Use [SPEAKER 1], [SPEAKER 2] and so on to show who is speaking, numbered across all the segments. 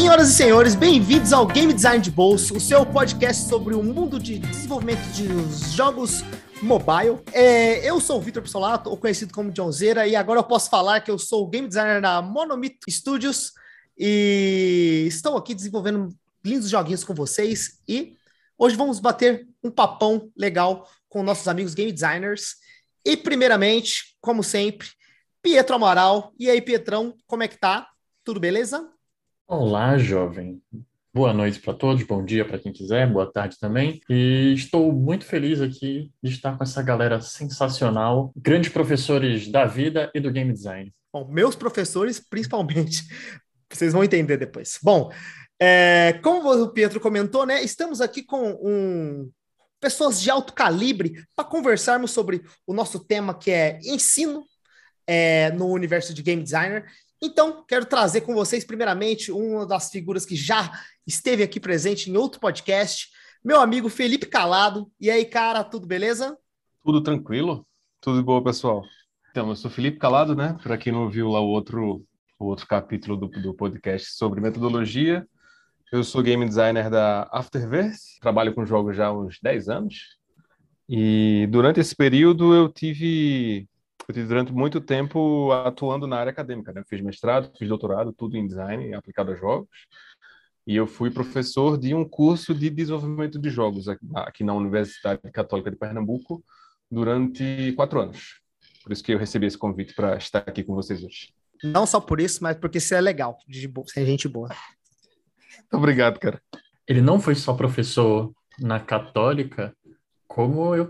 [SPEAKER 1] Senhoras e senhores, bem-vindos ao Game Design de Bolso, o seu podcast sobre o mundo de desenvolvimento de jogos mobile. É, eu sou o Vitor Pissolato, ou conhecido como Johnzeira, e agora eu posso falar que eu sou game designer na Monomito Studios e estou aqui desenvolvendo lindos joguinhos com vocês e hoje vamos bater um papão legal com nossos amigos game designers. E primeiramente, como sempre, Pietro Amaral. E aí, Pietrão, como é que tá? Tudo beleza?
[SPEAKER 2] Olá, jovem. Boa noite para todos, bom dia para quem quiser, boa tarde também. E estou muito feliz aqui de estar com essa galera sensacional, grandes professores da vida e do game design.
[SPEAKER 1] Bom, meus professores, principalmente. Vocês vão entender depois. Bom, é, como o Pietro comentou, né? Estamos aqui com um, pessoas de alto calibre para conversarmos sobre o nosso tema que é ensino é, no universo de game designer. Então, quero trazer com vocês, primeiramente, uma das figuras que já esteve aqui presente em outro podcast, meu amigo Felipe Calado. E aí, cara, tudo beleza?
[SPEAKER 3] Tudo tranquilo, tudo bom, pessoal. Então, eu sou Felipe Calado, né? Para quem não viu lá o outro, o outro capítulo do, do podcast sobre metodologia, eu sou game designer da Afterverse, trabalho com jogos já há uns 10 anos. E durante esse período eu tive eu tive durante muito tempo atuando na área acadêmica, né? Fiz mestrado, fiz doutorado, tudo em design aplicado a jogos. E eu fui professor de um curso de desenvolvimento de jogos aqui na Universidade Católica de Pernambuco durante quatro anos. Por isso que eu recebi esse convite para estar aqui com vocês hoje.
[SPEAKER 1] Não só por isso, mas porque você é legal, de boa, você é gente boa.
[SPEAKER 3] Obrigado, cara.
[SPEAKER 2] Ele não foi só professor na Católica, como eu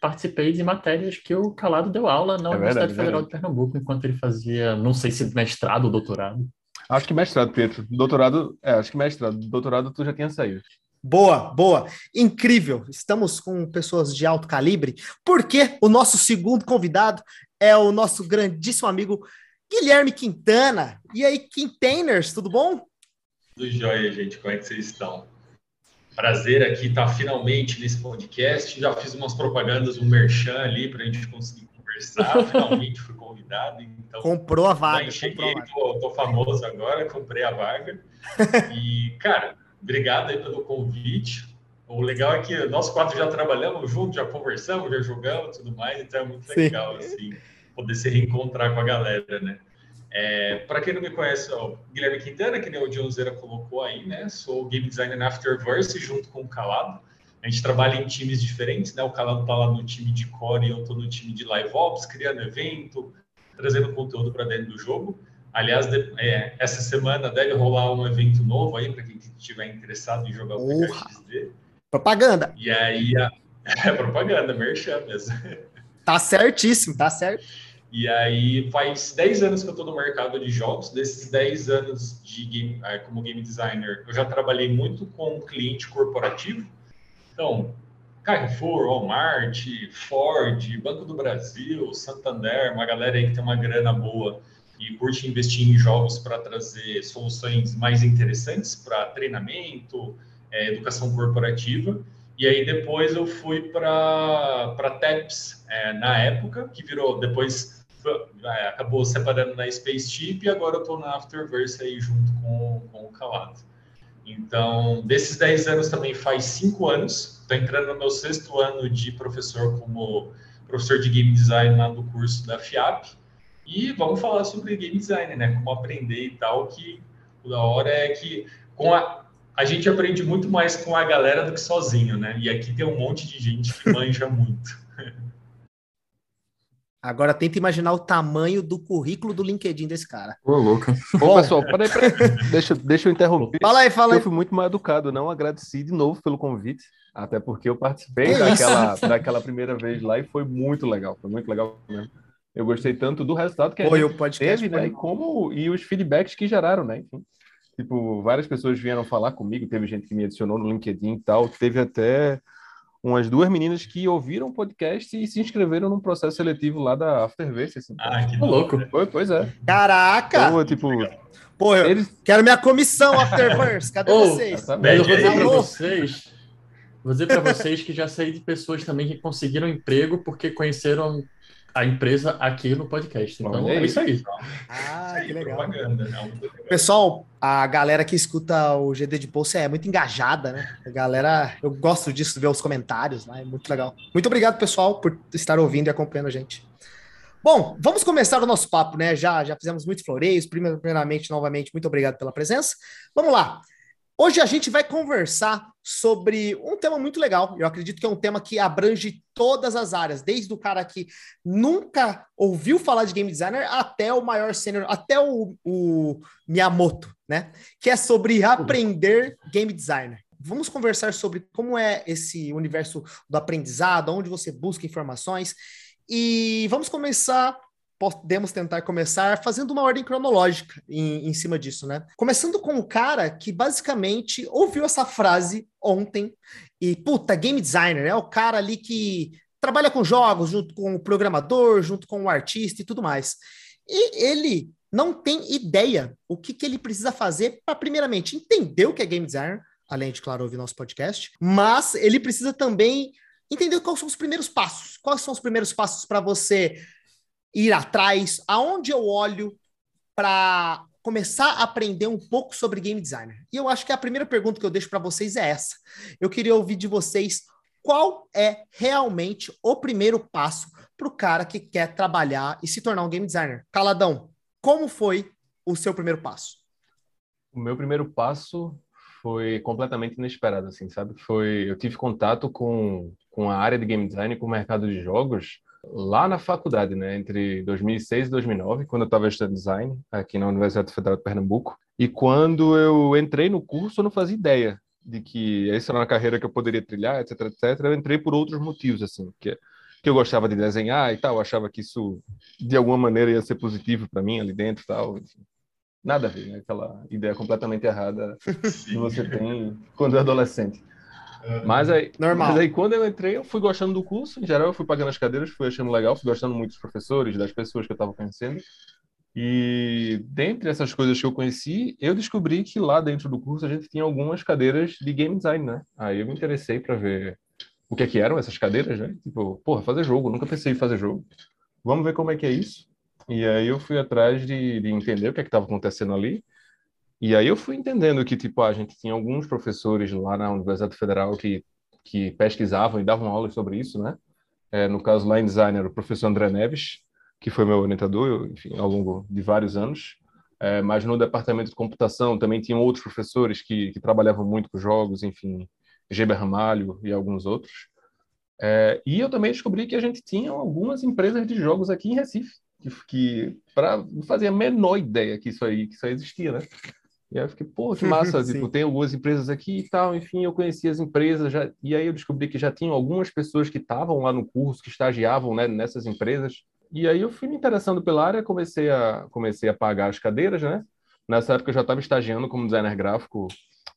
[SPEAKER 2] participei de matérias que o Calado deu aula na é Universidade verdade, Federal verdade. de Pernambuco, enquanto ele fazia, não sei se mestrado ou doutorado.
[SPEAKER 3] Acho que mestrado, Pedro. Doutorado, é, acho que mestrado. Doutorado tu já tinha saído.
[SPEAKER 1] Boa, boa. Incrível. Estamos com pessoas de alto calibre, porque o nosso segundo convidado é o nosso grandíssimo amigo Guilherme Quintana. E aí, Quintainers, tudo bom?
[SPEAKER 4] Tudo jóia, gente. Como é que vocês estão? Prazer aqui estar finalmente nesse podcast. Já fiz umas propagandas, um merchan ali para a gente conseguir conversar. Finalmente fui convidado. Então,
[SPEAKER 1] comprou a vaga.
[SPEAKER 4] Cheguei, tô, tô, famoso agora, comprei a vaga. E, cara, obrigado aí pelo convite. O legal é que nós quatro já trabalhamos juntos, já conversamos, já jogamos tudo mais, então é muito legal, Sim. assim, poder se reencontrar com a galera, né? É, para quem não me conhece, ó, Guilherme Quintana, que nem o John Zera colocou aí, né? Sou game designer na Afterverse junto com o Calado. A gente trabalha em times diferentes, né? O Calado está lá no time de core e eu estou no time de live ops, criando evento, trazendo conteúdo para dentro do jogo. Aliás, de, é, essa semana deve rolar um evento novo aí para quem estiver interessado em jogar o PKXD.
[SPEAKER 1] Propaganda.
[SPEAKER 4] E aí, a, é propaganda, merchan mesmo.
[SPEAKER 1] Tá certíssimo, tá certo.
[SPEAKER 4] E aí faz 10 anos que eu estou no mercado de jogos. Desses 10 anos de game, é, como game designer, eu já trabalhei muito com cliente corporativo. Então, Carrefour, Walmart, Ford, Banco do Brasil, Santander, uma galera aí que tem uma grana boa e curte investir em jogos para trazer soluções mais interessantes para treinamento, é, educação corporativa. E aí depois eu fui para TEPS é, na época, que virou depois acabou separando na Spaceship e agora eu estou na Afterverse aí junto com, com o Calado. Então, desses 10 anos também faz 5 anos, estou entrando no meu sexto ano de professor como professor de Game Design lá do curso da FIAP. E vamos falar sobre Game Design, né? Como aprender e tal, que o da hora é que com a, a gente aprende muito mais com a galera do que sozinho, né? E aqui tem um monte de gente que manja muito.
[SPEAKER 1] Agora tenta imaginar o tamanho do currículo do LinkedIn desse cara.
[SPEAKER 3] Ô, louco. Ô, pessoal, peraí, peraí. Deixa, deixa eu interromper.
[SPEAKER 1] Fala aí, fala aí.
[SPEAKER 3] Eu fui muito mal educado, não agradeci de novo pelo convite, até porque eu participei daquela, daquela primeira vez lá e foi muito legal, foi muito legal mesmo. Eu gostei tanto do resultado que a
[SPEAKER 1] gente podcast,
[SPEAKER 3] teve, né, e como e os feedbacks que geraram, né, enfim. Tipo, várias pessoas vieram falar comigo, teve gente que me adicionou no LinkedIn e tal, teve até umas duas meninas que ouviram o podcast e se inscreveram num processo seletivo lá da Afterverse. Assim.
[SPEAKER 4] Ah, que louco.
[SPEAKER 3] Foi, pois é.
[SPEAKER 1] Caraca!
[SPEAKER 3] Então, tipo,
[SPEAKER 1] Pô, eu eles... quero minha comissão Afterverse. Cadê oh, vocês?
[SPEAKER 2] Mas eu vou dizer pra vocês Vou dizer para vocês que já saí de pessoas também que conseguiram emprego porque conheceram a empresa aqui no podcast. Então é isso aí.
[SPEAKER 1] Ah, que legal. Né? Pessoal, a galera que escuta o GD de Bolsa é muito engajada, né? A galera, eu gosto disso, ver os comentários lá, é muito legal. Muito obrigado, pessoal, por estar ouvindo e acompanhando a gente. Bom, vamos começar o nosso papo, né? Já, já fizemos muitos floreios. Primeiramente, novamente, muito obrigado pela presença. Vamos lá. Hoje a gente vai conversar sobre um tema muito legal. Eu acredito que é um tema que abrange todas as áreas, desde o cara que nunca ouviu falar de game designer até o maior sênior, até o, o Miyamoto, né? Que é sobre aprender game designer. Vamos conversar sobre como é esse universo do aprendizado, onde você busca informações. E vamos começar podemos tentar começar fazendo uma ordem cronológica em, em, cima disso, né? Começando com o cara que basicamente ouviu essa frase ontem e, puta, game designer, é o cara ali que trabalha com jogos, junto com o programador, junto com o artista e tudo mais. E ele não tem ideia o que, que ele precisa fazer para, primeiramente, entender o que é game designer, além de, claro, ouvir nosso podcast, mas ele precisa também entender quais são os primeiros passos. Quais são os primeiros passos para você ir atrás, aonde eu olho para começar a aprender um pouco sobre game designer? E eu acho que a primeira pergunta que eu deixo para vocês é essa. Eu queria ouvir de vocês qual é realmente o primeiro passo para o cara que quer trabalhar e se tornar um game designer. Caladão, como foi o seu primeiro passo?
[SPEAKER 3] O meu primeiro passo foi completamente inesperado, assim, sabe? Foi, eu tive contato com, com a área de game design, com o mercado de jogos, lá na faculdade, né, entre 2006 e 2009, quando eu estava estudando design aqui na Universidade Federal de Pernambuco. E quando eu entrei no curso, eu não fazia ideia de que essa era uma carreira que eu poderia trilhar, etc, etc. Eu entrei por outros motivos, assim, que, que eu gostava de desenhar e tal, eu achava que isso de alguma maneira ia ser positivo para mim ali dentro, e tal. Enfim. Nada a ver, né? Aquela ideia completamente errada que você tem quando é adolescente. Mas aí, Normal. mas aí, quando eu entrei, eu fui gostando do curso. Em geral, eu fui pagando as cadeiras, fui achando legal, fui gostando muito dos professores, das pessoas que eu estava conhecendo. E dentre essas coisas que eu conheci, eu descobri que lá dentro do curso a gente tinha algumas cadeiras de game design, né? Aí eu me interessei para ver o que, é que eram essas cadeiras, né? Tipo, porra, fazer jogo, nunca pensei em fazer jogo. Vamos ver como é que é isso. E aí eu fui atrás de, de entender o que é estava acontecendo ali. E aí eu fui entendendo que, tipo, a gente tinha alguns professores lá na Universidade Federal que, que pesquisavam e davam aulas sobre isso, né? É, no caso, lá em design, era o professor André Neves, que foi meu orientador, enfim, ao longo de vários anos. É, mas no departamento de computação também tinham outros professores que, que trabalhavam muito com jogos, enfim, Geber Ramalho e alguns outros. É, e eu também descobri que a gente tinha algumas empresas de jogos aqui em Recife, que, que para não a menor ideia que isso aí, que isso existia, né? E aí eu fiquei, pô, que massa, tipo, tem algumas empresas aqui e tal, enfim, eu conheci as empresas, já, e aí eu descobri que já tinham algumas pessoas que estavam lá no curso, que estagiavam né, nessas empresas, e aí eu fui me interessando pela área, comecei a, comecei a pagar as cadeiras, né? Nessa época eu já estava estagiando como designer gráfico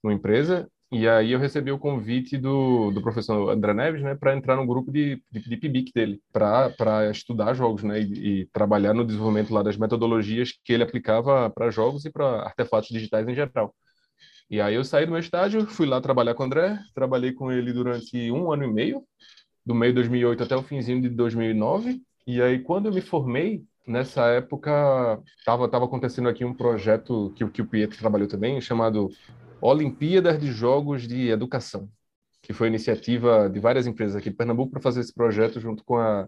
[SPEAKER 3] numa empresa, e aí eu recebi o convite do, do professor André Neves, né, para entrar no grupo de, de, de PIBIC dele, para estudar jogos, né, e, e, trabalhar no desenvolvimento lá das metodologias que ele aplicava para jogos e para artefatos digitais em geral. E aí eu saí do meu estágio, fui lá trabalhar com o André, trabalhei com ele durante um ano e meio, do meio de 2008 até o finzinho de 2009, e aí quando eu me formei, nessa época estava tava acontecendo aqui um projeto que, que o Pietro trabalhou também, chamado Olimpíadas de Jogos de Educação, que foi iniciativa de várias empresas aqui de Pernambuco para fazer esse projeto junto com, a,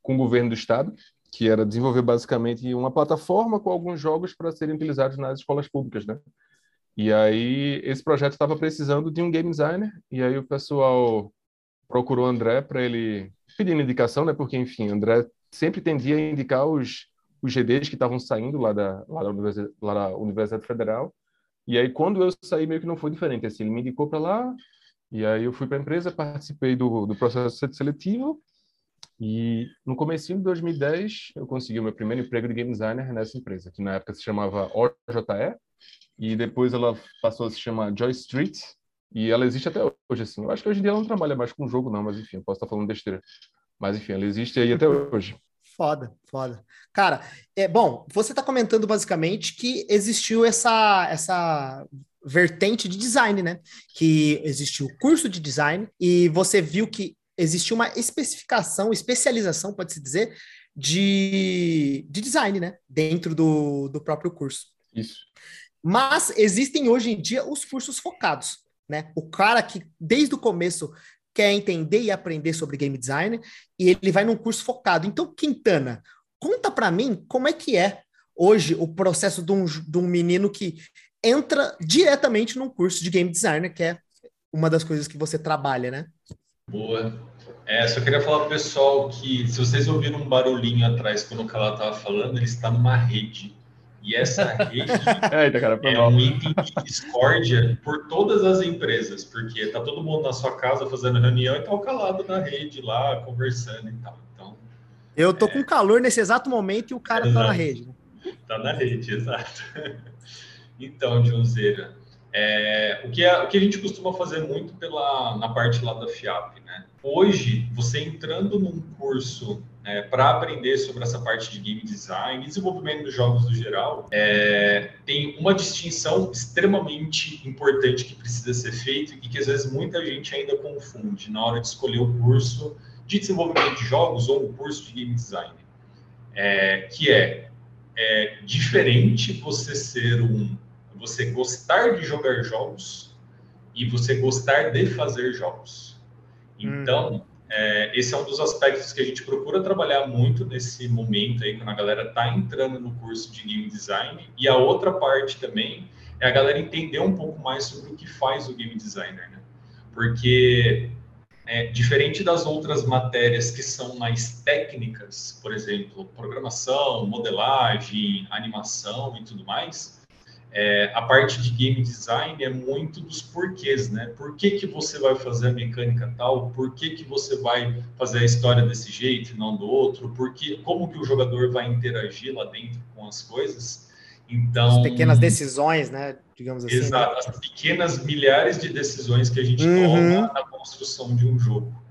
[SPEAKER 3] com o governo do estado, que era desenvolver basicamente uma plataforma com alguns jogos para serem utilizados nas escolas públicas, né? E aí esse projeto estava precisando de um game designer e aí o pessoal procurou o André para ele pedir indicação, né? Porque enfim, André sempre tendia a indicar os os GDs que estavam saindo lá da, lá da, lá da Universidade Federal e aí, quando eu saí, meio que não foi diferente. Assim, ele me indicou para lá, e aí eu fui para a empresa, participei do, do processo seletivo, e no começo de 2010, eu consegui o meu primeiro emprego de game designer nessa empresa, que na época se chamava OJE, e depois ela passou a se chamar Joy Street, e ela existe até hoje, assim. Eu acho que hoje em dia ela não trabalha mais com jogo, não, mas enfim, eu posso estar falando besteira. Mas enfim, ela existe aí até hoje.
[SPEAKER 1] Foda, foda. Cara, é bom, você está comentando basicamente que existiu essa, essa vertente de design, né? Que existe o curso de design e você viu que existe uma especificação, especialização, pode-se dizer, de, de design, né? Dentro do, do próprio curso.
[SPEAKER 3] Isso.
[SPEAKER 1] Mas existem hoje em dia os cursos focados, né? O cara que desde o começo quer entender e aprender sobre game design e ele vai num curso focado. Então, Quintana, conta para mim como é que é hoje o processo de um, de um menino que entra diretamente num curso de game design, que é uma das coisas que você trabalha, né?
[SPEAKER 4] Boa. É, só queria falar pro pessoal que se vocês ouviram um barulhinho atrás quando o Kala estava falando, ele está numa rede. E essa rede
[SPEAKER 3] Eita, cara,
[SPEAKER 4] é um item de discórdia por todas as empresas, porque tá todo mundo na sua casa fazendo reunião e tá o calado na rede lá, conversando e tal. Então,
[SPEAKER 1] Eu tô com calor nesse exato momento e o cara tá na rede. né?
[SPEAKER 4] Tá na rede, exato. Então, Dionzeira, é, o, que é, o que a gente costuma fazer muito pela, na parte lá da FIAP, né? Hoje, você entrando num curso é, para aprender sobre essa parte de game design e desenvolvimento dos jogos no geral, é, tem uma distinção extremamente importante que precisa ser feita e que às vezes muita gente ainda confunde na hora de escolher o curso de desenvolvimento de jogos ou o curso de game design, é, que é, é diferente você ser um, você gostar de jogar jogos e você gostar de fazer jogos. Então, é, esse é um dos aspectos que a gente procura trabalhar muito nesse momento aí, quando a galera está entrando no curso de game design. E a outra parte também é a galera entender um pouco mais sobre o que faz o game designer, né? Porque, é, diferente das outras matérias que são mais técnicas, por exemplo, programação, modelagem, animação e tudo mais, é, a parte de game design é muito dos porquês, né? Por que, que você vai fazer a mecânica tal? Por que, que você vai fazer a história desse jeito e não do outro? Porque, como que o jogador vai interagir lá dentro com as coisas? Então,
[SPEAKER 1] As pequenas decisões, né? Digamos assim. né?
[SPEAKER 4] Exato, as pequenas milhares de decisões que a gente
[SPEAKER 1] Uhum.
[SPEAKER 4] toma na construção de um jogo.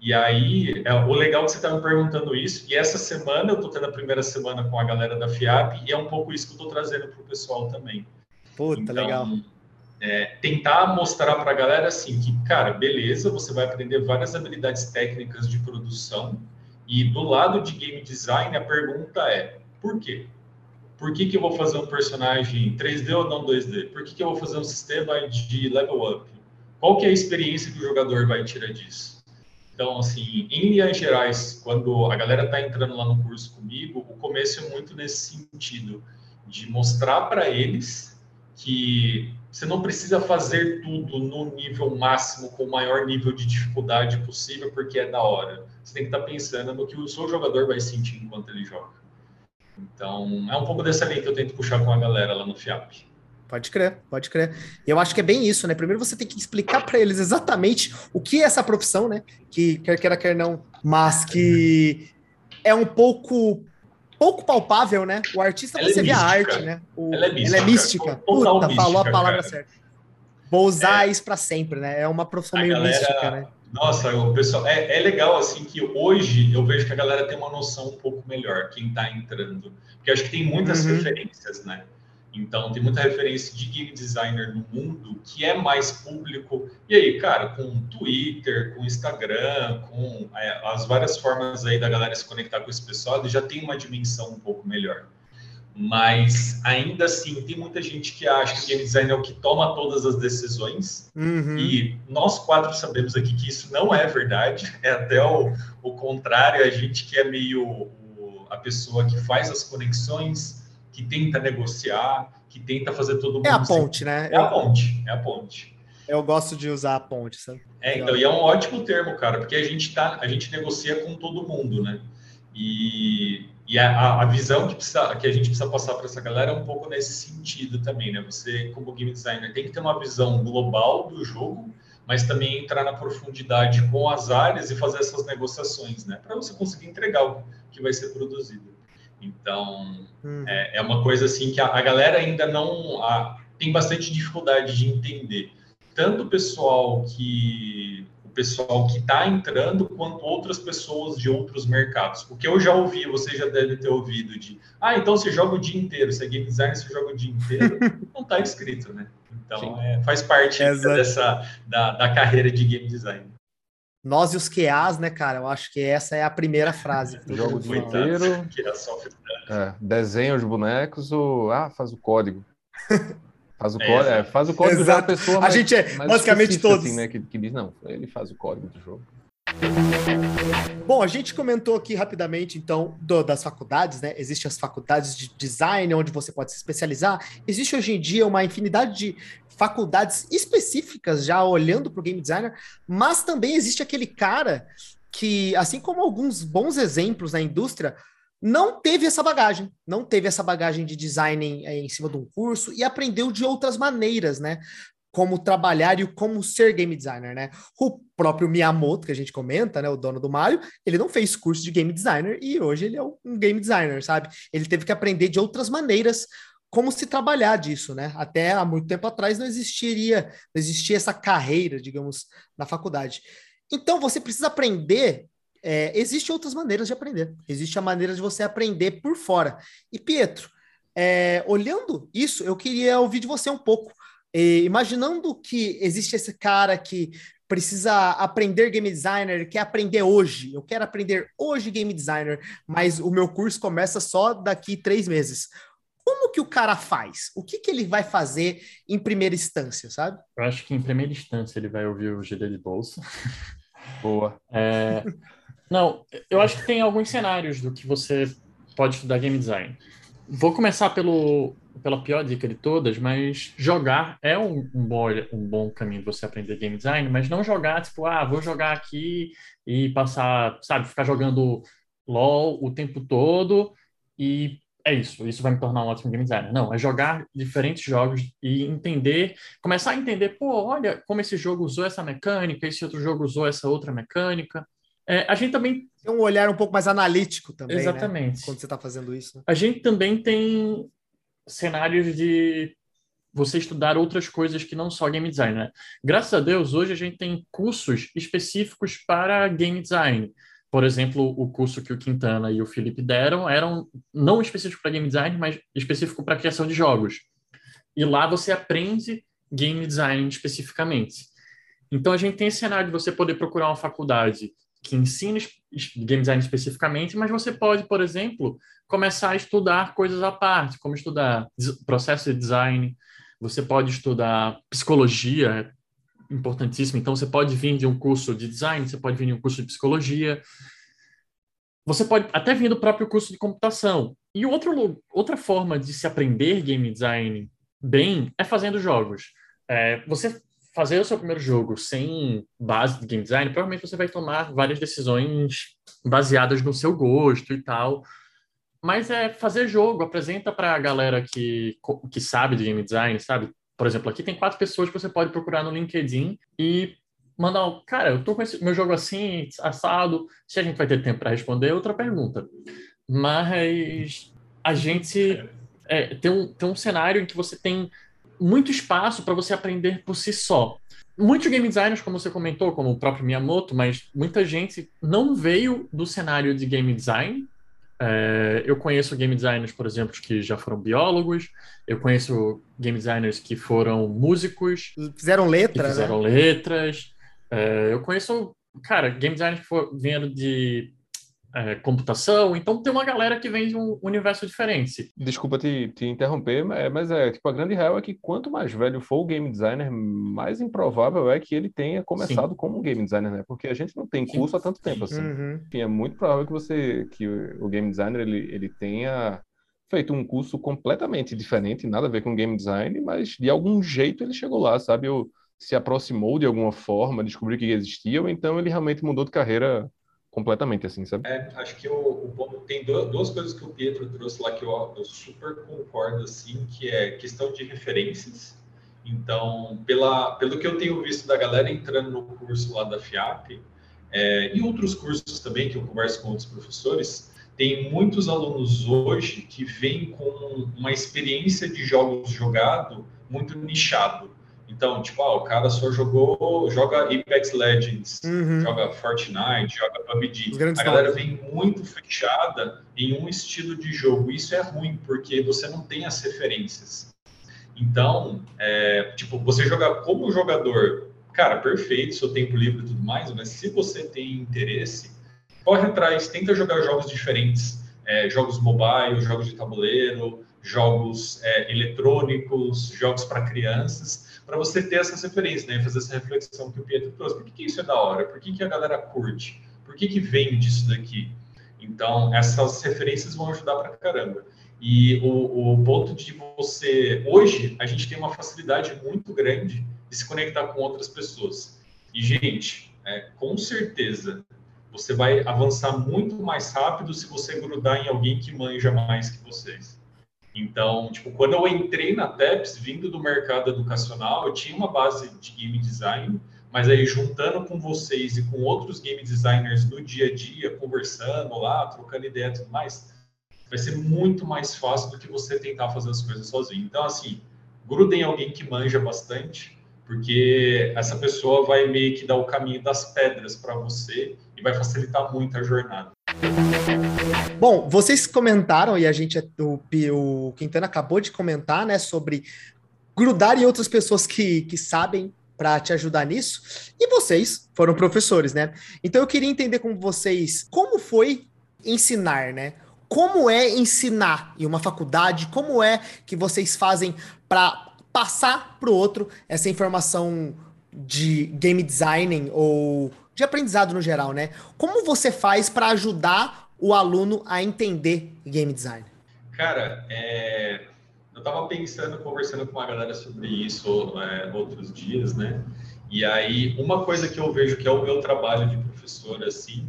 [SPEAKER 4] E aí, é, o legal é que você está me perguntando isso, e essa semana eu estou tendo a primeira semana com a galera da FIAP, e é um pouco isso que eu estou trazendo para o pessoal também.
[SPEAKER 1] Puta,
[SPEAKER 4] Então,
[SPEAKER 1] legal.
[SPEAKER 4] é, tentar mostrar para a galera assim que, cara, beleza, você vai aprender várias habilidades técnicas de produção, e do lado de game design a pergunta é, por quê? Por que, que eu vou fazer um personagem 3D ou não 2D? Por que, que eu vou fazer um sistema de level up? Qual que é a experiência que o jogador vai tirar disso? Então, assim, em linhas gerais, quando a galera está entrando lá no curso comigo, o começo é muito nesse sentido, de mostrar para eles que você não precisa fazer tudo no nível máximo, com o maior nível de dificuldade possível, porque é da hora. Você tem que estar pensando no que o seu jogador vai sentir enquanto ele joga. Então, é um pouco dessa linha que eu tento puxar com a galera lá no FIAP.
[SPEAKER 1] Pode crer, pode crer. E eu acho que é bem isso, né? Primeiro você tem que explicar para eles exatamente o que é essa profissão, né? Que quer queira, quer não, mas que é um pouco pouco palpável, né? O artista
[SPEAKER 4] Ela é
[SPEAKER 1] você vê a arte, né? O-
[SPEAKER 4] Ela é mística,
[SPEAKER 1] Ela é mística. Puta,
[SPEAKER 4] mística,
[SPEAKER 1] falou a palavra
[SPEAKER 4] cara.
[SPEAKER 1] certa. Vou usar isso para sempre, né? É uma profissão
[SPEAKER 4] A
[SPEAKER 1] meio
[SPEAKER 4] galera-
[SPEAKER 1] mística, né?
[SPEAKER 4] Nossa, o pessoal é, é legal assim que hoje eu vejo que a galera tem uma noção um pouco melhor quem está entrando, porque acho que tem muitas
[SPEAKER 1] Uhum.
[SPEAKER 4] referências, né? Então tem muita referência de game designer no mundo que é mais público. E aí, cara, com Twitter, com Instagram, com é, as várias formas aí da galera se conectar com esse pessoal, ele já tem uma dimensão um pouco melhor. Mas ainda assim, tem muita gente que acha que game design é o que toma todas as decisões.
[SPEAKER 1] Uhum.
[SPEAKER 4] E nós quatro sabemos aqui que isso não é verdade, é até o, o contrário, a gente que é meio o- a pessoa que faz as conexões, que tenta negociar, que tenta fazer todo mundo.
[SPEAKER 1] É a
[SPEAKER 4] se-
[SPEAKER 1] ponte, né?
[SPEAKER 4] É a ponte, é a ponte.
[SPEAKER 1] Eu, gosto de usar a ponte, sabe?
[SPEAKER 4] É, então, e é um ótimo termo, cara, porque a gente tá, a gente negocia com todo mundo, né? E, e a- a, a visão que, precisa, que a gente precisa passar para essa galera é um pouco nesse sentido também, né? Você, como game designer, tem que ter uma visão global do jogo, mas também entrar na profundidade com as áreas e fazer essas negociações, né? Para você conseguir entregar o que vai ser produzido. Então,
[SPEAKER 1] Uhum.
[SPEAKER 4] é, é uma coisa assim que a, a galera ainda não a- tem bastante dificuldade de entender. Tanto o pessoal que o pessoal que está entrando, quanto outras pessoas de outros mercados. Porque eu já ouvi, você já deve ter ouvido de ah, então você joga o dia inteiro, você é game designer, você joga o dia inteiro. não está escrito, né? Então, é, faz parte dessa, da, da carreira de game design.
[SPEAKER 1] Nós e os QAs, né, cara? Eu acho que essa é a primeira frase.
[SPEAKER 3] Jogo o dia inteiro. É, desenha os bonecos ou ah, faz o código. Faz o, é, código, é, faz o código da pessoa.
[SPEAKER 1] Mais, a gente é basicamente todos.
[SPEAKER 3] Assim, né, que, que diz, não, ele faz o código do jogo.
[SPEAKER 1] Bom, a gente comentou aqui rapidamente, então, do, das faculdades, né? Existem as faculdades de design, onde você pode se especializar. Existe hoje em dia uma infinidade de faculdades específicas já olhando para o game designer, mas também existe aquele cara que, assim como alguns bons exemplos na indústria, não teve essa bagagem, não teve essa bagagem de design em, em cima de um curso e aprendeu de outras maneiras, né? Como trabalhar e como ser game designer, né? O próprio Miyamoto, que a gente comenta, né, o dono do Mario, ele não fez curso de game designer e hoje ele é um game designer, sabe? Ele teve que aprender de outras maneiras como se trabalhar disso, né? Até há muito tempo atrás não existiria, não existia essa carreira, digamos, na faculdade. Então você precisa aprender. É, Existem outras maneiras de aprender. Existe a maneira de você aprender por fora. E Pietro, é, olhando isso, eu queria ouvir de você um pouco e, imaginando que existe esse cara que precisa aprender game designer, quer aprender hoje, eu quero aprender hoje game designer, mas o meu curso começa só daqui três meses. Como que o cara faz? O que, que ele vai fazer em primeira instância, sabe?
[SPEAKER 2] Eu acho que em primeira instância ele vai ouvir o GD de bolsa.
[SPEAKER 3] Boa.
[SPEAKER 2] É... Não, eu acho que tem alguns cenários do que você pode estudar game design. Vou começar pelo, pela pior dica de todas, mas jogar é um, um, bom, um bom caminho de você aprender game design, mas não jogar, tipo, ah, vou jogar aqui e passar, sabe, ficar jogando LOL o tempo todo e é isso, isso vai me tornar um ótimo game designer. Não, é jogar diferentes jogos e entender, começar a entender, pô, olha como esse jogo usou essa mecânica, esse outro jogo usou essa outra mecânica. É, a gente também.
[SPEAKER 1] Tem um olhar um pouco mais analítico também.
[SPEAKER 2] Né, Exatamente.
[SPEAKER 1] Né? Quando você está fazendo isso. Né?
[SPEAKER 2] A gente também tem cenários de você estudar outras coisas que não só game design, né? Graças a Deus, hoje a gente tem cursos específicos para game design. Por exemplo, o curso que o Quintana e o Felipe deram eram não específico para game design, mas específico para criação de jogos. E lá você aprende game design especificamente. Então a gente tem esse cenário de você poder procurar uma faculdade que ensina game design especificamente, mas você pode, por exemplo, começar a estudar coisas à parte, como estudar processo de design, você pode estudar psicologia, é importantíssimo. Então, você pode vir de um curso de design, você pode vir de um curso de psicologia, você pode até vir do próprio curso de computação. E outro, outra forma de se aprender game design bem é fazendo jogos. É, você fazer o seu primeiro jogo sem base de game design, provavelmente você vai tomar várias decisões baseadas no seu gosto e tal. Mas é fazer jogo, apresenta para a galera que, que sabe de game design, sabe? Por exemplo, aqui tem quatro pessoas que você pode procurar no LinkedIn e mandar, cara, eu tô com esse meu jogo assim, assado, se a gente vai ter tempo para responder, outra pergunta. Mas a gente é, tem, um, tem um cenário em que você tem muito espaço para você aprender por si só. Muitos game designers, como você comentou, como o próprio Miyamoto, mas muita gente não veio do cenário de game design. É, eu conheço game designers, por exemplo, que já foram biólogos. Eu conheço game designers que foram músicos.
[SPEAKER 1] Fizeram letras.
[SPEAKER 2] Fizeram
[SPEAKER 1] né?
[SPEAKER 2] letras. É, eu conheço, cara, game designers que vieram de é, computação, então tem uma galera que vem de um universo diferente.
[SPEAKER 3] Desculpa te, te interromper, mas, mas é tipo a grande real é que quanto mais velho for o game designer, mais improvável é que ele tenha começado Sim. como game designer, né? Porque a gente não tem curso Sim. há tanto tempo assim. Uhum. é muito provável que você que o, o game designer ele, ele tenha feito um curso completamente diferente, nada a ver com game design, mas de algum jeito ele chegou lá, sabe? Ou se aproximou de alguma forma, descobriu que existia, ou então ele realmente mudou de carreira completamente, assim, sabe?
[SPEAKER 4] É, acho que o, o tem duas coisas que o Pietro trouxe lá que eu, eu, super concordo, assim, que é questão de referências. Então, pela, pelo que eu tenho visto da galera entrando no curso lá da FIAP, é, e outros cursos também, que eu converso com outros professores, tem muitos alunos hoje que vêm com uma experiência de jogos jogado muito nichado. Então, tipo, ah, o cara só jogou, joga Apex Legends, uhum. joga Fortnite, joga PUBG. A galera vem muito fechada em um estilo de jogo. Isso é ruim, porque você não tem as referências. Então, é, tipo, você jogar como jogador, cara, perfeito, seu tempo livre e tudo mais, mas se você tem interesse, corre atrás, tenta jogar jogos diferentes, é, jogos mobile, jogos de tabuleiro, jogos é, eletrônicos, jogos para crianças, para você ter essas referências, né? Fazer essa reflexão que o Pietro trouxe. Por que, que isso é da hora? Por que, que a galera curte? Por que, que vende isso daqui? Então, essas referências vão ajudar para caramba. E o, o ponto de você. Hoje, a gente tem uma facilidade muito grande de se conectar com outras pessoas. E, gente, é, com certeza, você vai avançar muito mais rápido se você grudar em alguém que manja mais que vocês. Então, tipo, quando eu entrei na TEPS, vindo do mercado educacional, eu tinha uma base de game design, mas aí juntando com vocês e com outros game designers no dia a dia, conversando lá, trocando ideia e tudo mais, vai ser muito mais fácil do que você tentar fazer as coisas sozinho. Então, assim, grudem alguém que manja bastante, porque essa pessoa vai meio que dar o caminho das pedras para você e vai facilitar muito a jornada.
[SPEAKER 1] Bom, vocês comentaram, e a gente, o, o Quintana acabou de comentar, né, sobre grudar em outras pessoas que, que sabem para te ajudar nisso. E vocês foram professores, né? Então eu queria entender com vocês como foi ensinar, né? Como é ensinar em uma faculdade? Como é que vocês fazem para passar para o outro essa informação de game designing ou de aprendizado no geral, né? Como você faz para ajudar o aluno a entender game design?
[SPEAKER 4] Cara, é... eu estava pensando, conversando com uma galera sobre isso é, outros dias, né? E aí, uma coisa que eu vejo que é o meu trabalho de professor, assim,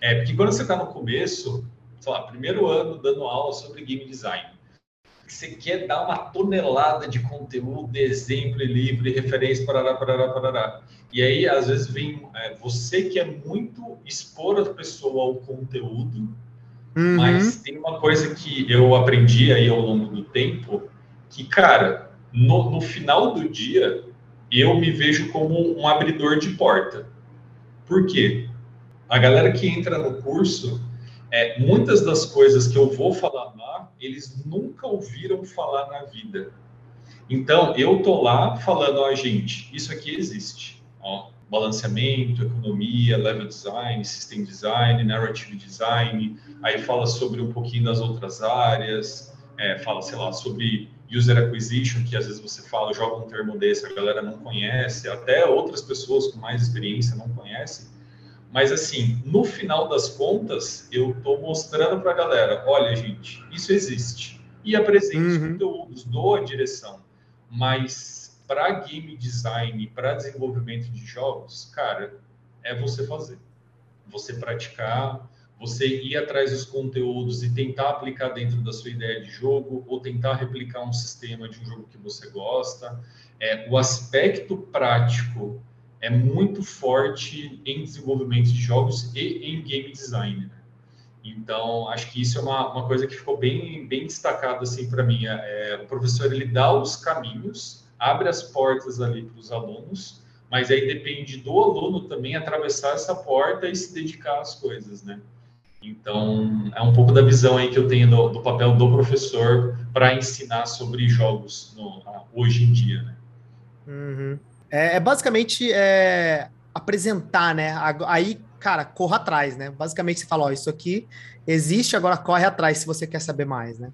[SPEAKER 4] é porque quando você está no começo, sei lá, primeiro ano dando aula sobre game design, você quer dar uma tonelada de conteúdo, exemplo, livro, referência, parará, parará, parará. E aí, às vezes, vem é, você que é muito expor a pessoa ao conteúdo, uhum. mas tem uma coisa que eu aprendi aí ao longo do tempo, que, cara, no, no final do dia, eu me vejo como um abridor de porta. Por quê? A galera que entra no curso, é, muitas das coisas que eu vou falar lá, eles nunca ouviram falar na vida. Então, eu tô lá falando, ó, gente, isso aqui existe. Ó, balanceamento, economia, level design, system design, narrative design, aí fala sobre um pouquinho das outras áreas, é, fala, sei lá, sobre user acquisition, que às vezes você fala, joga um termo desse, a galera não conhece, até outras pessoas com mais experiência não conhecem. Mas, assim, no final das contas, eu estou mostrando para a galera: olha, gente, isso existe. E apresento uhum. conteúdos, dou a direção. Mas para game design, para desenvolvimento de jogos, cara, é você fazer. Você praticar, você ir atrás dos conteúdos e tentar aplicar dentro da sua ideia de jogo, ou tentar replicar um sistema de um jogo que você gosta. É, o aspecto prático é muito forte em desenvolvimento de jogos e em game design. Né? Então, acho que isso é uma, uma coisa que ficou bem, bem destacada assim, para mim. É, o professor ele dá os caminhos, abre as portas ali para os alunos, mas aí depende do aluno também atravessar essa porta e se dedicar às coisas, né? Então, é um pouco da visão aí que eu tenho do, do papel do professor para ensinar sobre jogos no, hoje em dia, né?
[SPEAKER 1] Uhum. É, é basicamente é, apresentar, né? Aí, cara, corra atrás, né? Basicamente você fala, ó, isso aqui existe, agora corre atrás se você quer saber mais, né?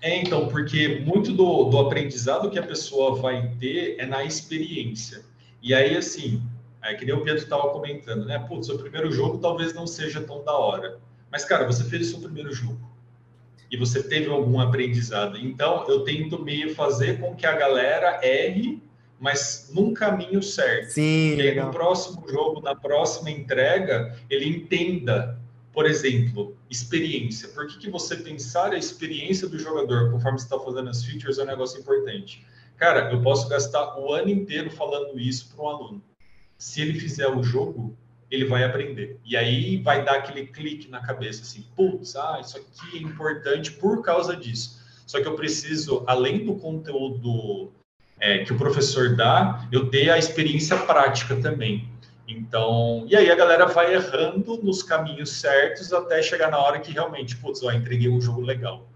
[SPEAKER 4] É, então, porque muito do, do aprendizado que a pessoa vai ter é na experiência. E aí, assim, é que nem o Pedro estava comentando, né? Putz, seu primeiro jogo talvez não seja tão da hora. Mas, cara, você fez o seu primeiro jogo. E você teve algum aprendizado. Então, eu tento meio fazer com que a galera erre mas num caminho certo.
[SPEAKER 1] Sim,
[SPEAKER 4] e aí, no próximo jogo, na próxima entrega, ele entenda, por exemplo, experiência. Por que, que você pensar a experiência do jogador conforme você está fazendo as features é um negócio importante? Cara, eu posso gastar o ano inteiro falando isso para um aluno. Se ele fizer o jogo, ele vai aprender. E aí vai dar aquele clique na cabeça, assim, putz, ah, isso aqui é importante por causa disso. Só que eu preciso, além do conteúdo é, que o professor dá, eu dei a experiência prática também. Então, e aí a galera vai errando nos caminhos certos até chegar na hora que realmente, putz, ó, entreguei um jogo legal.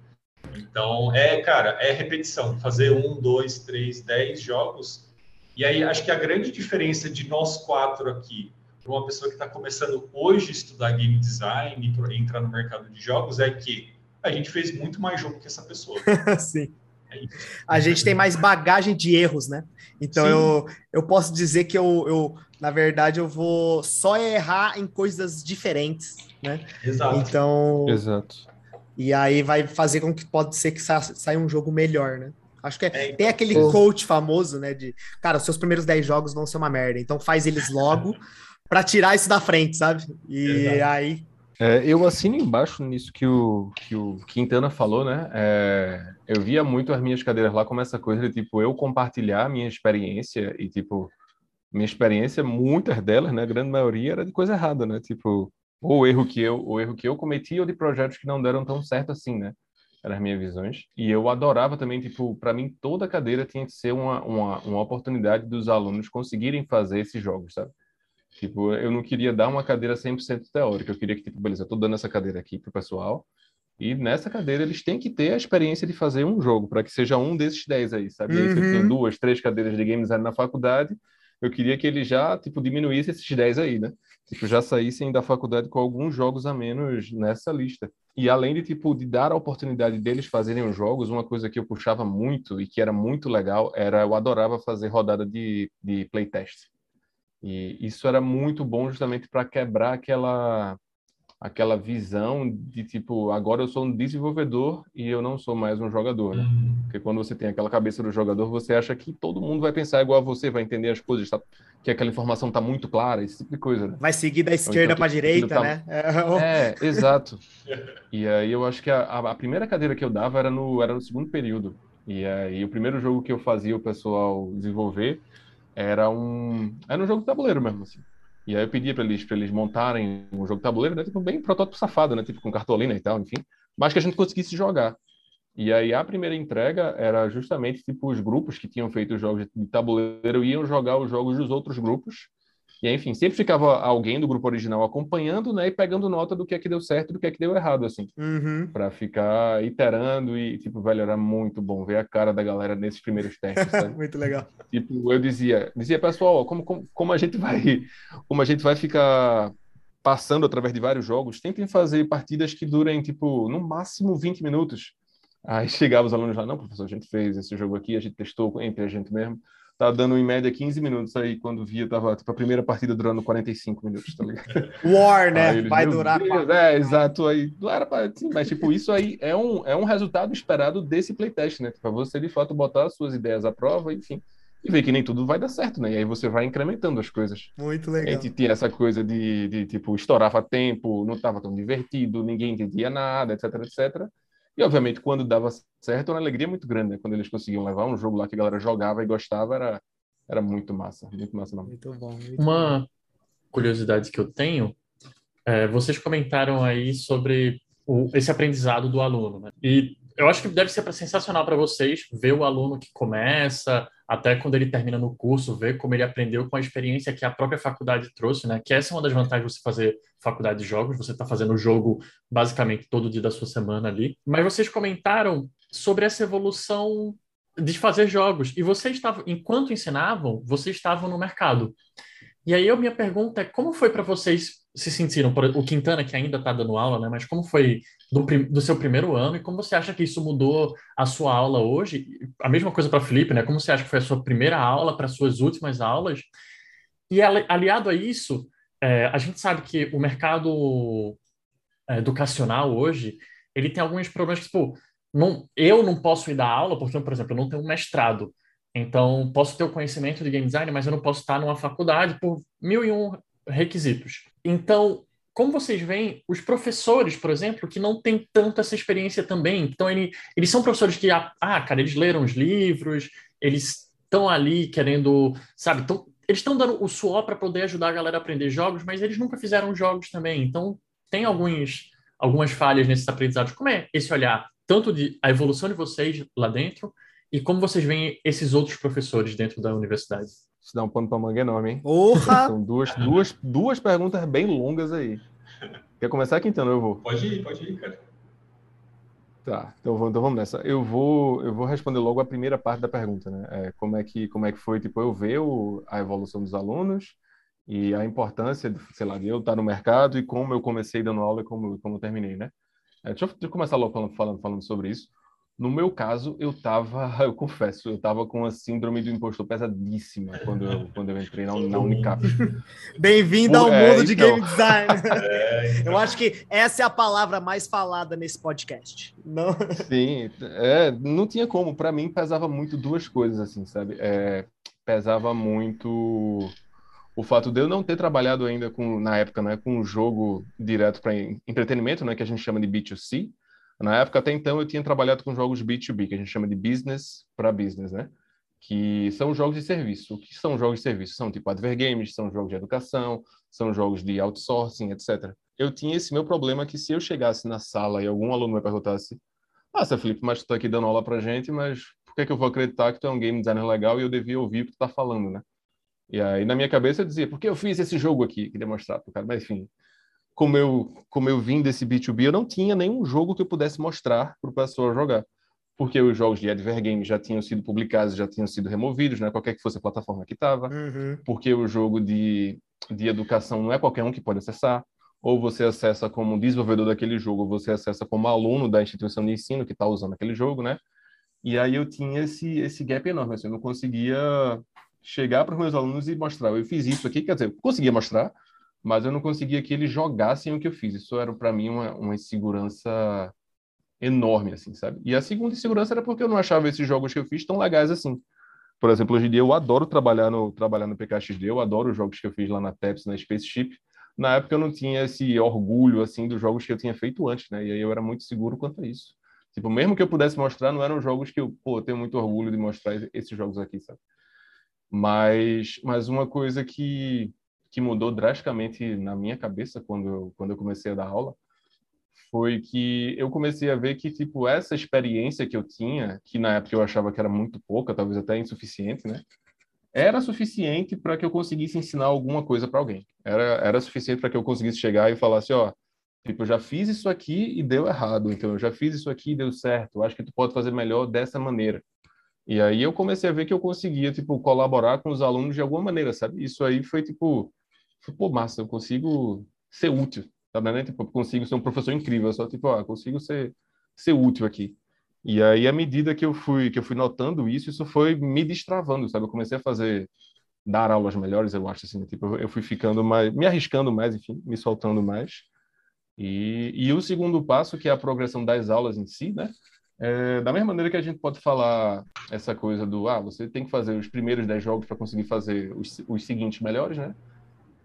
[SPEAKER 4] Então, é, cara, é repetição. Fazer um, dois, três, dez jogos. E aí, acho que a grande diferença de nós quatro aqui, para uma pessoa que está começando hoje a estudar game design e entrar no mercado de jogos, é que a gente fez muito mais jogo que essa pessoa.
[SPEAKER 1] Sim. A gente tem mais bagagem de erros, né? Então eu, eu posso dizer que eu, eu, na verdade, eu vou só errar em coisas diferentes, né?
[SPEAKER 4] Exato.
[SPEAKER 1] Então.
[SPEAKER 3] Exato.
[SPEAKER 1] E aí vai fazer com que pode ser que saia, saia um jogo melhor, né? Acho que é, é, tem aquele coach famoso, né? De cara, os seus primeiros 10 jogos vão ser uma merda, então faz eles logo para tirar isso da frente, sabe? E Exato. aí.
[SPEAKER 3] É, eu assino embaixo nisso que o, que o Quintana falou, né? É, eu via muito as minhas cadeiras lá como essa coisa de tipo eu compartilhar a minha experiência e tipo minha experiência, muitas delas, né, a grande maioria era de coisa errada, né? Tipo, ou erro que eu, o erro que eu cometi ou de projetos que não deram tão certo assim, né? Eram as minhas visões. E eu adorava também, tipo, para mim toda cadeira tinha que ser uma, uma, uma oportunidade dos alunos conseguirem fazer esses jogos, sabe? Tipo, eu não queria dar uma cadeira 100% teórica, eu queria que, tipo, beleza, eu tô dando essa cadeira aqui pro pessoal, e nessa cadeira eles têm que ter a experiência de fazer um jogo, para que seja um desses 10 aí, sabe? Uhum. Aí você tem duas, três cadeiras de game design na faculdade, eu queria que ele já, tipo, diminuísse esses 10 aí, né? Tipo, já saíssem da faculdade com alguns jogos a menos nessa lista. E além de, tipo, de dar a oportunidade deles fazerem os jogos, uma coisa que eu puxava muito e que era muito legal era eu adorava fazer rodada de, de playtest. E isso era muito bom justamente para quebrar aquela aquela visão de tipo, agora eu sou um desenvolvedor e eu não sou mais um jogador, né? Uhum. Porque quando você tem aquela cabeça do jogador, você acha que todo mundo vai pensar igual a você, vai entender as coisas, tá? que aquela informação tá muito clara, esse tipo de coisa, né?
[SPEAKER 1] Vai seguir da esquerda então, para a direita, tá...
[SPEAKER 3] né? É, exato. E aí eu acho que a, a, primeira cadeira que eu dava era no, era no segundo período. E aí o primeiro jogo que eu fazia o pessoal desenvolver era um era um jogo de tabuleiro mesmo, assim. E aí eu pedia para eles, para eles montarem um jogo de tabuleiro, né? Tipo, bem protótipo safado, né? Tipo, com cartolina e tal, enfim. Mas que a gente conseguisse jogar. E aí a primeira entrega era justamente, tipo, os grupos que tinham feito os jogos de tabuleiro iam jogar os jogos dos outros grupos e aí, enfim, sempre ficava alguém do grupo original acompanhando, né, e pegando nota do que é que deu certo e do que é que deu errado, assim,
[SPEAKER 1] uhum.
[SPEAKER 3] para ficar iterando e, tipo, velho, era muito bom ver a cara da galera nesses primeiros testes, sabe?
[SPEAKER 1] muito legal.
[SPEAKER 3] Tipo, eu dizia, dizia, pessoal, como, como, como a gente vai, como a gente vai ficar passando através de vários jogos, tentem fazer partidas que durem, tipo, no máximo 20 minutos. Aí chegava os alunos lá, não, professor, a gente fez esse jogo aqui, a gente testou entre a gente mesmo tá dando em média 15 minutos aí, quando via, tava tipo, a primeira partida durando 45 minutos, tá ligado?
[SPEAKER 1] War, né? Eles, Vai durar.
[SPEAKER 3] Deus, é, exato. Aí, não era pra, sim, mas tipo, isso aí é um, é um resultado esperado desse playtest, né? Pra você de fato botar as suas ideias à prova, enfim. E ver que nem tudo vai dar certo, né? E aí você vai incrementando as coisas.
[SPEAKER 1] Muito legal.
[SPEAKER 3] A gente tinha essa coisa de, de tipo, estourava tempo, não estava tão divertido, ninguém entendia nada, etc, etc. E, obviamente, quando dava certo, uma alegria muito grande, né? Quando eles conseguiam levar um jogo lá que a galera jogava e gostava, era, era muito massa, muito massa mesmo.
[SPEAKER 1] Muito bom. Muito
[SPEAKER 2] uma bom. curiosidade que eu tenho, é, vocês comentaram aí sobre o, esse aprendizado do aluno, né? E eu acho que deve ser sensacional para vocês ver o aluno que começa, até quando ele termina no curso, ver como ele aprendeu com a experiência que a própria faculdade trouxe, né? Que essa é uma das vantagens de você fazer faculdade de jogos, você está fazendo o jogo basicamente todo dia da sua semana ali. Mas vocês comentaram sobre essa evolução de fazer jogos, e vocês estavam, enquanto ensinavam, vocês estavam no mercado. E aí a minha pergunta é como foi para vocês se sentiram, o Quintana que ainda está dando aula, né? Mas como foi do, do, seu primeiro ano e como você acha que isso mudou a sua aula hoje? A mesma coisa para Felipe, né? Como você acha que foi a sua primeira aula para suas últimas aulas? E aliado a isso, é, a gente sabe que o mercado é, educacional hoje ele tem alguns problemas, tipo, não, eu não posso ir dar aula porque, por exemplo, eu não tenho um mestrado. Então, posso ter o conhecimento de game design, mas eu não posso estar numa faculdade por mil e um requisitos. Então, como vocês veem, os professores, por exemplo, que não têm tanto essa experiência também, então ele, eles são professores que, ah, ah cara, eles leram os livros, eles estão ali querendo, sabe, tão, eles estão dando o suor para poder ajudar a galera a aprender jogos, mas eles nunca fizeram jogos também, então tem alguns, algumas falhas nesses aprendizados. Como é esse olhar, tanto de a evolução de vocês lá dentro, e como vocês veem esses outros professores dentro da universidade?
[SPEAKER 3] Isso dá um pano para manga enorme, hein?
[SPEAKER 1] Porra!
[SPEAKER 3] São duas, duas, duas perguntas bem longas aí. Quer começar aqui então? Eu vou.
[SPEAKER 4] Pode ir, pode ir, cara.
[SPEAKER 3] Tá, então, então vamos nessa. Eu vou, eu vou responder logo a primeira parte da pergunta, né? É, como é que como é que foi tipo eu ver o, a evolução dos alunos e a importância, sei lá, de eu estar no mercado e como eu comecei dando aula e como como eu terminei, né? É, deixa, eu, deixa eu começar logo falando, falando falando sobre isso. No meu caso, eu tava, eu confesso, eu tava com a síndrome do impostor pesadíssima quando eu, quando eu entrei na, na Unicap.
[SPEAKER 1] Bem-vindo ao é, mundo de então... game design. É, então. Eu acho que essa é a palavra mais falada nesse podcast. Não...
[SPEAKER 3] Sim, é, não tinha como. Para mim, pesava muito duas coisas, assim, sabe? É, pesava muito o fato de eu não ter trabalhado ainda com, na época, né, com um jogo direto para entretenimento, né, que a gente chama de B2C, na época, até então, eu tinha trabalhado com jogos B2B, que a gente chama de business para business, né? Que são jogos de serviço. O que são jogos de serviço? São tipo advergames, são jogos de educação, são jogos de outsourcing, etc. Eu tinha esse meu problema que se eu chegasse na sala e algum aluno me perguntasse ah, seu Felipe, mas tu tá aqui dando aula pra gente, mas por que, que eu vou acreditar que tu é um game designer legal e eu devia ouvir o que tu tá falando, né? E aí, na minha cabeça, eu dizia, por que eu fiz esse jogo aqui? Queria mostrar pro cara, mas enfim, como eu, como eu vim desse B2B, eu não tinha nenhum jogo que eu pudesse mostrar para o pessoal jogar. Porque os jogos de Advergame já tinham sido publicados, já tinham sido removidos, né? qualquer que fosse a plataforma que estava. Uhum. Porque o jogo de, de educação não é qualquer um que pode acessar. Ou você acessa como desenvolvedor daquele jogo, ou você acessa como aluno da instituição de ensino que está usando aquele jogo, né? E aí eu tinha esse, esse gap enorme, assim, eu não conseguia chegar para os meus alunos e mostrar, eu fiz isso aqui, quer dizer, conseguia mostrar, mas eu não conseguia que eles jogassem o que eu fiz. Isso era para mim uma, uma insegurança enorme, assim, sabe? E a segunda insegurança era porque eu não achava esses jogos que eu fiz tão legais assim. Por exemplo, hoje em dia eu adoro trabalhar no trabalhar no PKXD, eu adoro os jogos que eu fiz lá na Pepsi, na Spaceship. Na época eu não tinha esse orgulho assim dos jogos que eu tinha feito antes, né? E aí eu era muito seguro quanto a isso. Tipo, mesmo que eu pudesse mostrar, não eram jogos que eu, pô, tenho muito orgulho de mostrar esses jogos aqui, sabe? Mas, mas uma coisa que que mudou drasticamente na minha cabeça quando eu, quando eu comecei a dar aula foi que eu comecei a ver que tipo essa experiência que eu tinha, que na época eu achava que era muito pouca, talvez até insuficiente, né? Era suficiente para que eu conseguisse ensinar alguma coisa para alguém. Era era suficiente para que eu conseguisse chegar e falar assim, ó, tipo, eu já fiz isso aqui e deu errado, então eu já fiz isso aqui e deu certo. Acho que tu pode fazer melhor dessa maneira. E aí eu comecei a ver que eu conseguia, tipo, colaborar com os alunos de alguma maneira, sabe? Isso aí foi, tipo, pô, massa, eu consigo ser útil, tá né? Tipo, consigo ser um professor incrível, só tipo, ó, consigo ser, ser útil aqui. E aí, à medida que eu fui que eu fui notando isso, isso foi me destravando, sabe? Eu comecei a fazer dar aulas melhores, eu acho assim, tipo, eu fui ficando mais, me arriscando mais, enfim, me soltando mais. E, e o segundo passo, que é a progressão das aulas em si, né? É, da mesma maneira que a gente pode falar essa coisa do, ah, você tem que fazer os primeiros 10 jogos para conseguir fazer os, os seguintes melhores, né?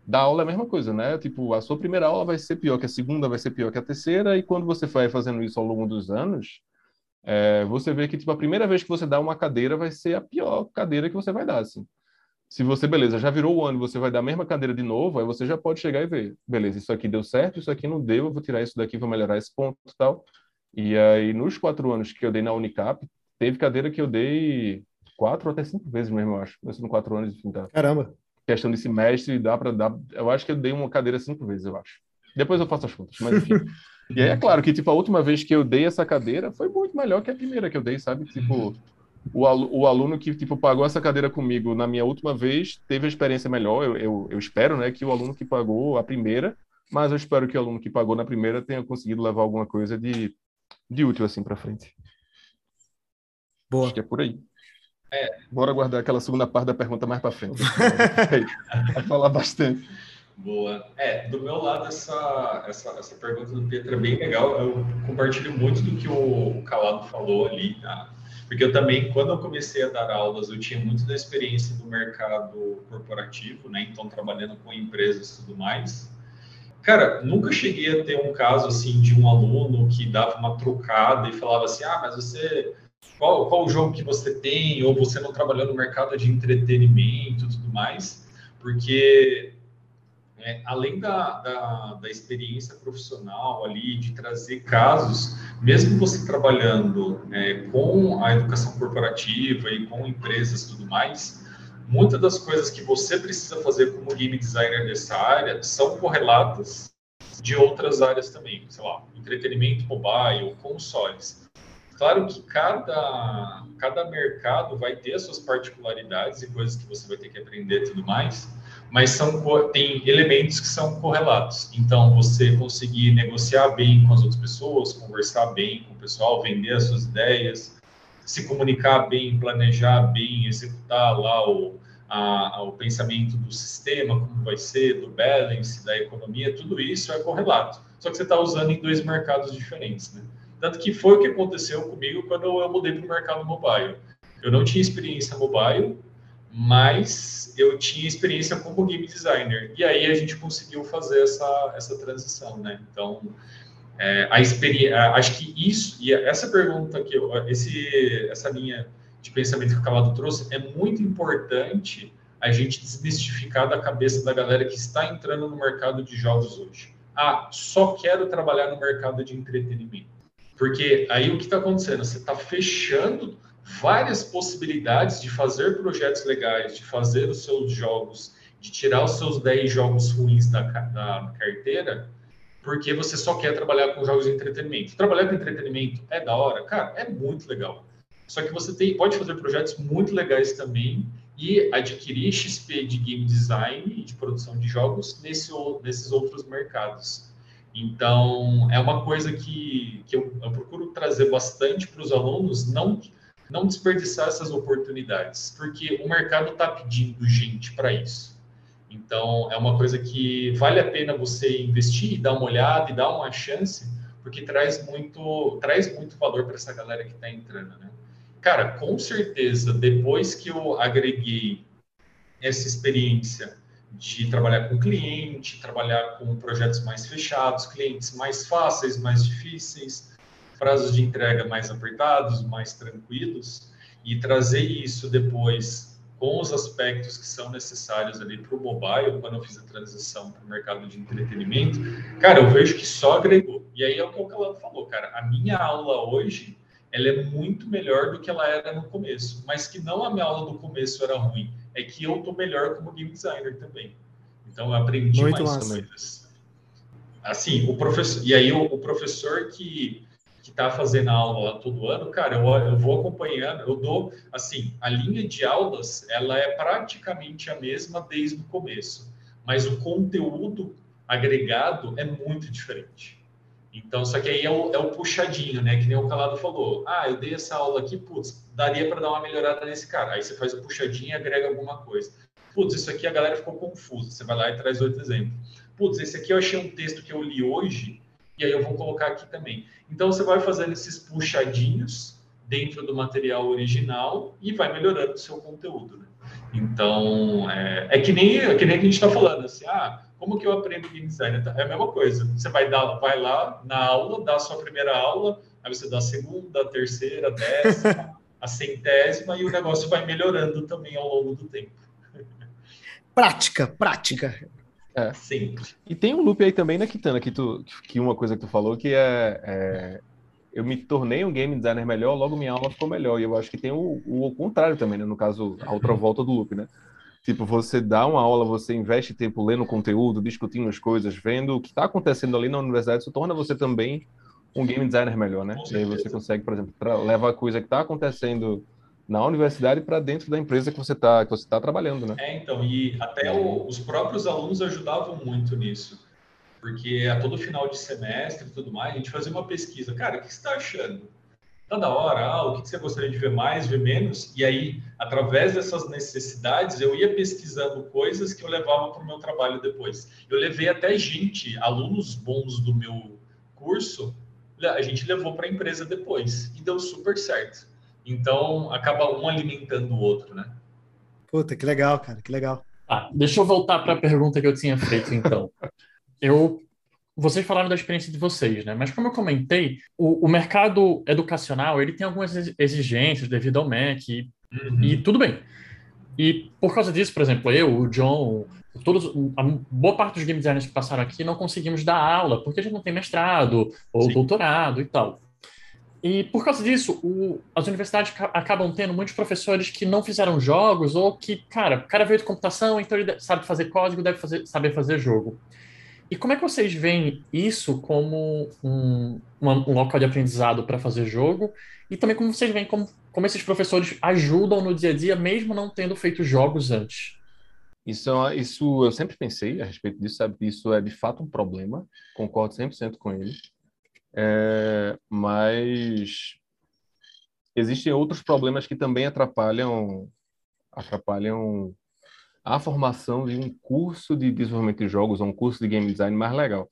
[SPEAKER 3] Da aula é a mesma coisa, né? Tipo, a sua primeira aula vai ser pior que a segunda, vai ser pior que a terceira, e quando você vai fazendo isso ao longo dos anos, é, você vê que, tipo, a primeira vez que você dá uma cadeira vai ser a pior cadeira que você vai dar, assim. Se você, beleza, já virou o ano você vai dar a mesma cadeira de novo, aí você já pode chegar e ver, beleza, isso aqui deu certo, isso aqui não deu, eu vou tirar isso daqui, vou melhorar esse ponto e tal. E aí, nos quatro anos que eu dei na Unicap, teve cadeira que eu dei quatro até cinco vezes mesmo, eu acho. Começando quatro anos, enfim, tá.
[SPEAKER 1] Caramba!
[SPEAKER 3] Questão de semestre, dá para dar. Eu acho que eu dei uma cadeira cinco vezes, eu acho. Depois eu faço as contas, mas enfim. e aí é claro que, tipo, a última vez que eu dei essa cadeira foi muito melhor que a primeira que eu dei, sabe? Tipo, o, alu o aluno que, tipo, pagou essa cadeira comigo na minha última vez teve a experiência melhor. Eu, eu, eu espero, né, que o aluno que pagou a primeira, mas eu espero que o aluno que pagou na primeira tenha conseguido levar alguma coisa de, de útil, assim, para frente.
[SPEAKER 1] Boa.
[SPEAKER 3] Acho que é por aí. É. Bora guardar aquela segunda parte da pergunta mais para frente. Vai falar bastante.
[SPEAKER 4] Boa. É, do meu lado, essa, essa, essa pergunta do Pedro é bem legal. Eu compartilho muito do que o Calado falou ali, tá? Porque eu também, quando eu comecei a dar aulas, eu tinha muito da experiência do mercado corporativo, né? Então, trabalhando com empresas e tudo mais. Cara, nunca cheguei a ter um caso assim de um aluno que dava uma trocada e falava assim: ah, mas você qual, qual o jogo que você tem, ou você não trabalhou no mercado de entretenimento e tudo mais, porque é, além da, da, da, experiência profissional ali, de trazer casos, mesmo você trabalhando é, com a educação corporativa e com empresas e tudo mais, muitas das coisas que você precisa fazer como game designer dessa área são correlatas de outras áreas também, sei lá, entretenimento mobile, consoles. Claro que cada, cada mercado vai ter as suas particularidades e coisas que você vai ter que aprender e tudo mais, mas são, tem elementos que são correlatos. Então, você conseguir negociar bem com as outras pessoas, conversar bem com o pessoal, vender as suas ideias, se comunicar bem, planejar bem, executar lá o, a, o pensamento do sistema, como vai ser, do balance, da economia, tudo isso é correlato. Só que você está usando em dois mercados diferentes, né? Tanto que foi o que aconteceu comigo quando eu mudei para o mercado mobile. Eu não tinha experiência mobile, mas eu tinha experiência como game designer. E aí a gente conseguiu fazer essa, essa transição, né? Então, é, a experiência, acho que isso, e essa pergunta que esse, essa linha de pensamento que o Calado trouxe, é muito importante a gente desmistificar da cabeça da galera que está entrando no mercado de jogos hoje. Ah, só quero trabalhar no mercado de entretenimento. Porque aí o que está acontecendo? Você está fechando várias possibilidades de fazer projetos legais, de fazer os seus jogos, de tirar os seus 10 jogos ruins da, da carteira, porque você só quer trabalhar com jogos de entretenimento. Trabalhar com entretenimento é da hora? Cara, é muito legal. Só que você tem, pode fazer projetos muito legais também e adquirir XP de game design e de produção de jogos nesse, nesses outros mercados. Então, é uma coisa que, que eu, eu procuro trazer bastante para os alunos, não, não desperdiçar essas oportunidades, porque o mercado está pedindo gente para isso. Então, é uma coisa que vale a pena você investir, dar uma olhada e dar uma chance, porque traz muito, traz muito valor para essa galera que está entrando, né? Cara, com certeza, depois que eu agreguei essa experiência de trabalhar com cliente, trabalhar com projetos mais fechados, clientes mais fáceis, mais difíceis, prazos de entrega mais apertados, mais tranquilos, e trazer isso depois com os aspectos que são necessários ali para o mobile, quando eu fiz a transição para o mercado de entretenimento, cara, eu vejo que só agregou. E aí é o que o Calado falou, cara, a minha aula hoje, ela é muito melhor do que ela era no começo, mas que não a minha aula do começo era ruim, é que eu tô melhor como game designer também. Então eu aprendi muito mais coisas. Assim, o professor, e aí o, o professor que que está fazendo a aula todo ano, cara, eu, eu vou acompanhando, eu dou, assim, a linha de aulas, ela é praticamente a mesma desde o começo, mas o conteúdo agregado é muito diferente. Então, só que aí é o, é o puxadinho, né? Que nem o Calado falou. Ah, eu dei essa aula aqui, putz, daria para dar uma melhorada nesse cara. Aí você faz o puxadinho e agrega alguma coisa. Putz, isso aqui a galera ficou confusa. Você vai lá e traz outro exemplo. Putz, esse aqui eu achei um texto que eu li hoje e aí eu vou colocar aqui também. Então você vai fazendo esses puxadinhos dentro do material original e vai melhorando o seu conteúdo. Né? Então é, é, que nem é que nem a gente está falando assim, ah, como que eu aprendo game design? É a mesma coisa. Você vai dar, vai lá na aula, dá a sua primeira aula, aí você dá a segunda, a terceira, a décima, a centésima e o negócio vai melhorando também ao longo do tempo.
[SPEAKER 1] Prática, prática.
[SPEAKER 3] É. Sempre. E tem um loop aí também, né, Kitana, que, tu, que uma coisa que tu falou que é, é, eu me tornei um game designer melhor, logo minha aula ficou melhor. E eu acho que tem o, o contrário também, né? No caso, a outra volta do loop, né? Tipo, você dá uma aula, você investe tempo lendo conteúdo, discutindo as coisas, vendo o que está acontecendo ali na universidade, isso torna você também um game designer melhor, né? E aí você consegue, por exemplo, levar a coisa que está acontecendo na universidade para dentro da empresa que você está tá trabalhando, né?
[SPEAKER 4] É, então, e até o, os próprios alunos ajudavam muito nisso, porque a todo final de semestre e tudo mais, a gente fazia uma pesquisa. Cara, o que você está achando? Tá da hora? Ah, o que você gostaria de ver mais, ver menos? E aí, através dessas necessidades, eu ia pesquisando coisas que eu levava para o meu trabalho depois. Eu levei até gente, alunos bons do meu curso, a gente levou para a empresa depois e deu super certo. Então, acaba um alimentando o outro, né?
[SPEAKER 1] Puta, que legal, cara, que legal.
[SPEAKER 2] Ah, deixa eu voltar para a pergunta que eu tinha feito, então. eu, vocês falaram da experiência de vocês, né? Mas como eu comentei, o, o mercado educacional ele tem algumas exigências devido ao MEC e, uhum. e tudo bem. E por causa disso, por exemplo, eu, o John, todos, a boa parte dos game designers que passaram aqui não conseguimos dar aula porque a gente não tem mestrado ou Sim. doutorado e tal. E por causa disso, o, as universidades acabam tendo muitos professores que não fizeram jogos ou que, cara, o cara veio de computação, então ele sabe fazer código, deve fazer, saber fazer jogo. E como é que vocês veem isso como um, um local de aprendizado para fazer jogo? E também como vocês veem como, como esses professores ajudam no dia a dia, mesmo não tendo feito jogos antes?
[SPEAKER 3] Isso, é isso eu sempre pensei a respeito disso, sabe? Isso é de fato um problema, concordo 100% com ele. É, mas existem outros problemas que também atrapalham atrapalham a formação de um curso de desenvolvimento de jogos ou um curso de game design mais legal.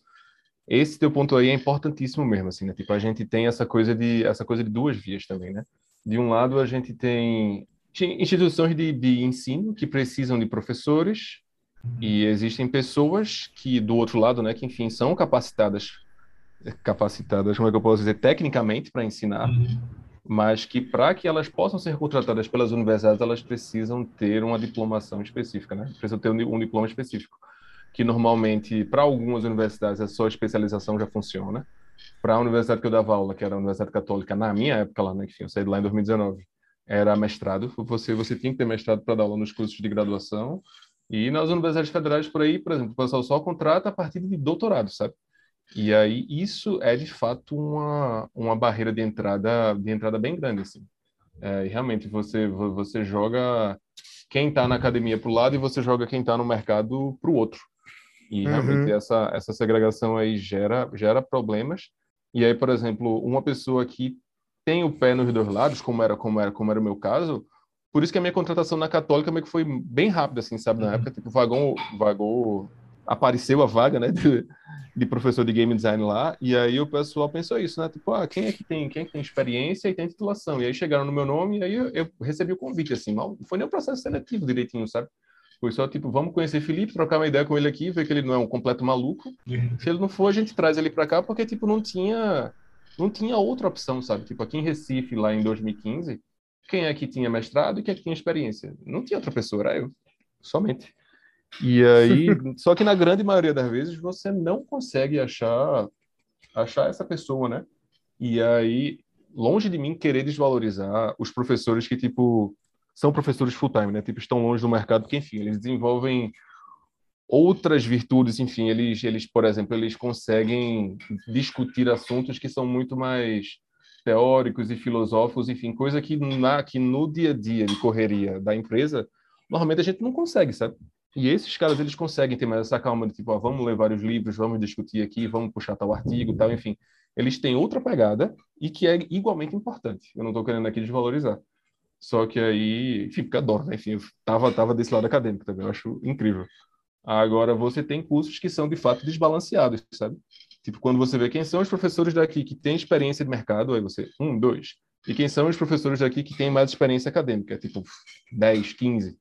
[SPEAKER 3] Esse teu ponto aí é importantíssimo mesmo, assim, né? Tipo, a gente tem essa coisa de essa coisa de duas vias também, né? De um lado, a gente tem instituições de, de ensino que precisam de professores e existem pessoas que do outro lado, né, que enfim são capacitadas capacitadas, como é que eu posso dizer, tecnicamente para ensinar, uhum. Mas que para que elas possam ser contratadas pelas universidades, elas precisam ter uma diplomação específica, né? Precisam ter um, um diploma específico, que normalmente para algumas universidades a sua especialização já funciona. Para a universidade que eu dava aula, que era a Universidade Católica, na minha época lá, né, enfim, eu saí de lá em 2019, era mestrado. Você você tinha que ter mestrado para dar aula nos cursos de graduação. E nas universidades federais por aí, por exemplo, o pessoal só contrata a partir de doutorado, sabe? E aí isso é de fato uma, uma barreira de entrada de entrada bem grande assim. É, e realmente você você joga quem está na academia para o lado e você joga quem está no mercado para o outro. E realmente uhum. essa essa segregação aí gera gera problemas. E aí, por exemplo, uma pessoa que tem o pé nos dois lados, como era como era como era o meu caso, por isso que a minha contratação na Católica meio que foi bem rápida, assim, sabe? Na uhum. época, tipo, vagão, vagou, apareceu a vaga, né, de, de, professor de game design lá, e aí o pessoal pensou isso, né? Tipo, ah, quem é que tem, quem é que tem experiência e tem titulação? E aí chegaram no meu nome e aí eu, eu recebi o convite, assim, mal, não foi nem um processo seletivo direitinho, sabe? Foi só, tipo, vamos conhecer Felipe, trocar uma ideia com ele aqui, ver que ele não é um completo maluco. Uhum. Se ele não for, a gente traz ele para cá, porque, tipo, não tinha, não tinha outra opção, sabe? Tipo, aqui em Recife, lá em 2015, quem é que tinha mestrado e quem é que tinha experiência? Não tinha outra pessoa, era eu, somente. E aí, só que na grande maioria das vezes você não consegue achar achar essa pessoa, né? E aí, longe de mim querer desvalorizar os professores que tipo são professores full time, né? Tipo estão longe do mercado, porque enfim, eles desenvolvem outras virtudes, enfim, eles eles, por exemplo, eles conseguem discutir assuntos que são muito mais teóricos e filosóficos, enfim, coisa que, na, que no dia a dia de correria da empresa, normalmente a gente não consegue, sabe? E esses caras, eles conseguem ter mais essa calma de tipo, ah, vamos ler vários livros, vamos discutir aqui, vamos puxar tal artigo, tal, enfim. Eles têm outra pegada e que é igualmente importante. Eu não estou querendo aqui desvalorizar. Só que aí, enfim, porque adoro, né? Enfim, eu tava, tava desse lado acadêmico também, eu acho incrível. Agora, você tem cursos que são, de fato, desbalanceados, sabe? Tipo, quando você vê quem são os professores daqui que têm experiência de mercado, aí você, um, dois. E quem são os professores daqui que têm mais experiência acadêmica, tipo, 10, 15.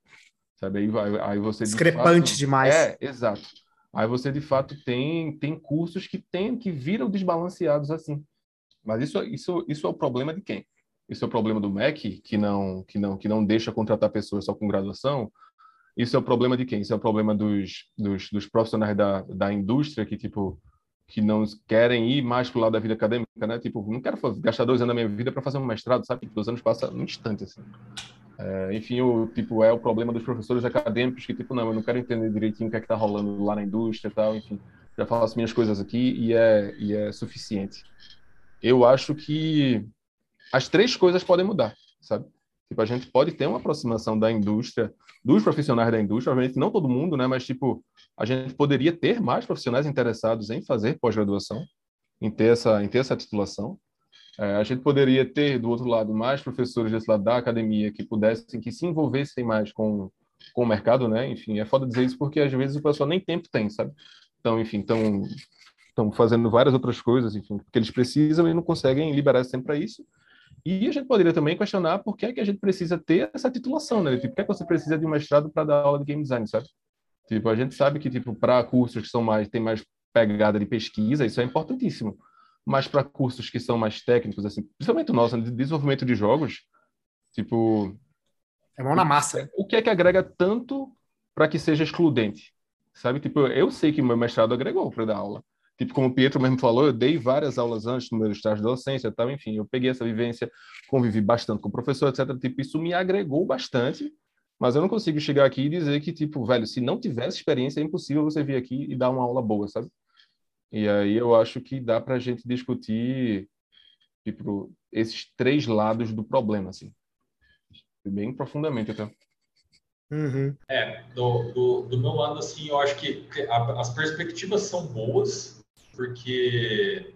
[SPEAKER 3] Sabe? Aí, vai, aí você.
[SPEAKER 1] Discrepante de fato, demais.
[SPEAKER 3] É, exato. Aí você, de fato, tem, tem cursos que tem, que viram desbalanceados assim. Mas isso, isso, isso é o problema de quem? Isso é o problema do MEC, que não, que não, que não deixa contratar pessoas só com graduação? Isso é o problema de quem? Isso é o problema dos, dos, dos profissionais da, da indústria que, tipo, que não querem ir mais para o lado da vida acadêmica, né? Tipo, não quero gastar dois anos da minha vida para fazer um mestrado, sabe? Dois anos passa num instante, assim. É, enfim, o tipo é o problema dos professores acadêmicos que tipo não, eu não quero entender direitinho o que é que está rolando lá na indústria tal, enfim, já faço as minhas coisas aqui e é e é suficiente. Eu acho que as três coisas podem mudar, sabe? Tipo, a gente pode ter uma aproximação da indústria, dos profissionais da indústria, obviamente não todo mundo, né, mas tipo, a gente poderia ter mais profissionais interessados em fazer pós-graduação, em ter essa, em ter essa titulação. É, a gente poderia ter, do outro lado, mais professores desse lado da academia que pudessem, que se envolvessem mais com, com o mercado, né? Enfim, é foda dizer isso porque às vezes o pessoal nem tempo tem, sabe? Então, enfim, estão estão fazendo várias outras coisas, enfim, que eles precisam e não conseguem liberar esse tempo para isso. E a gente poderia também questionar por que, é que a gente precisa ter essa titulação, né? Tipo, por que, é que você precisa de um mestrado para dar aula de game design, sabe? Tipo, a gente sabe que tipo para cursos que são mais tem mais pegada de pesquisa, isso é importantíssimo. Mas para cursos que são mais técnicos, assim, principalmente o nosso né, de desenvolvimento de jogos, tipo
[SPEAKER 1] é mão na massa.
[SPEAKER 3] O que é que agrega tanto para que seja excludente? Sabe? Tipo, eu sei que meu mestrado agregou para dar aula. Tipo, como o Pietro mesmo falou, eu dei várias aulas antes no meu estágio de docência tal, enfim, eu peguei essa vivência, convivi bastante com o professor, etc. Tipo, isso me agregou bastante, mas eu não consigo chegar aqui e dizer que, tipo, velho, se não tivesse experiência, é impossível você vir aqui e dar uma aula boa, sabe? E aí eu acho que dá para a gente discutir tipo, esses três lados do problema, assim. Bem profundamente até.
[SPEAKER 4] Uhum. É, do, do, do, meu lado, assim, eu acho que a, as perspectivas são boas, porque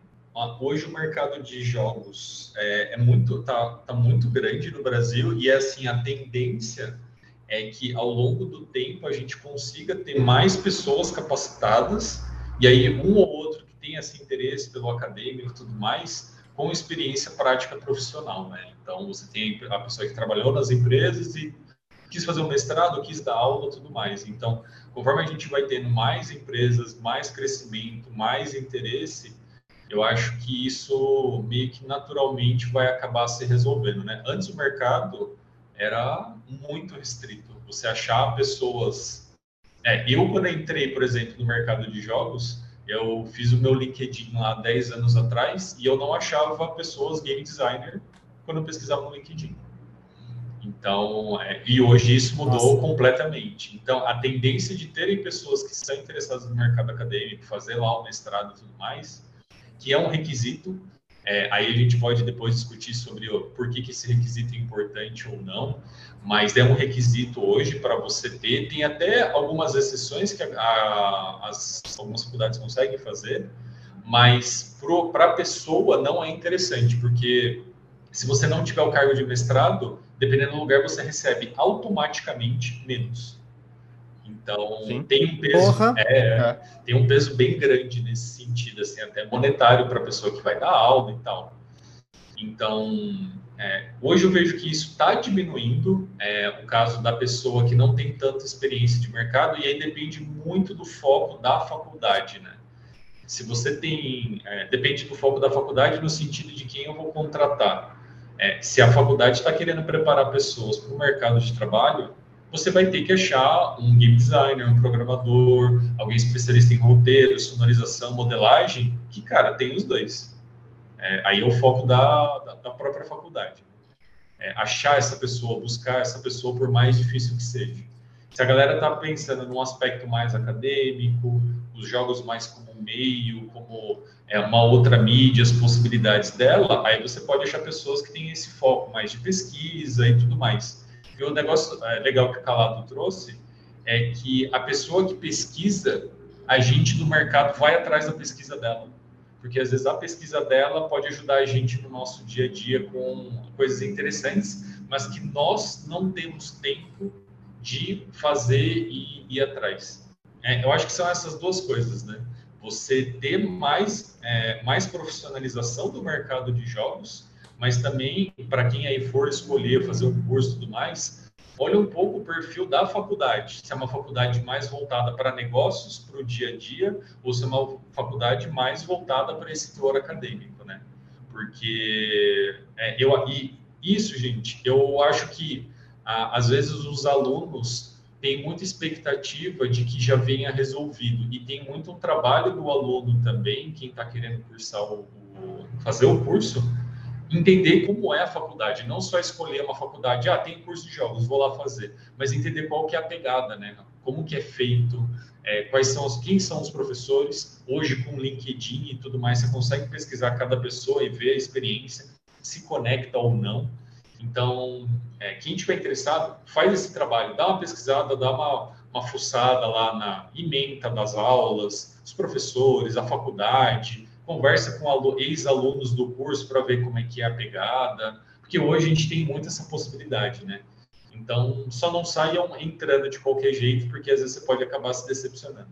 [SPEAKER 4] hoje o mercado de jogos é, é, muito, tá, tá muito grande no Brasil e, assim, a tendência é que ao longo do tempo a gente consiga ter mais pessoas capacitadas e aí um ou tenha esse interesse pelo acadêmico e tudo mais, com experiência prática profissional, né? Então você tem a pessoa que trabalhou nas empresas e quis fazer um mestrado, quis dar aula, tudo mais. Então, conforme a gente vai tendo mais empresas, mais crescimento, mais interesse, eu acho que isso meio que naturalmente vai acabar se resolvendo, né? Antes o mercado era muito restrito. Você achar pessoas. É, eu, quando entrei, por exemplo, no mercado de jogos, eu fiz o meu LinkedIn lá 10 anos atrás e eu não achava pessoas game designer quando eu pesquisava no LinkedIn. Então, é, e hoje isso mudou Nossa. completamente. Então, a tendência de terem pessoas que estão interessadas no mercado acadêmico, fazer lá o mestrado e tudo mais, que é um requisito, é, aí a gente pode depois discutir sobre por que, que esse requisito é importante ou não, mas é um requisito hoje para você ter. Tem até algumas exceções que a, a, as, algumas faculdades conseguem fazer, mas para a pessoa não é interessante, porque se você não tiver o cargo de mestrado, dependendo do lugar, você recebe automaticamente menos. Então Sim. tem um peso, é, é. tem um peso bem grande nesse sentido, assim, até monetário para a pessoa que vai dar aula e tal. Então é, hoje eu vejo que isso está diminuindo, é, o caso da pessoa que não tem tanta experiência de mercado, e aí depende muito do foco da faculdade, né? Se você tem, é, depende do foco da faculdade no sentido de quem eu vou contratar. É, se a faculdade está querendo preparar pessoas para o mercado de trabalho, você vai ter que achar um game designer, um programador, alguém especialista em roteiro, sonorização, modelagem, que, cara, tem os dois. É, aí é o foco da, da, da própria faculdade. É, achar essa pessoa, buscar essa pessoa, por mais difícil que seja. Se a galera está pensando num aspecto mais acadêmico, os jogos mais como meio, como é, uma outra mídia, as possibilidades dela, aí você pode achar pessoas que têm esse foco mais de pesquisa e tudo mais. E o negócio é, legal que o Calado trouxe é que a pessoa que pesquisa, a gente do mercado vai atrás da pesquisa dela. Porque às vezes a pesquisa dela pode ajudar a gente no nosso dia a dia com coisas interessantes, mas que nós não temos tempo de fazer e ir atrás. É, eu acho que são essas duas coisas, né? Você ter mais, é, mais profissionalização do mercado de jogos mas também para quem aí for escolher fazer um curso e tudo mais, olha um pouco o perfil da faculdade. Se é uma faculdade mais voltada para negócios, para o dia a dia, ou se é uma faculdade mais voltada para esse teor acadêmico, né? Porque é, eu e isso, gente, eu acho que a, às vezes os alunos têm muita expectativa de que já venha resolvido e tem muito trabalho do aluno também, quem está querendo cursar o, o fazer o curso entender como é a faculdade, não só escolher uma faculdade, ah, tem curso de jogos, vou lá fazer, mas entender qual que é a pegada, né? Como que é feito, é, quais são os, quem são os professores. Hoje com LinkedIn e tudo mais, você consegue pesquisar cada pessoa e ver a experiência, se conecta ou não. Então, é, quem tiver interessado, faz esse trabalho, dá uma pesquisada, dá uma, uma fuçada lá na ementa das aulas, os professores, a faculdade, conversa com ex-alunos do curso para ver como é que é a pegada, porque hoje a gente tem muito essa possibilidade, né? Então, só não saiam entrando de qualquer jeito, porque às vezes você pode acabar se decepcionando.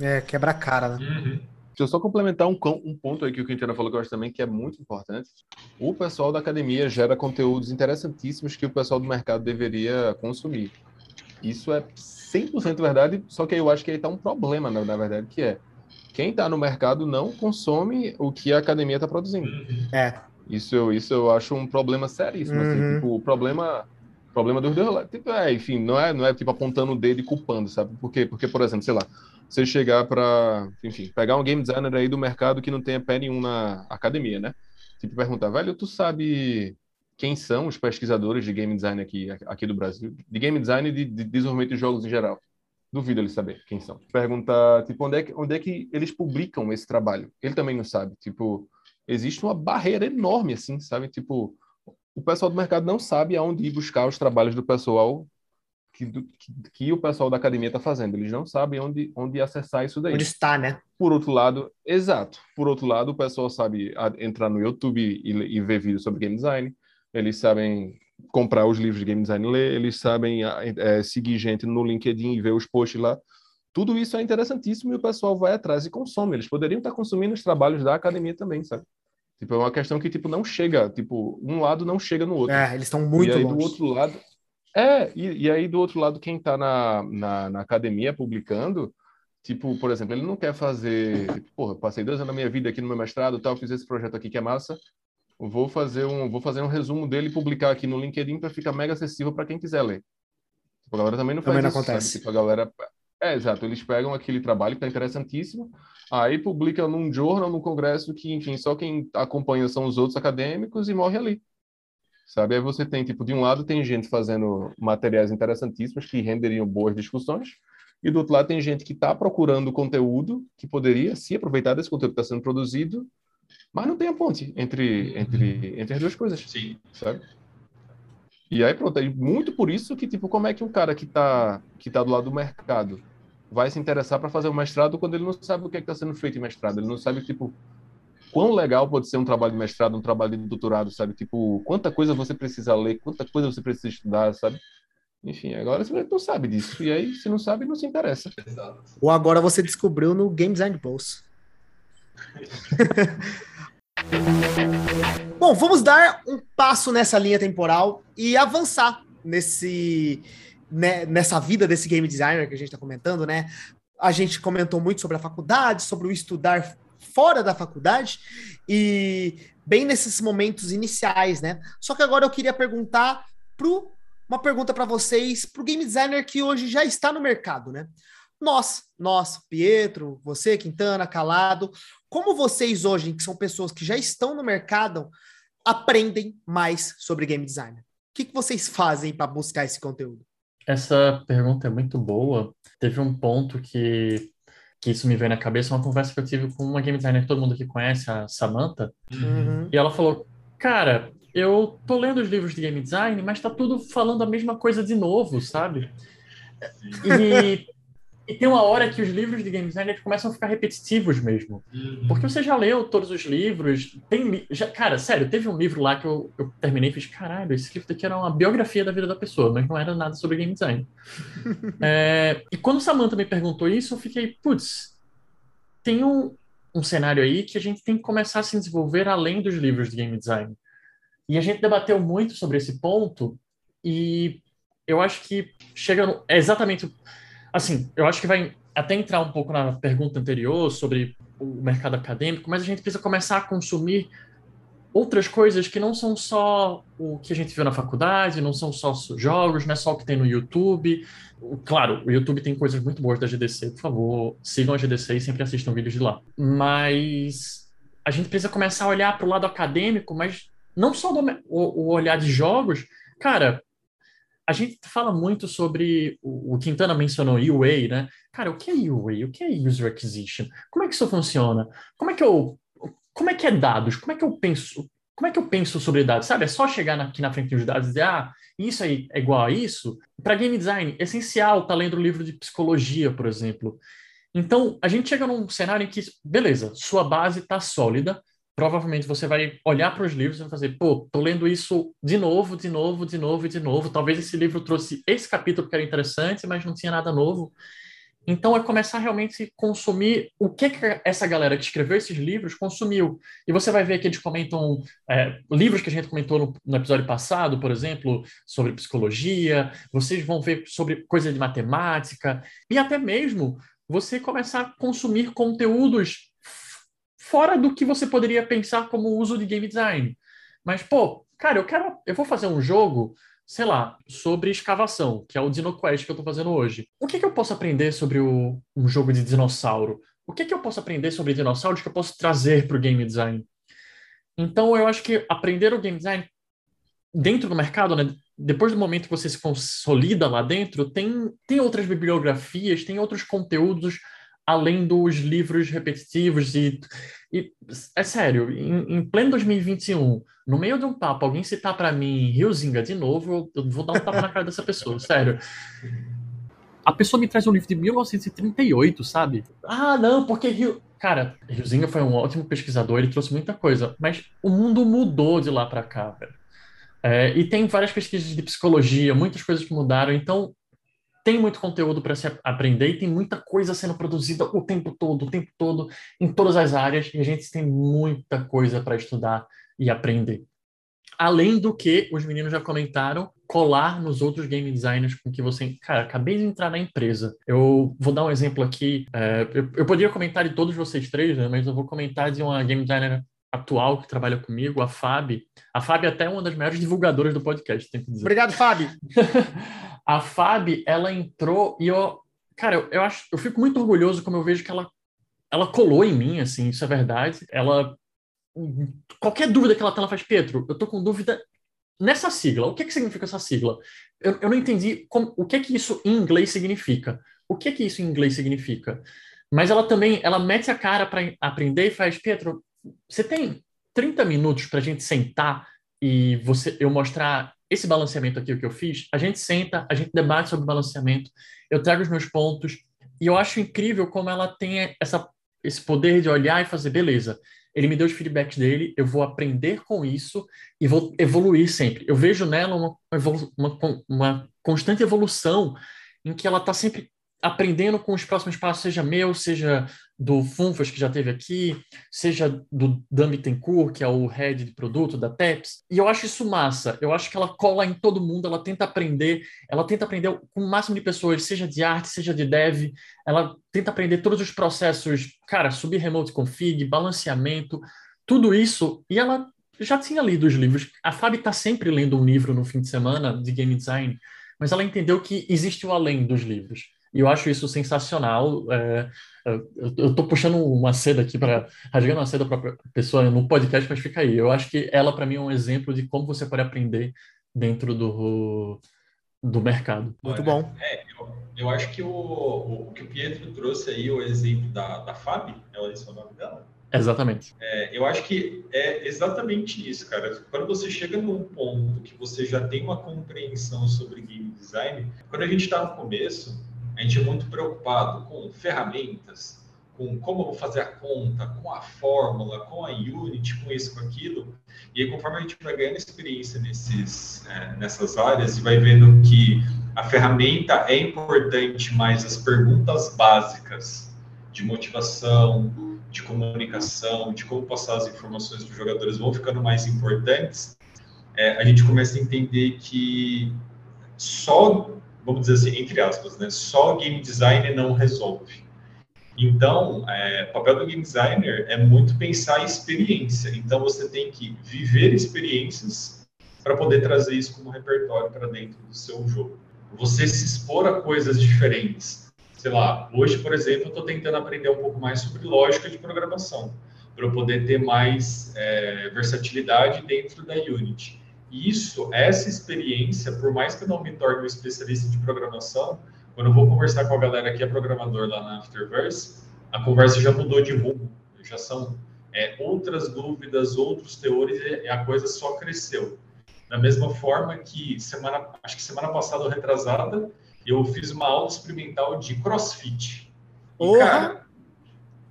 [SPEAKER 1] É, quebra a cara, né? Uhum.
[SPEAKER 3] Deixa eu só complementar um, um ponto aí que o Quintana falou que eu acho também que é muito importante. O pessoal da academia gera conteúdos interessantíssimos que o pessoal do mercado deveria consumir. Isso é 100% verdade, só que eu acho que aí está um problema, na, na verdade, que é quem está no mercado não consome o que a academia está produzindo.
[SPEAKER 1] É.
[SPEAKER 3] Isso eu, isso eu acho um problema seríssimo. Assim, uhum. Assim, tipo, o problema, problema dos dois tipo, é, enfim, não é, não é tipo apontando o dedo e culpando, sabe? Por quê? Porque, por exemplo, sei lá, você chegar para, enfim, pegar um game designer aí do mercado que não tenha pé nenhum na academia, né? Tipo, perguntar, velho, tu sabe quem são os pesquisadores de game design aqui, aqui do Brasil? De game design e de, de desenvolvimento de jogos em geral. Duvido ele saber quem são. Pergunta, tipo, onde é, que, onde é que eles publicam esse trabalho? Ele também não sabe. Tipo, existe uma barreira enorme, assim, sabe? Tipo, o pessoal do mercado não sabe aonde ir buscar os trabalhos do pessoal que, que, que o pessoal da academia está fazendo. Eles não sabem onde, onde acessar isso daí.
[SPEAKER 1] Onde está, né?
[SPEAKER 3] Por outro lado, exato. Por outro lado, o pessoal sabe entrar no YouTube e, e ver vídeos sobre game design. Eles sabem comprar os livros de game design ler, eles sabem é, seguir gente no LinkedIn e ver os posts lá. Tudo isso é interessantíssimo e o pessoal vai atrás e consome. Eles poderiam estar consumindo os trabalhos da academia também, sabe? Tipo, é uma questão que tipo não chega, tipo, um lado não chega no outro.
[SPEAKER 1] É, eles estão muito
[SPEAKER 3] e aí,
[SPEAKER 1] longe.
[SPEAKER 3] do outro lado, é, e, e aí do outro lado quem está na, na, na, academia publicando, tipo, por exemplo, ele não quer fazer, tipo, porra, passei dois anos da minha vida aqui no meu mestrado, tal, fiz esse projeto aqui que é massa, vou fazer um, vou fazer um resumo dele e publicar aqui no LinkedIn para ficar mega acessível para quem quiser ler. Tipo, a galera também não faz
[SPEAKER 1] também não
[SPEAKER 3] isso,
[SPEAKER 1] acontece.
[SPEAKER 3] Tipo, a galera é, exato. Eles pegam aquele trabalho que está interessantíssimo, aí publicam num jornal, num congresso que, enfim, só quem acompanha são os outros acadêmicos e morre ali. Sabe? Aí você tem, tipo, de um lado tem gente fazendo materiais interessantíssimos que renderiam boas discussões, e do outro lado tem gente que está procurando conteúdo que poderia se aproveitar desse conteúdo que está sendo produzido mas não tem a ponte entre, entre, entre as duas coisas.
[SPEAKER 4] Sim.
[SPEAKER 3] Sabe? E aí, pronto, é muito por isso que, tipo, como é que um cara que está que tá do lado do mercado vai se interessar para fazer um mestrado quando ele não sabe o que é está sendo feito em mestrado? Ele não sabe, tipo, quão legal pode ser um trabalho de mestrado, um trabalho de doutorado, sabe? Tipo, quanta coisa você precisa ler, quanta coisa você precisa estudar, sabe? Enfim, agora você não sabe disso. E aí, se não sabe, não se interessa.
[SPEAKER 1] Exato. Ou agora você descobriu no Game Design Pulse. Bom, vamos dar um passo nessa linha temporal e avançar nesse né, nessa vida desse game designer que a gente está comentando, né? A gente comentou muito sobre a faculdade, sobre o estudar fora da faculdade e bem nesses momentos iniciais, né? Só que agora eu queria perguntar pro uma pergunta para vocês, para o game designer que hoje já está no mercado, né? Nós, nós, Pietro, você, Quintana, Calado, como vocês hoje, que são pessoas que já estão no mercado, aprendem mais sobre game design? O que, que vocês fazem para buscar esse conteúdo?
[SPEAKER 2] Essa pergunta é muito boa. Teve um ponto que, que isso me veio na cabeça, uma conversa que eu tive com uma game designer que todo mundo aqui conhece, a Samantha, uhum. e ela falou, cara, eu tô lendo os livros de game design, mas tá tudo falando a mesma coisa de novo, sabe? E e tem uma hora que os livros de game design começam a ficar repetitivos mesmo. Uhum. Porque você já leu todos os livros. Tem, já, cara, sério, teve um livro lá que eu, eu terminei e fiz: caralho, esse livro daqui era uma biografia da vida da pessoa, mas não era nada sobre game design. é, e quando Samantha me perguntou isso, eu fiquei: putz, tem um, um cenário aí que a gente tem que começar a se desenvolver além dos livros de game design. E a gente debateu muito sobre esse ponto, e eu acho que chega no, é exatamente Assim, eu acho que vai até entrar um pouco na pergunta anterior sobre o mercado acadêmico, mas a gente precisa começar a consumir outras coisas que não são só o que a gente viu na faculdade, não são só jogos, não é só o que tem no YouTube. Claro, o YouTube tem coisas muito boas da GDC, por favor, sigam a GDC e sempre assistam vídeos de lá. Mas a gente precisa começar a olhar para o lado acadêmico, mas não só do, o, o olhar de jogos. Cara, a gente fala muito sobre o, o Quintana mencionou UA, né? Cara, o que é UA? O que é User Acquisition? Como é que isso funciona? Como é que eu como é que é dados? Como é que eu penso? Como é que eu penso sobre dados? Sabe, é só chegar aqui na frente dos dados e dizer, ah, isso aí é igual a isso? Para game design, é essencial tá lendo um livro de psicologia, por exemplo. Então, a gente chega num cenário em que, beleza, sua base está sólida, provavelmente você vai olhar para os livros e vai fazer, pô, tô lendo isso de novo, de novo, de novo e de novo. Talvez esse livro trouxe esse capítulo que era interessante, mas não tinha nada novo. Então é começar realmente a consumir o que, que essa galera que escreveu esses livros consumiu. E você vai ver que eles comentam é, livros que a gente comentou no, no, episódio passado, por exemplo, sobre psicologia, vocês vão ver sobre coisa de matemática, e até mesmo você começar a consumir conteúdos fora do que você poderia pensar como uso de game design. Mas, pô, cara, eu quero. Eu vou fazer um jogo, sei lá, sobre escavação, que é o DinoQuest que eu estou fazendo hoje. O que, que eu posso aprender sobre o, um jogo de dinossauro? O que, que eu posso aprender sobre dinossauros que eu posso trazer para o game design? Então, eu acho que aprender o game design dentro do mercado, né, depois do momento que você se consolida lá dentro, tem, tem outras bibliografias, tem outros conteúdos além dos livros repetitivos e, e é sério, em, em, pleno 2021, no meio de um papo, alguém citar para mim Riozinga de novo, eu, eu vou dar um tapa na cara dessa pessoa, sério. A pessoa me traz um livro de 1938, sabe? Ah, não, porque Rio... Cara, Riozinga foi um ótimo pesquisador, ele trouxe muita coisa, mas o mundo mudou de lá para cá, velho. É, e tem várias pesquisas de psicologia, muitas coisas que mudaram, então tem muito conteúdo para se aprender e tem muita coisa sendo produzida o tempo todo, o tempo todo, em todas as áreas, e a gente tem muita coisa para estudar e aprender. Além do que os meninos já comentaram, colar nos outros game designers com que você. Cara, acabei de entrar na empresa. Eu vou dar um exemplo aqui. É, eu, eu poderia comentar de todos vocês três, né, mas eu vou comentar de uma game designer atual que trabalha comigo, a Fábio. A Fábio é até uma das maiores divulgadoras do podcast, tem que dizer.
[SPEAKER 1] Obrigado, Fábio.
[SPEAKER 2] a Fábio, ela entrou e eu, cara, eu, eu, acho, eu fico muito orgulhoso como eu vejo que ela, ela colou em mim, assim, isso é verdade. Ela, qualquer dúvida que ela tem, ela faz, Pedro, eu tô com dúvida nessa sigla. O que que significa essa sigla? Eu, eu não entendi como, o que que isso em inglês significa. O que que isso em inglês significa? Mas ela também, ela mete a cara para aprender e faz, Pedro, você tem 30 minutos para a gente sentar e você eu mostrar esse balanceamento aqui, o que eu fiz? A gente senta, a gente debate sobre balanceamento, eu trago os meus pontos, e eu acho incrível como ela tem essa, esse poder de olhar e fazer, beleza, ele me deu os feedbacks dele, eu vou aprender com isso e vou evoluir sempre. Eu vejo nela uma, uma, uma constante evolução em que ela está sempre aprendendo com os próximos passos, seja meu, seja do Funfas, que já teve aqui, seja do Dan Bittencourt, que é o head de produto da TEPS. E eu acho isso massa. Eu acho que ela cola em todo mundo, ela tenta aprender, ela tenta aprender com o máximo de pessoas, seja de arte, seja de dev. Ela tenta aprender todos os processos, cara, subir remote config, balanceamento, tudo isso. E ela já tinha lido os livros. A Fábio está sempre lendo um livro no fim de semana de game design, mas ela entendeu que existe o além dos livros. E eu acho isso sensacional. É, eu estou puxando uma seda aqui para rasgando uma seda para a pessoa no podcast, mas fica aí. Eu acho que ela para mim é um exemplo de como você pode aprender dentro do do mercado.
[SPEAKER 1] Muito bom.
[SPEAKER 4] É, eu, eu, acho que o, o, que o Pietro trouxe aí, o exemplo da, da Fabi, é esse é o nome dela?
[SPEAKER 2] Exatamente.
[SPEAKER 4] É, eu acho que é exatamente isso, cara. Quando você chega num ponto que você já tem uma compreensão sobre game design, quando a gente está no começo, a gente é muito preocupado com ferramentas, com como eu vou fazer a conta, com a fórmula, com a Unity, com isso, com aquilo. E aí, conforme a gente vai ganhando experiência nesses, é, nessas áreas e vai vendo que a ferramenta é importante, mas as perguntas básicas de motivação, de comunicação, de como passar as informações para os jogadores vão ficando mais importantes, é, a gente começa a entender que só vamos dizer assim, entre aspas, né? Só game designer não resolve. Então, é, o papel do game designer é muito pensar em experiência. Então, você tem que viver experiências para poder trazer isso como repertório para dentro do seu jogo. Você se expor a coisas diferentes. Sei lá, hoje, por exemplo, eu estou tentando aprender um pouco mais sobre lógica de programação, para eu poder ter mais é, versatilidade dentro da Unity isso, essa experiência, por mais que eu não me torne um especialista de programação, quando eu vou conversar com a galera que é programador lá na Afterverse, a conversa já mudou de rumo, já são é, outras dúvidas, outros teores, e a coisa só cresceu. Da mesma forma que semana, acho que semana passada ou retrasada, eu fiz uma aula experimental de CrossFit. E, cara,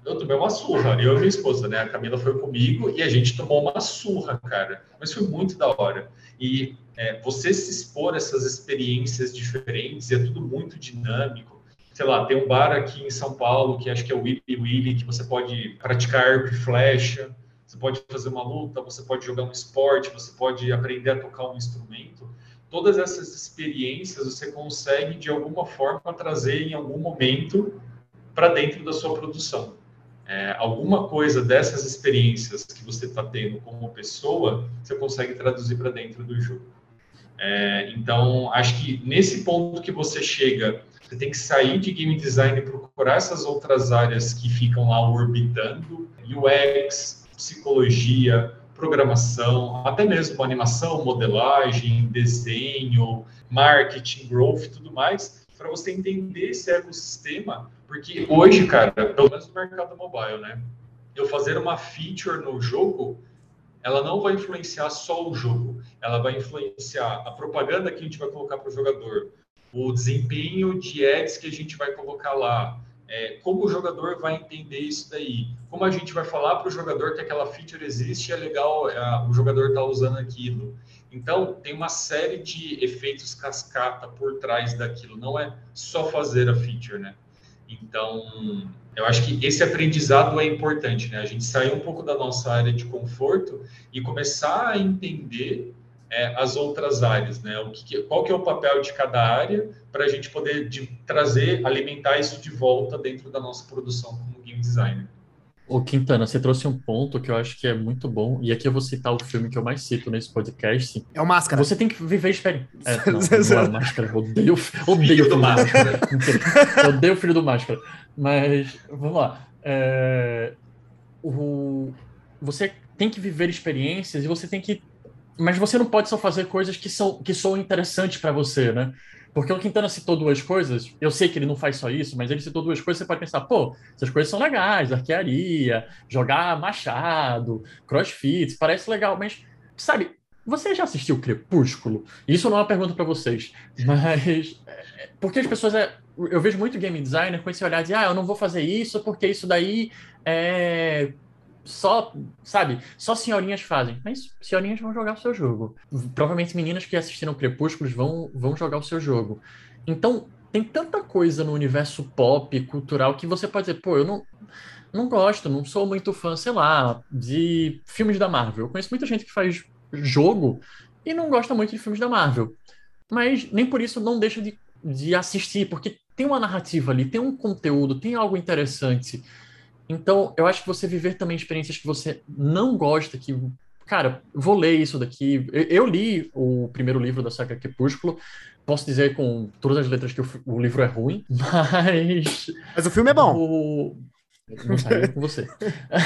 [SPEAKER 4] eu tomei uma surra. Eu e minha esposa, né? A Camila foi comigo e a gente tomou uma surra, cara. Mas foi muito da hora. E é, você se expor a essas experiências diferentes, é tudo muito dinâmico. Sei lá, tem um bar aqui em São Paulo que acho que é o Willy Willy, que você pode praticar arco e flecha, você pode fazer uma luta, você pode jogar um esporte, você pode aprender a tocar um instrumento. Todas essas experiências você consegue, de alguma forma, trazer em algum momento para dentro da sua produção é, alguma coisa dessas experiências que você está tendo como pessoa, você consegue traduzir para dentro do jogo. É, então, acho que nesse ponto que você chega, você tem que sair de game design e procurar essas outras áreas que ficam lá orbitando, UX, psicologia, programação, até mesmo animação, modelagem, desenho, marketing, growth e tudo mais, para você entender esse ecossistema, porque hoje, cara, pelo menos no mercado mobile, né? Eu fazer uma feature no jogo, ela não vai influenciar só o jogo, ela vai influenciar a propaganda que a gente vai colocar para o jogador, o desempenho de ads que a gente vai colocar lá, é, como o jogador vai entender isso daí? Como a gente vai falar para o jogador que aquela feature existe e é legal é, o jogador estar tá usando aquilo? Então, tem uma série de efeitos cascata por trás daquilo, não é só fazer a feature, né? Então, eu acho que esse aprendizado é importante, né? A gente sair um pouco da nossa área de conforto e começar a entender é, as outras áreas, né? O que, qual que é o papel de cada área para a gente poder de, trazer, alimentar isso de volta dentro da nossa produção como game designer.
[SPEAKER 2] Ô Quintana, você trouxe um ponto que eu acho que é muito bom, e aqui eu vou citar o filme que eu mais cito nesse podcast.
[SPEAKER 1] É o Máscara.
[SPEAKER 2] Você tem que viver experiência. É, não, não é Máscara, odeio, odeio o filho do Máscara. odeio o filho do Máscara. Mas, vamos lá. É, o, você tem que viver experiências e você tem que mas você não pode só fazer coisas que são que são interessantes para você, né? Porque o Quintana citou duas coisas, eu sei que ele não faz só isso, mas ele citou duas coisas, você pode pensar, pô, essas coisas são legais, arquearia, jogar machado, crossfit, parece legal, mas, sabe, você já assistiu Crepúsculo? Isso não é uma pergunta para vocês, mas porque as pessoas é, eu vejo muito game designer com esse olhar de, ah, eu não vou fazer isso porque isso daí é só, sabe, só senhorinhas fazem. Mas senhorinhas vão jogar o seu jogo. Provavelmente meninas que assistiram Crepúsculos vão, vão jogar o seu jogo. Então, tem tanta coisa no universo pop, cultural, que você pode dizer, pô, eu não, não gosto, não sou muito fã, sei lá, de filmes da Marvel. Eu conheço muita gente que faz jogo e não gosta muito de filmes da Marvel. Mas nem por isso não deixa de, de assistir, porque tem uma narrativa ali, tem um conteúdo, tem algo interessante. Então, eu acho que você viver também experiências que você não gosta, que, cara, vou ler isso daqui. Eu, li o primeiro livro da saga Crepúsculo. Posso dizer com todas as letras que o, o livro é ruim, mas.
[SPEAKER 1] Mas o filme é bom.
[SPEAKER 2] O... Não saiu com você.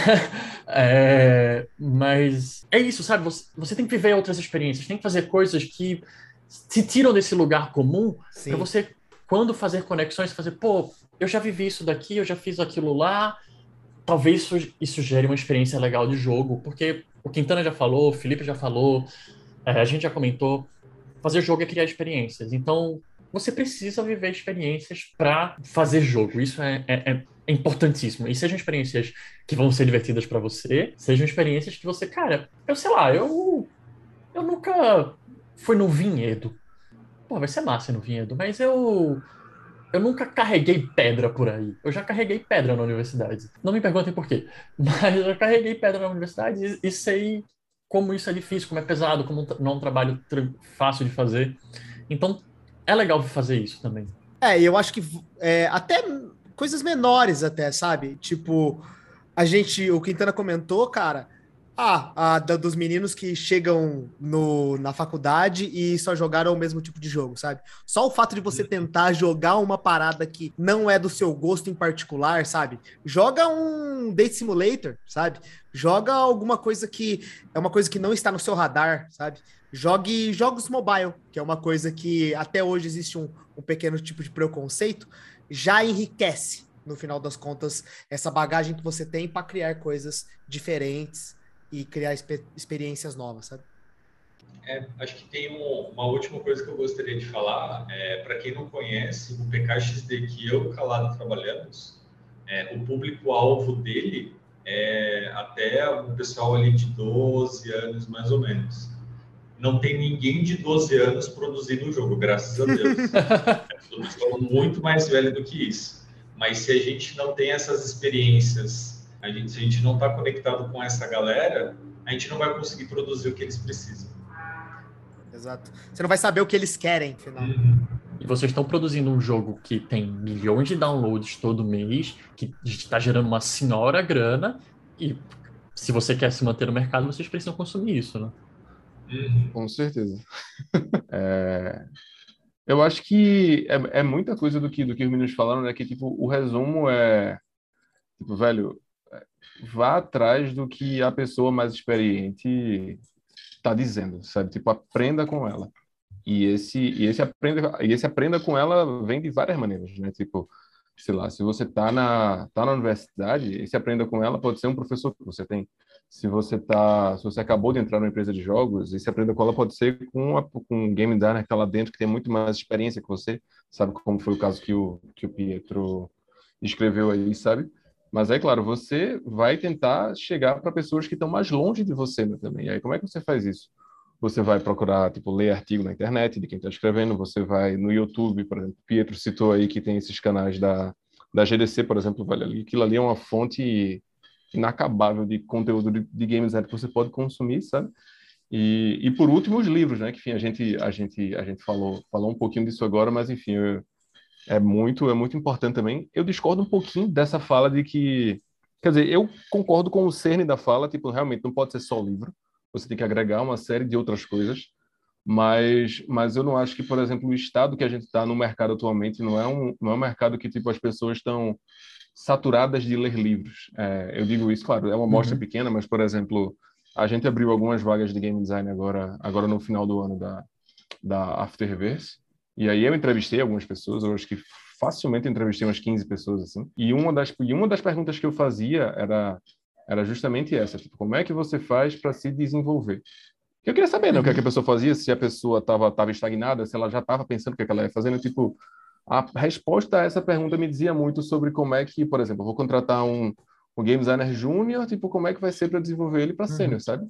[SPEAKER 2] é, mas é isso, sabe? Você, você tem que viver outras experiências, tem que fazer coisas que se tiram desse lugar comum para você, quando fazer conexões, fazer, pô, eu já vivi isso daqui, eu já fiz aquilo lá, talvez isso, gere uma experiência legal de jogo, porque o Quintana já falou, o Felipe já falou, é, a gente já comentou, fazer jogo é criar experiências. Então, você precisa viver experiências para fazer jogo. Isso é, é, é, importantíssimo. E sejam experiências que vão ser divertidas para você, sejam experiências que você, cara, eu sei lá, eu, eu nunca fui no vinhedo. Pô, vai ser massa no vinhedo, mas eu eu nunca carreguei pedra por aí. Eu já carreguei pedra na universidade. Não me perguntem por quê. Mas eu carreguei pedra na universidade e, e sei como isso é difícil, como é pesado, como não é um trabalho fácil de fazer. Então, é legal fazer isso também.
[SPEAKER 1] É, eu acho que é, até coisas menores até, sabe? Tipo, a gente, o Quintana comentou, cara, ah, a da, dos meninos que chegam no, na faculdade e só jogaram o mesmo tipo de jogo, sabe? Só o fato de você uhum. tentar jogar uma parada que não é do seu gosto em particular, sabe? Joga um Date Simulator, sabe? Joga alguma coisa que é uma coisa que não está no seu radar, sabe? Jogue jogos mobile, que é uma coisa que até hoje existe um, um pequeno tipo de preconceito, já enriquece, no final das contas, essa bagagem que você tem para criar coisas diferentes e criar experiências novas, sabe?
[SPEAKER 4] É, acho que tem um, uma última coisa que eu gostaria de falar. É, Para quem não conhece, o PKXD que eu e o Calado trabalhamos, é, o público-alvo dele é até o pessoal ali de 12 anos, mais ou menos. Não tem ninguém de 12 anos produzindo o jogo, graças a Deus. é muito mais velho do que isso. Mas se a gente não tem essas experiências a gente, se a gente não está conectado com essa galera, a gente não vai conseguir produzir o que eles precisam.
[SPEAKER 1] Exato. Você não vai saber o que eles querem, afinal. Uhum.
[SPEAKER 2] E vocês estão produzindo um jogo que tem milhões de downloads todo mês, que está gerando uma senhora grana, e se você quer se manter no mercado, vocês precisam consumir isso, né?
[SPEAKER 3] Uhum. Com certeza. é... Eu acho que é, é, muita coisa do que, do que os meninos falaram, né? Que, tipo, o resumo é... Tipo, velho, vá atrás do que a pessoa mais experiente está dizendo, sabe? Tipo, aprenda com ela. E esse, e esse aprenda, e esse aprenda com ela vem de várias maneiras, né? Tipo, sei lá, se você está na, tá na universidade, esse aprenda com ela pode ser um professor que você tem. Se você tá, se você acabou de entrar numa empresa de jogos, esse aprenda com ela pode ser com, a, com um game designer que está lá dentro, que tem muito mais experiência que você, sabe? Como foi o caso que o, que o Pietro escreveu aí, sabe? Mas é claro, você vai tentar chegar para pessoas que estão mais longe de você né, também. E aí, como é que você faz isso? Você vai procurar, tipo, ler artigo na internet de quem está escrevendo, você vai no YouTube, por exemplo, Pietro citou aí que tem esses canais da, da GDC, por exemplo, vale ali, aquilo ali é uma fonte inacabável de conteúdo de, de games que você pode consumir, sabe? E, e por último, os livros, né? Que, enfim, a gente, a gente, a gente falou, falou um pouquinho disso agora, mas, enfim, eu, é muito, é muito importante também. Eu discordo um pouquinho dessa fala de que, quer dizer, eu concordo com o cerne da fala, tipo, realmente não pode ser só livro, você tem que agregar uma série de outras coisas, mas, mas eu não acho que, por exemplo, o estado que a gente está no mercado atualmente não é um, não é um mercado que tipo as pessoas estão saturadas de ler livros. É, eu digo isso, claro, é uma amostra uhum. pequena, mas por exemplo, a gente abriu algumas vagas de game design agora, agora no final do ano da da Afterverse. E aí eu entrevistei algumas pessoas, eu acho que facilmente entrevistei umas 15 pessoas assim. E uma das e uma das perguntas que eu fazia era era justamente essa, tipo, como é que você faz para se desenvolver? Eu queria saber, né, o que, é que a pessoa fazia, se a pessoa estava tava estagnada, se ela já estava pensando o que, é que ela ia fazendo. Tipo, a resposta a essa pergunta me dizia muito sobre como é que, por exemplo, vou contratar um, um game designer júnior, tipo, como é que vai ser para desenvolver ele para sênior, uhum. sabe?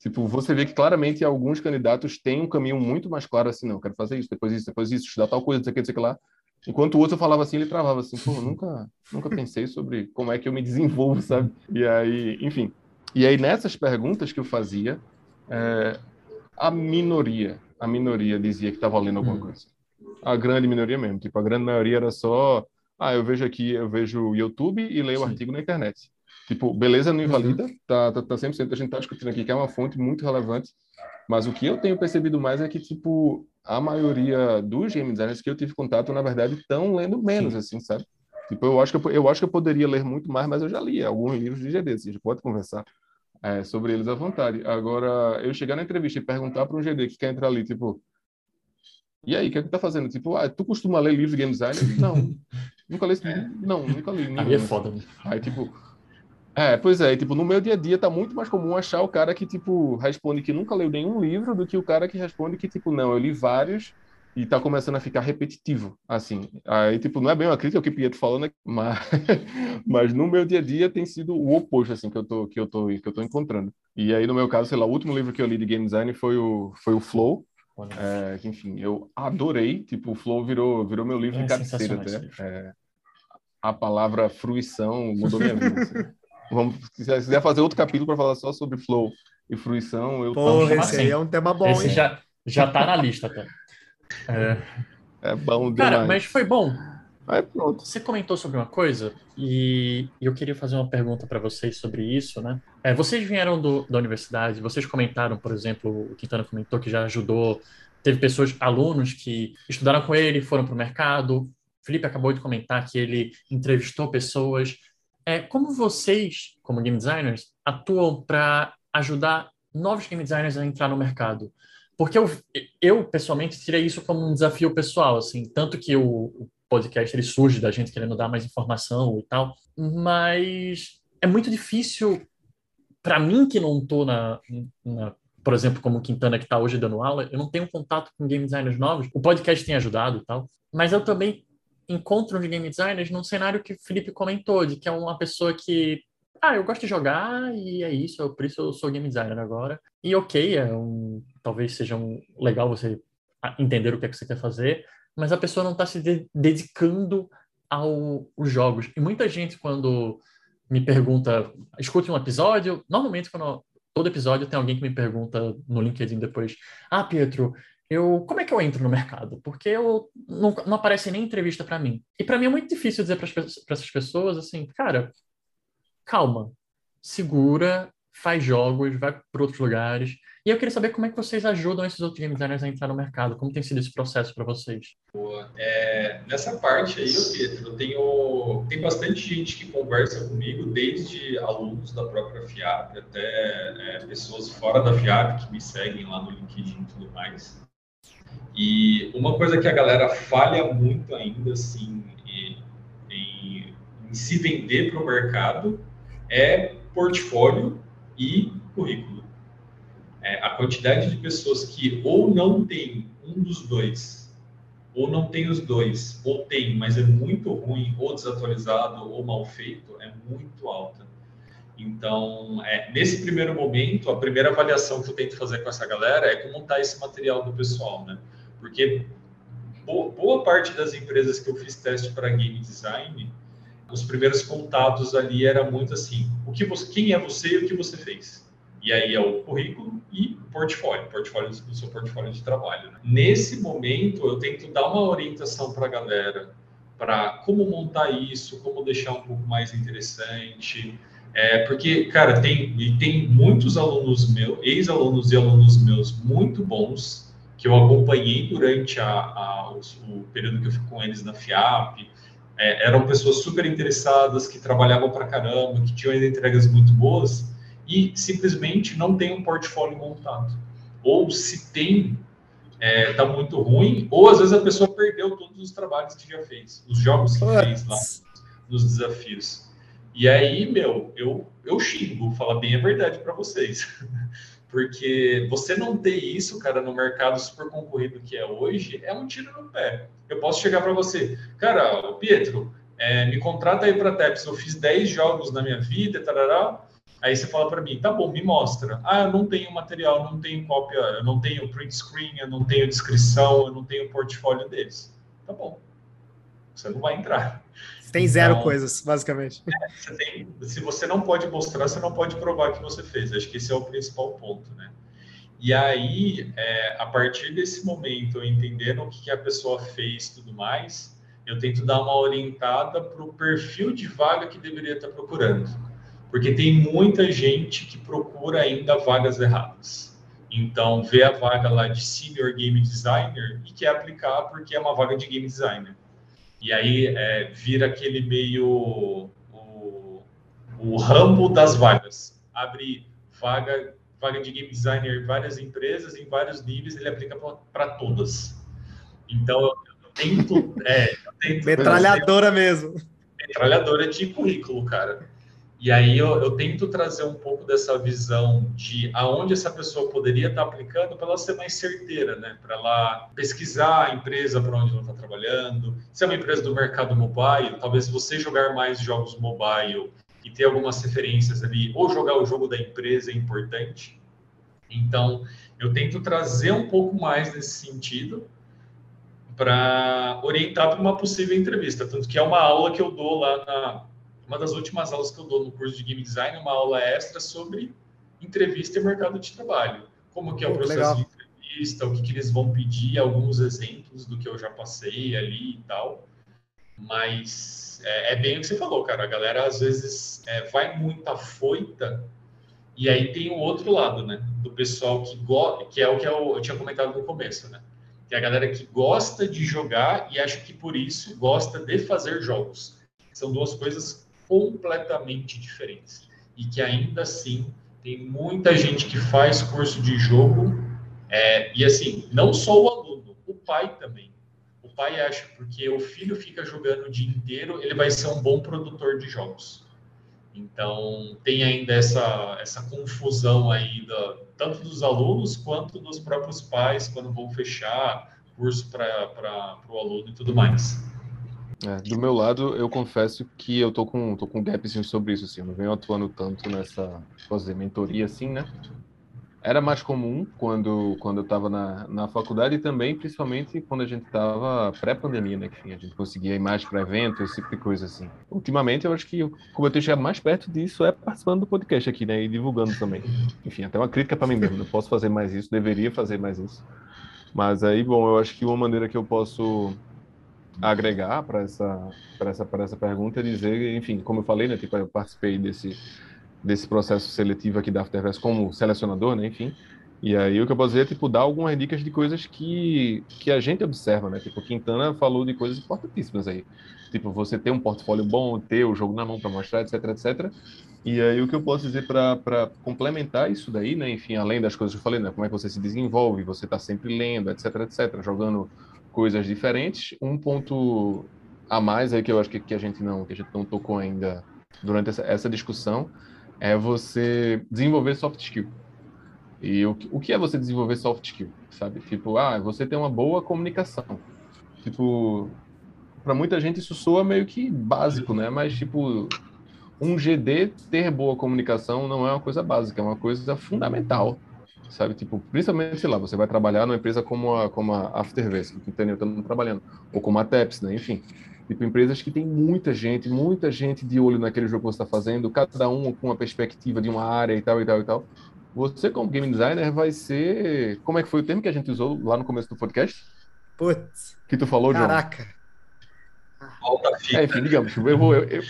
[SPEAKER 3] Tipo, você vê que claramente alguns candidatos têm um caminho muito mais claro assim, não, eu quero fazer isso, depois isso, depois isso, estudar tal coisa, não sei o que, não sei o que lá. Enquanto o outro falava assim, ele travava assim, pô, nunca, nunca pensei sobre como é que eu me desenvolvo, sabe? E aí, enfim. E aí, nessas perguntas que eu fazia, é, a minoria, a minoria dizia que estava lendo alguma hum. coisa. A grande minoria mesmo, tipo, a grande maioria era só, ah, eu vejo aqui, eu vejo o YouTube e leio o artigo na internet. Tipo, beleza não invalida, uhum. tá, tá, tá 100%, a gente tá discutindo aqui que é uma fonte muito relevante, mas o que eu tenho percebido mais é que, tipo, a maioria dos game designers que eu tive contato, na verdade, estão lendo menos, Sim. assim, sabe? Tipo, eu acho, que eu, eu, acho que eu poderia ler muito mais, mas eu já li alguns livros de GD, assim, a gente pode conversar é, sobre eles à vontade. Agora, eu chegar na entrevista e perguntar para um GD que quer entrar ali, tipo, e aí, o que é que tá fazendo? Tipo, ah, tu costuma ler livro de game design? Não, nunca li, é. não, nunca li.
[SPEAKER 2] Aí é foda, né?
[SPEAKER 3] Aí, tipo, é, pois é, tipo, no meu dia a dia tá muito mais comum achar o cara que, tipo, responde que nunca leu nenhum livro do que o cara que responde que, tipo, não, eu li vários e tá começando a ficar repetitivo, assim. Aí, tipo, não é bem uma crítica o que o Pietro falou, né? Mas, mas no meu dia a dia tem sido o oposto, assim, que eu tô, que eu tô, que eu tô encontrando. E aí, no meu caso, sei lá, o último livro que eu li de game design foi o, foi o Flow, é, que, enfim, eu adorei, tipo, o Flow virou, virou meu livro é, de cabeceira até. É, a palavra fruição mudou minha vida, assim. Vamos, se quiser fazer outro capítulo para falar só sobre flow e fruição, eu
[SPEAKER 1] Porra, esse assim. aí é um tema bom,
[SPEAKER 2] esse hein? já já tá na lista até.
[SPEAKER 3] É, é bom
[SPEAKER 2] demais. Cara, mas foi bom. Aí pronto. Você comentou sobre uma coisa e eu queria fazer uma pergunta para vocês sobre isso, né? É, vocês vieram do, da universidade, vocês comentaram, por exemplo, o Quintana comentou que já ajudou, teve pessoas, alunos que estudaram com ele, foram para o mercado. Felipe acabou de comentar que ele entrevistou pessoas. É, como vocês, como game designers, atuam para ajudar novos game designers a entrar no mercado? Porque eu, eu, pessoalmente, tirei isso como um desafio pessoal, assim, tanto que o, podcast ele surge da gente querendo dar mais informação e tal, mas é muito difícil para mim que não estou na, na, por exemplo, como Quintana que está hoje dando aula, eu não tenho contato com game designers novos. O podcast tem ajudado e tal, mas eu também encontro de game designers num cenário que o Felipe comentou, de que é uma pessoa que, ah, eu gosto de jogar e é isso, por isso eu sou game designer agora. E ok, é um, talvez seja um, legal você entender o que é que você quer fazer, mas a pessoa não está se de dedicando aos jogos. E muita gente, quando me pergunta, escute um episódio, normalmente quando todo episódio tem alguém que me pergunta no LinkedIn depois, ah, Pietro, eu como é que eu entro no mercado? Porque eu não, não aparece nem entrevista para mim. E para mim é muito difícil dizer para essas pessoas assim, cara, calma, segura, faz jogos, vai para outros lugares. E eu queria saber como é que vocês ajudam esses outros game designers a entrar no mercado. Como tem sido esse processo para vocês?
[SPEAKER 4] Boa. É, nessa parte aí, Pedro, eu tenho tem bastante gente que conversa comigo, desde alunos da própria FIAP até é, pessoas fora da FIAP que me seguem lá no LinkedIn e tudo mais. E uma coisa que a galera falha muito ainda, assim, em, em, se vender para o mercado é portfólio e currículo. É, a quantidade de pessoas que ou não tem um dos dois, ou não tem os dois, ou tem, mas é muito ruim, ou desatualizado, ou mal feito, é muito alta. Então, é, nesse primeiro momento, a primeira avaliação que eu tento fazer com essa galera é como está esse material do pessoal, né? Porque boa, boa parte das empresas que eu fiz teste para game design, os primeiros contatos ali era muito assim: o que você, quem é você e o que você fez. E aí é o currículo e portfólio, portfólio do seu portfólio de trabalho. Né? Nesse momento, eu tento dar uma orientação para a galera para como montar isso, como deixar um pouco mais interessante. É, porque, cara, tem, tem muitos alunos meus, ex-alunos e alunos meus muito bons, que eu acompanhei durante a, a, o, o, período que eu fico com eles na FIAP, é, eram pessoas super interessadas, que trabalhavam para caramba, que tinham entregas muito boas e simplesmente não tem um portfólio montado. Ou se tem, é, tá muito ruim, ou às vezes a pessoa perdeu todos os trabalhos que já fez, os jogos que fez lá nos desafios. E aí, meu, eu, eu xingo, falar bem a verdade para vocês. Porque você não ter isso, cara, no mercado super concorrido que é hoje, é um tiro no pé. Eu posso chegar para você, cara, o Pietro, é, me contrata aí para TEPS, eu fiz 10 jogos na minha vida, tarará. Aí você fala para mim, tá bom, me mostra. Ah, eu não tenho material, não tenho cópia, eu não tenho print screen, eu não tenho descrição, eu não tenho portfólio deles. Tá bom. Você não vai entrar.
[SPEAKER 1] Tem zero então, coisas, basicamente.
[SPEAKER 4] É, você tem, se você não pode mostrar, você não pode provar que você fez. Acho que esse é o principal ponto, né? E aí, é, a partir desse momento, entendendo o que, que a pessoa fez tudo mais, eu tento dar uma orientada para o perfil de vaga que deveria estar procurando. Porque tem muita gente que procura ainda vagas erradas. Então, vê a vaga lá de Senior Game Designer e quer aplicar porque é uma vaga de Game Designer. E aí é, vira aquele meio o, o ramo das vagas. Abre vaga, vaga de game designer em várias empresas, em vários níveis, ele aplica para todas. Então eu, eu tento, é, eu tento.
[SPEAKER 1] Metralhadora mesmo.
[SPEAKER 4] Metralhadora de currículo, cara. E aí eu, eu, tento trazer um pouco dessa visão de aonde essa pessoa poderia estar aplicando para ela ser mais certeira, né? Para ela pesquisar a empresa para onde ela está trabalhando. Se é uma empresa do mercado mobile, talvez você jogar mais jogos mobile e ter algumas referências ali, ou jogar o jogo da empresa é importante. Então, eu tento trazer um pouco mais nesse sentido para orientar para uma possível entrevista. Tanto que é uma aula que eu dou lá na uma das últimas aulas que eu dou no curso de Game Design, uma aula extra sobre entrevista e mercado de trabalho. Como que é o processo legal. de entrevista, o que, que eles vão pedir, alguns exemplos do que eu já passei ali e tal. Mas é, é bem o que você falou, cara. A galera às vezes é, vai muito afoita e aí tem o outro lado, né? Do pessoal que gosta, que é o que eu, eu tinha comentado no começo, né? Que é a galera que gosta de jogar e acha que por isso gosta de fazer jogos. São duas coisas completamente diferentes e que ainda assim tem muita gente que faz curso de jogo é, e assim não só o aluno, o pai também. O pai acha porque o filho fica jogando o dia inteiro, ele vai ser um bom produtor de jogos. Então tem ainda essa essa confusão aí da, tanto dos alunos quanto dos próprios pais quando vão fechar curso para o aluno e tudo mais.
[SPEAKER 3] É, do meu lado, eu confesso que eu tô com, tô com um gap assim, sobre isso, assim, eu não venho atuando tanto nessa, fazer mentoria assim, né? Era mais comum quando, quando eu estava na, na faculdade e também, principalmente, quando a gente estava pré-pandemia, né? Que a gente conseguia imagem para evento, esse tipo de coisa assim. Ultimamente, eu acho que como eu tenho chegado mais perto disso é participando do podcast aqui, né? E divulgando também. Enfim, até uma crítica para mim mesmo. Não posso fazer mais isso, deveria fazer mais isso. Mas aí, bom, eu acho que uma maneira que eu posso agregar para essa, essa, essa pergunta e dizer, enfim, como eu falei, né, tipo, eu participei desse, desse processo seletivo aqui da Afterverse como selecionador, né, enfim. E aí o que eu posso dizer é, tipo, dar algumas dicas de coisas que, que a gente observa, né? Tipo, Quintana falou de coisas importantíssimas aí. Tipo, você ter um portfólio bom, ter o jogo na mão para mostrar, etc, etc. E aí o que eu posso dizer para complementar isso daí, né? Enfim, além das coisas que eu falei, né? Como é que você se desenvolve, você está sempre lendo, etc, etc, jogando coisas diferentes. Um ponto a mais aí que eu acho que, que a gente não que a gente não tocou ainda durante essa, essa discussão é você desenvolver soft skill. E o, o que é você desenvolver soft skill, sabe? Tipo, ah, você tem uma boa comunicação. Tipo, para muita gente isso soa meio que básico, né? Mas, tipo, um GD ter boa comunicação não é uma coisa básica, é uma coisa fundamental, sabe? Tipo, principalmente, sei lá, você vai trabalhar numa empresa como a, como a Afterverse, que entendeu? Estamos trabalhando, ou como a Teps, né? Enfim, tipo, empresas que tem muita gente, muita gente de olho naquele jogo que você está fazendo, cada um com uma perspectiva de uma área e tal, e tal, e tal. Você, como game designer, vai ser. Como é que foi o termo que a gente usou lá no começo do podcast?
[SPEAKER 1] Putz.
[SPEAKER 3] Que tu falou,
[SPEAKER 1] Caraca.
[SPEAKER 3] João? Alta É, enfim, digamos, eu vou. Eu, eu...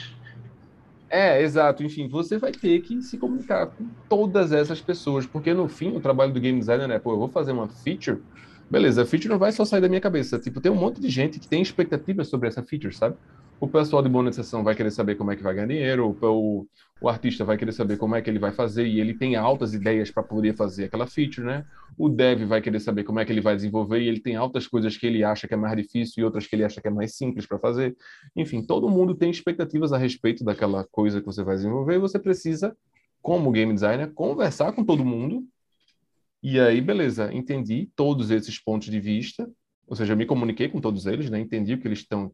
[SPEAKER 3] É, exato. Enfim, você vai ter que se comunicar com todas essas pessoas, porque no fim, o trabalho do game designer é, pô, eu vou fazer uma feature. Beleza, a feature não vai só sair da minha cabeça. Tipo, tem um monte de gente que tem expectativas sobre essa feature, sabe? O pessoal de monetização vai querer saber como é que vai ganhar dinheiro, o, o artista vai querer saber como é que ele vai fazer e ele tem altas ideias para poder fazer aquela feature, né? O dev vai querer saber como é que ele vai desenvolver e ele tem altas coisas que ele acha que é mais difícil e outras que ele acha que é mais simples para fazer. Enfim, todo mundo tem expectativas a respeito daquela coisa que você vai desenvolver e você precisa, como game designer, conversar com todo mundo. E aí, beleza, entendi todos esses pontos de vista, ou seja, me comuniquei com todos eles, né? Entendi o que eles estão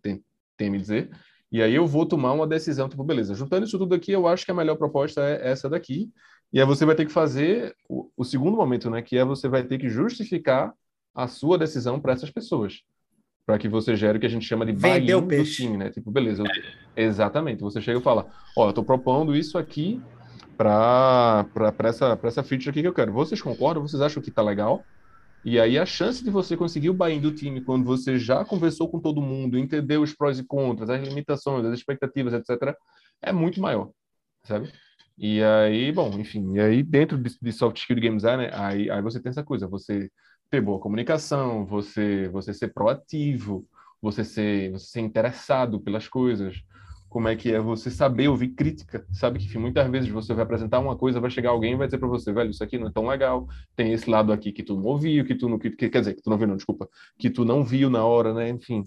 [SPEAKER 3] tem a me dizer. E aí eu vou tomar uma decisão, tipo, beleza, juntando isso tudo aqui, eu acho que a melhor proposta é essa daqui. E aí você vai ter que fazer o, o segundo momento, né? Que é você vai ter que justificar a sua decisão para essas pessoas. Para que você gere o que a gente chama de
[SPEAKER 1] buy do time,
[SPEAKER 3] né? Tipo, beleza, eu... exatamente. Você chega e fala, ó, oh, eu estou propondo isso aqui para essa, essa feature aqui que eu quero. Vocês concordam? Vocês acham que está legal? E aí a chance de você conseguir o buy do time quando você já conversou com todo mundo, entendeu os prós e contras, as limitações, as expectativas, etc., é muito maior, sabe? E aí, bom, enfim, e aí dentro de, de soft skill de game design, aí, aí você tem essa coisa, você ter boa comunicação, você você ser proativo, você ser, você ser interessado pelas coisas, como é que é você saber ouvir crítica, sabe que muitas vezes você vai apresentar uma coisa, vai chegar alguém e vai dizer para você, velho, isso aqui não é tão legal, tem esse lado aqui que tu não ouviu, que tu não, que, quer dizer, que tu não viu, não, desculpa, que tu não viu na hora, né, enfim.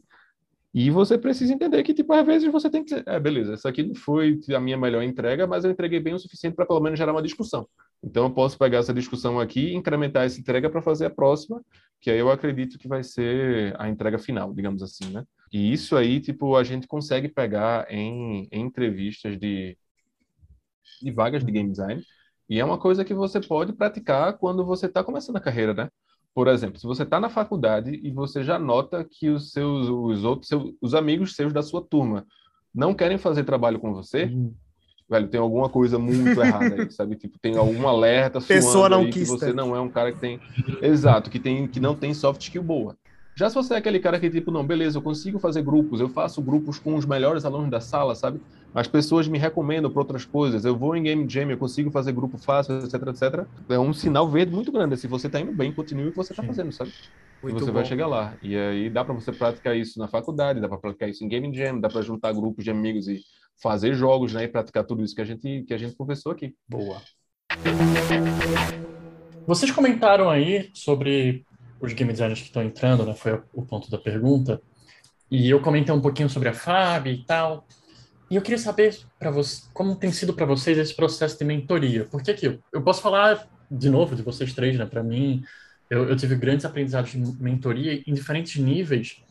[SPEAKER 3] E você precisa entender que, tipo, às vezes você tem que dizer, é, beleza, essa aqui não foi a minha melhor entrega, mas eu entreguei bem o suficiente para pelo menos gerar uma discussão. Então eu posso pegar essa discussão aqui, incrementar essa entrega para fazer a próxima, que aí eu acredito que vai ser a entrega final, digamos assim, né? E isso aí, tipo, a gente consegue pegar em, em entrevistas de, de vagas de game design, e é uma coisa que você pode praticar quando você está começando a carreira, né? Por exemplo, se você está na faculdade e você já nota que os seus, os outros, seus, os amigos seus da sua turma não querem fazer trabalho com você, uhum. velho, tem alguma coisa muito errada aí, sabe? Tipo, tem algum alerta
[SPEAKER 1] Pessoa não
[SPEAKER 3] aí
[SPEAKER 1] que
[SPEAKER 3] você não é um cara que tem, exato, que tem, que não tem soft skill boa. Já se você é aquele cara que, tipo, não, beleza, eu consigo fazer grupos, eu faço grupos com os melhores alunos da sala, sabe? As pessoas me recomendam para outras coisas, eu vou em Game Jam, eu consigo fazer grupo fácil, etc, etc. É um sinal verde muito grande. Se você está indo bem, continue o que você está fazendo, sabe? Muito você bom. vai chegar lá. E aí dá para você praticar isso na faculdade, dá para praticar isso em Game Jam, dá para juntar grupos de amigos e fazer jogos, né? E praticar tudo isso que a gente, que a gente conversou aqui.
[SPEAKER 1] Boa.
[SPEAKER 2] Vocês comentaram aí sobre os game designers que estão entrando, né? Foi o ponto da pergunta. E eu comentei um pouquinho sobre a FAB e tal. E eu queria saber para você como tem sido para vocês esse processo de mentoria. Porque aqui eu, posso falar de novo de vocês três, né? Para mim, eu, eu, tive grandes aprendizados de mentoria em diferentes níveis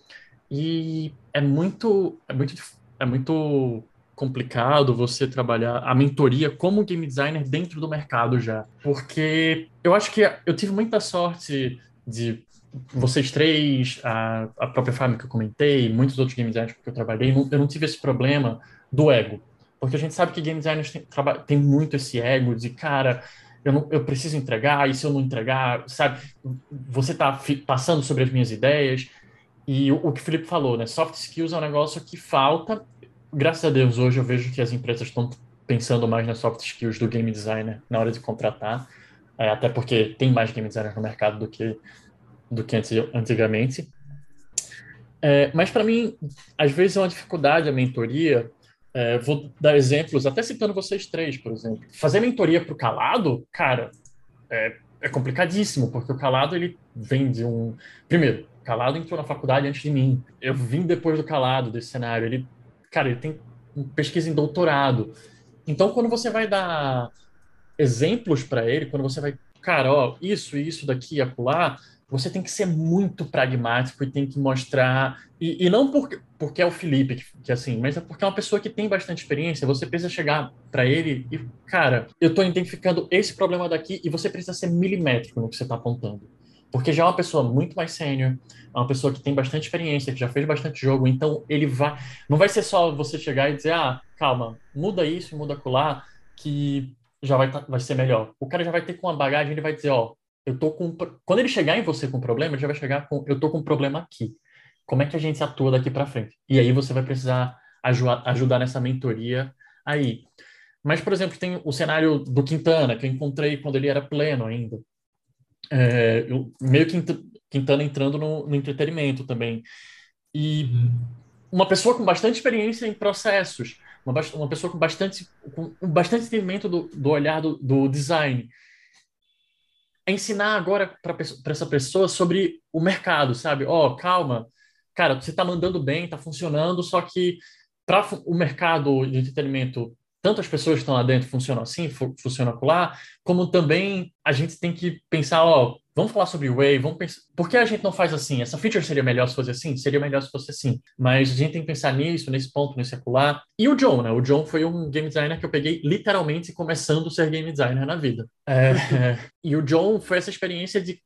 [SPEAKER 2] e é muito é muito é muito complicado você trabalhar a mentoria como game designer dentro do mercado já, porque eu acho que eu tive muita sorte de vocês três, a, a própria Fábio que eu comentei, muitos outros game designers que eu trabalhei, não, eu não tive esse problema do ego. Porque a gente sabe que game designers tem, tem muito esse ego de, cara, eu, não, eu preciso entregar, e se eu não entregar, sabe? Você está passando sobre as minhas ideias. E o, o, que o Felipe falou, né? Soft skills é um negócio que falta. Graças a Deus, hoje eu vejo que as empresas estão pensando mais nas soft skills do game designer na hora de contratar, é, até porque tem mais game designers no mercado do que do que antigamente. É, mas para mim, às vezes é uma dificuldade a mentoria. É, vou dar exemplos, até citando vocês três, por exemplo. Fazer mentoria para o calado, cara, é, é, complicadíssimo, porque o calado ele vem de um. Primeiro, calado entrou na faculdade antes de mim. Eu vim depois do calado desse cenário. Ele, cara, ele tem pesquisa em doutorado. Então, quando você vai dar exemplos para ele, quando você vai, cara, ó, isso e isso daqui, acolá, você tem que ser muito pragmático e tem que mostrar. E, e não porque, porque é o Felipe, que, que, assim, mas é porque é uma pessoa que tem bastante experiência. Você precisa chegar para ele e, cara, eu estou identificando esse problema daqui e você precisa ser milimétrico no que você está apontando. Porque já é uma pessoa muito mais sênior, é uma pessoa que tem bastante experiência, que já fez bastante jogo, então ele vai. Não vai ser só você chegar e dizer, ah, calma, muda isso, muda acolá, que já vai, tá, vai ser melhor. O cara já vai ter com uma bagagem, ele vai dizer, ó, eu tô com. Quando ele chegar em você com um problema, ele já vai chegar com, eu tô com um problema aqui. Como é que a gente atua daqui para frente? E aí você vai precisar ajudar, ajudar nessa mentoria aí. Mas, por exemplo, tem o cenário do Quintana, que eu encontrei quando ele era pleno ainda. É, eu, meio que Quintana entrando no, no entretenimento também. E uma pessoa com bestante experiência em processos, uma, uma pessoa com bastante, com bastante entendimento do, do olhar do, do design. Ensinar agora para essa pessoa sobre o mercado, sabe? Ó, oh, calma, cara, você está mandando bem, está funcionando, só que para o mercado de entretenimento tanto as pessoas que estão lá dentro funcionam assim, funcionam lá, como também a gente tem que pensar, ó, vamos falar sobre Way, vamos pensar, por que a gente não faz assim? Essa feature seria melhor se fosse assim? Seria melhor se fosse assim. Mas a gente tem que pensar nisso, nesse ponto, nesse acular. E o John, né? O John foi um game designer que eu peguei literalmente começando a ser game designer na vida. É, e o John foi essa experiência de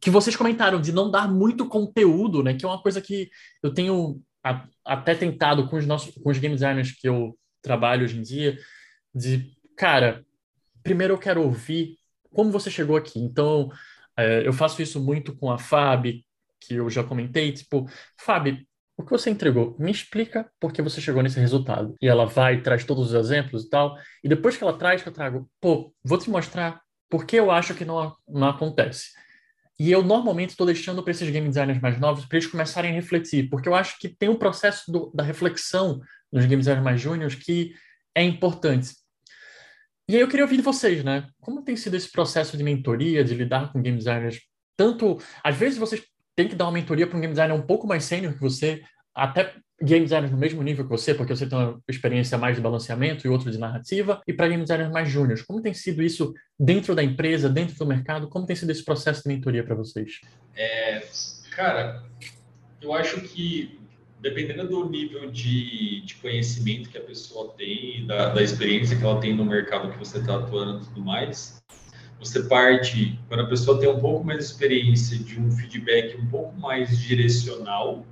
[SPEAKER 2] que vocês comentaram de não dar muito conteúdo, né? Que é uma coisa que eu tenho a, até tentado com os nossos com os game designers que eu trabalho hoje em dia, de, cara, primeiro eu quero ouvir como você chegou aqui. Então, é, eu faço isso muito com a Fab, que eu já comentei, tipo, Fab, o que você entregou? Me explica por que você chegou nesse resultado. E ela vai, traz todos os exemplos e tal, e depois que ela traz, que eu trago, pô, vou te mostrar por que eu acho que não, não acontece. E eu normalmente estou deixando para esses game designers mais novos para eles começarem a refletir, porque eu acho que tem um processo do, da reflexão nos game designers mais júniores que é importante. E aí eu queria ouvir de vocês, né? Como tem sido esse processo de mentoria, de lidar com game designers? Tanto, às vezes vocês têm que dar uma mentoria para um game designer um pouco mais sênior que você, até game designers no mesmo nível que você, porque você tem uma experiência mais de balanceamento e outro de narrativa, e para game designers mais júniores. Como tem sido isso dentro da empresa, dentro do mercado? Como tem sido esse processo de mentoria para vocês?
[SPEAKER 4] É, cara, eu acho que dependendo do nível de, de conhecimento que a pessoa tem, da, da experiência que ela tem no mercado que você está atuando e tudo mais, você parte, quando a pessoa tem um pouco mais de experiência, de um feedback um pouco mais direcional.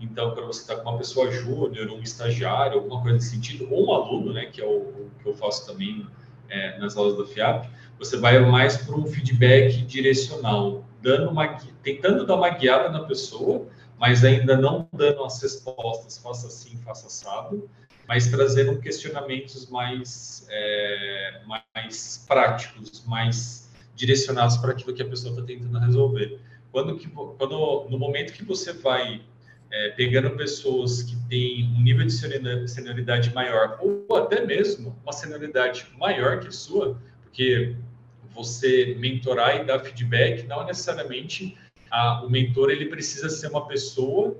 [SPEAKER 4] Então, quando você está com uma pessoa júnior, um estagiário, alguma coisa nesse sentido, ou um aluno, né, que é o, o que eu faço também é, nas aulas da FIAP, você vai mais para um feedback direcional, dando uma, tentando dar uma guiada na pessoa mas ainda não dando as respostas, faça assim, faça assado, mas trazendo questionamentos mais, é, mais práticos, mais direcionados para aquilo que a pessoa está tentando resolver. Quando, que, quando no momento que você vai é, pegando pessoas que têm um nível de senioridade maior, ou até mesmo uma senioridade maior que a sua, porque você mentorar e dar feedback não necessariamente a, o mentor ele precisa ser uma pessoa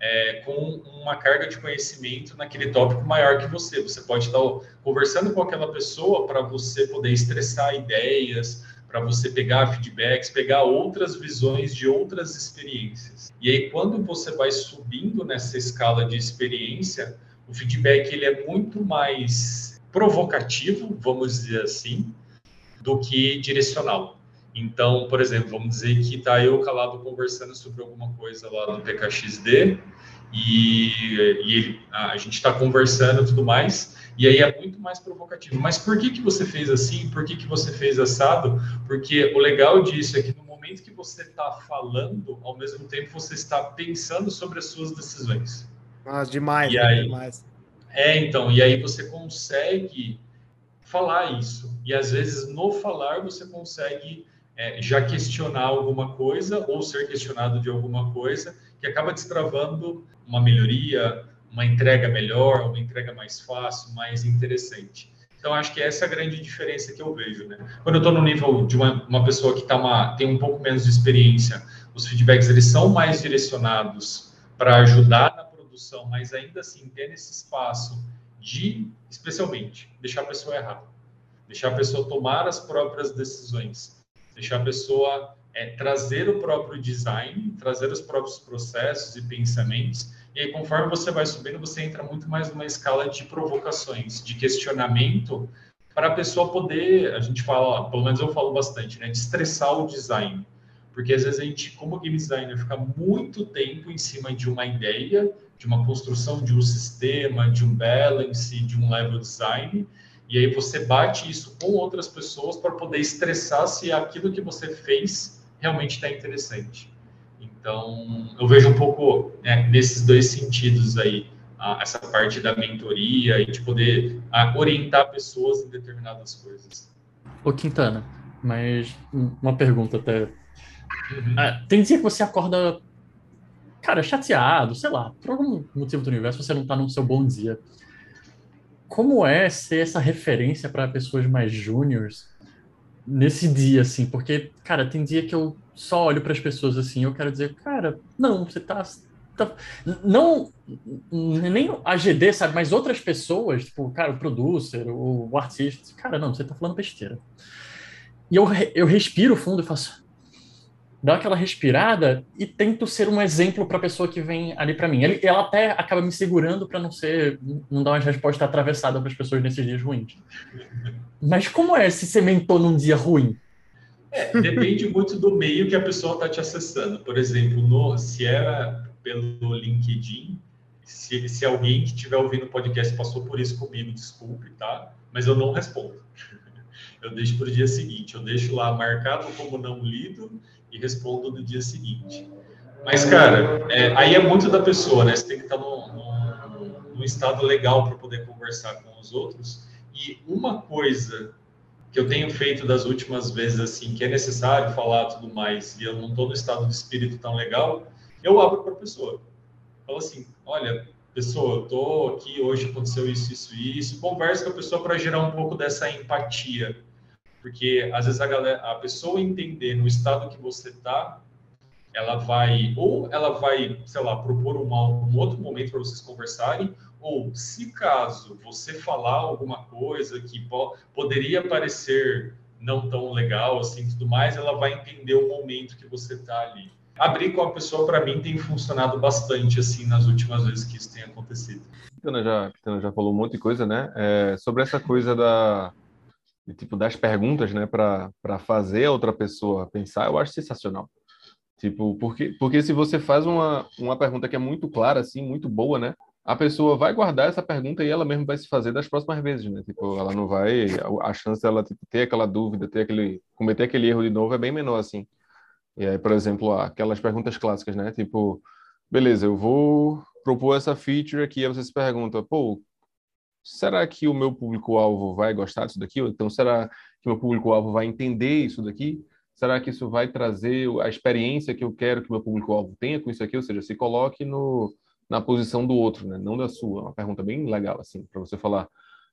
[SPEAKER 4] é, com uma carga de conhecimento naquele tópico maior que você. Você pode estar conversando com aquela pessoa para você poder estressar ideias, para você pegar feedbacks, pegar outras visões de outras experiências. E aí, quando você vai subindo nessa escala de experiência, o feedback ele é muito mais provocativo, vamos dizer assim, do que direcional. Então, por exemplo, vamos dizer que está eu calado conversando sobre alguma coisa lá no PKXD e, e ele, a gente está conversando e tudo mais, e aí é muito mais provocativo. Mas por que, que você fez assim? Por que, que você fez assado? Porque o legal disso é que no momento que você está falando, ao mesmo tempo você está pensando sobre as suas decisões.
[SPEAKER 1] Ah, demais,
[SPEAKER 4] e aí,
[SPEAKER 1] demais.
[SPEAKER 4] É, então, e aí você consegue falar isso. E às vezes no falar você consegue é, já questionar alguma coisa ou ser questionado de alguma coisa que acaba destravando uma melhoria, uma entrega melhor, uma entrega mais fácil, mais interessante. Então, acho que essa é a grande diferença que eu vejo. Né? Quando eu estou no nível de uma, uma pessoa que tá uma, tem um pouco menos de experiência, os feedbacks eles são mais direcionados para ajudar na produção, mas ainda assim ter esse espaço de, especialmente, deixar a pessoa errar, deixar a pessoa tomar as próprias decisões, deixar a pessoa é, trazer o próprio design, trazer os próprios processos e pensamentos. E aí, conforme você vai subindo, você entra muito mais numa escala de provocações, de questionamento, para a pessoa poder, a gente fala, pelo menos eu falo bastante, né, de estressar o design. Porque às vezes a gente, como game designer, fica muito tempo em cima de uma ideia, de uma construção de um sistema, de um balance, de um level design, e aí você bate isso com outras pessoas para poder estressar se aquilo que você fez realmente está interessante. Então, eu vejo um pouco né, nesses dois sentidos aí, a, essa parte da mentoria e de poder a, orientar pessoas em determinadas coisas.
[SPEAKER 2] Ô, Quintana, mas uma pergunta até. Uhum. Ah, tem dia que você acorda, cara, chateado, sei lá, por algum motivo do universo você não está no seu bom dia. Como é ser essa referência para pessoas mais júniores nesse dia, assim, porque, cara, tem dia que eu só olho para as pessoas assim, eu quero dizer, cara, não, você tá, tá, não nem a GD, sabe, mas outras pessoas, tipo, cara, o producer, o, o artista, cara, não, você tá falando besteira. E eu, eu respiro fundo e faço dá aquela respirada e tento ser um exemplo para a pessoa que vem ali para mim. ela até acaba me segurando para não ser, não dar uma resposta atravessada para as pessoas nesses dias ruins. Mas como é se você mentor num dia ruim?
[SPEAKER 4] É, depende muito do meio que a pessoa está te acessando. Por exemplo, no, se era pelo LinkedIn, se, se alguém que estiver ouvindo o podcast passou por isso comigo, desculpe, tá? Mas eu não respondo. Eu deixo para o dia seguinte. Eu deixo lá marcado como não lido e respondo no dia seguinte. Mas, cara, é, aí é muito da pessoa, né? Você tem que estar num, num estado legal para poder conversar com os outros. E uma coisa que eu tenho feito das últimas vezes, assim, que é necessário falar tudo mais, e eu não estou no estado de espírito tão legal, eu abro para a pessoa. Falo assim: olha, pessoa, eu estou aqui, hoje aconteceu isso, isso, isso. Conversa com a pessoa para gerar um pouco dessa empatia porque às vezes a, galera, a pessoa entender no estado que você está, ela vai, ou ela vai, sei lá, propor um, outro momento para vocês conversarem, ou se caso você falar alguma coisa que po poderia parecer não tão legal assim tudo mais, ela vai entender o momento que você está ali. Abrir com a pessoa, para mim, tem funcionado bastante assim nas últimas vezes que isso tem acontecido.
[SPEAKER 3] Ana já, já falou um monte de coisa, né? É, sobre essa coisa da, de tipo das perguntas, né, para fazer a outra pessoa pensar, eu acho sensacional. Tipo, porque porque se você faz uma uma pergunta que é muito clara assim, muito boa, né? A pessoa vai guardar essa pergunta e ela mesma vai se fazer das próximas vezes, né? Tipo, ela não vai a chance dela tipo, ter aquela dúvida, ter aquele cometer aquele erro de novo é bem menor assim. E aí, por exemplo, aquelas perguntas clássicas, né? Tipo, beleza, eu vou propor essa feature aqui, aí você se pergunta, pô, será que o meu público-alvo vai gostar disso daqui? Ou então, será que o meu público-alvo vai entender isso daqui? Será que isso vai trazer a experiência que eu quero que o meu público-alvo tenha com isso aqui? Ou seja, se coloque no, na posição do outro, né? não da sua. É uma pergunta bem legal, assim, para você falar.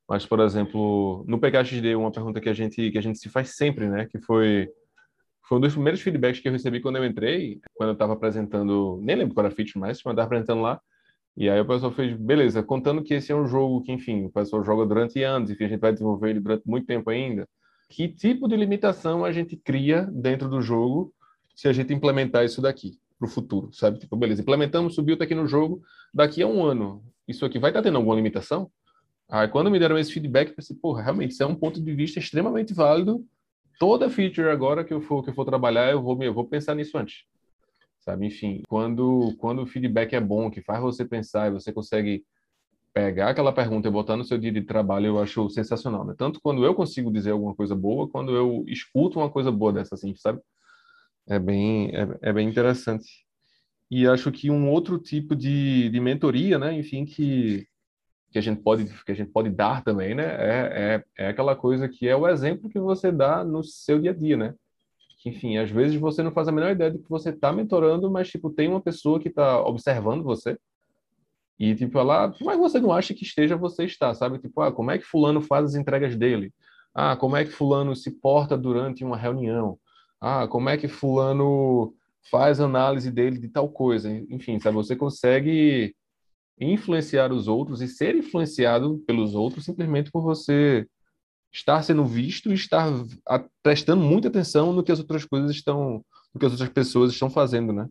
[SPEAKER 3] Mas, por exemplo, no PKXD, uma pergunta que a gente, que a gente se faz sempre, né? Que foi, foi um dos primeiros feedbacks que eu recebi quando eu entrei, quando eu estava apresentando, nem lembro qual era a feature mais, mas estava apresentando lá, e aí o pessoal fez, beleza, contando que esse é um jogo que, enfim, o pessoal joga durante anos, enfim, a gente vai desenvolver ele durante muito tempo ainda. Que tipo de limitação a gente cria dentro do jogo se a gente implementar isso daqui para o futuro, sabe? Tipo, beleza, implementamos, subiu, tá aqui no jogo, daqui a um ano, isso aqui vai estar tá tendo alguma limitação? Aí quando me deram esse feedback, eu pensei, porra, realmente, isso é um ponto de vista extremamente válido. Toda feature agora que eu for, que eu for trabalhar, eu vou, eu vou pensar nisso antes sabe? Enfim, quando, quando o feedback é bom, que faz você pensar e você consegue pegar aquela pergunta e botar no seu dia de trabalho, eu acho sensacional, né? Tanto quando eu consigo dizer alguma coisa boa, quando eu escuto uma coisa boa dessa, assim, sabe? É bem, é, é bem interessante. E acho que um outro tipo de, de mentoria, né? Enfim, que, que a gente pode que a gente pode dar também, né? É, é, é aquela coisa que é o exemplo que você dá no seu dia a dia, né? Que, enfim, às vezes você não faz a menor ideia do que você está mentorando, mas tipo tem uma pessoa que está observando você e tipo ela, mas você não acha que esteja, você está, sabe? Tipo, ah, como é que fulano faz as entregas dele? Ah, como é que fulano se porta durante uma reunião? Ah, como é que fulano faz análise dele de tal coisa? Enfim, sabe? Você consegue influenciar os outros e ser influenciado pelos outros simplesmente por você estar sendo visto e estar prestando muita atenção no que as outras coisas estão, no que as outras pessoas estão fazendo, né?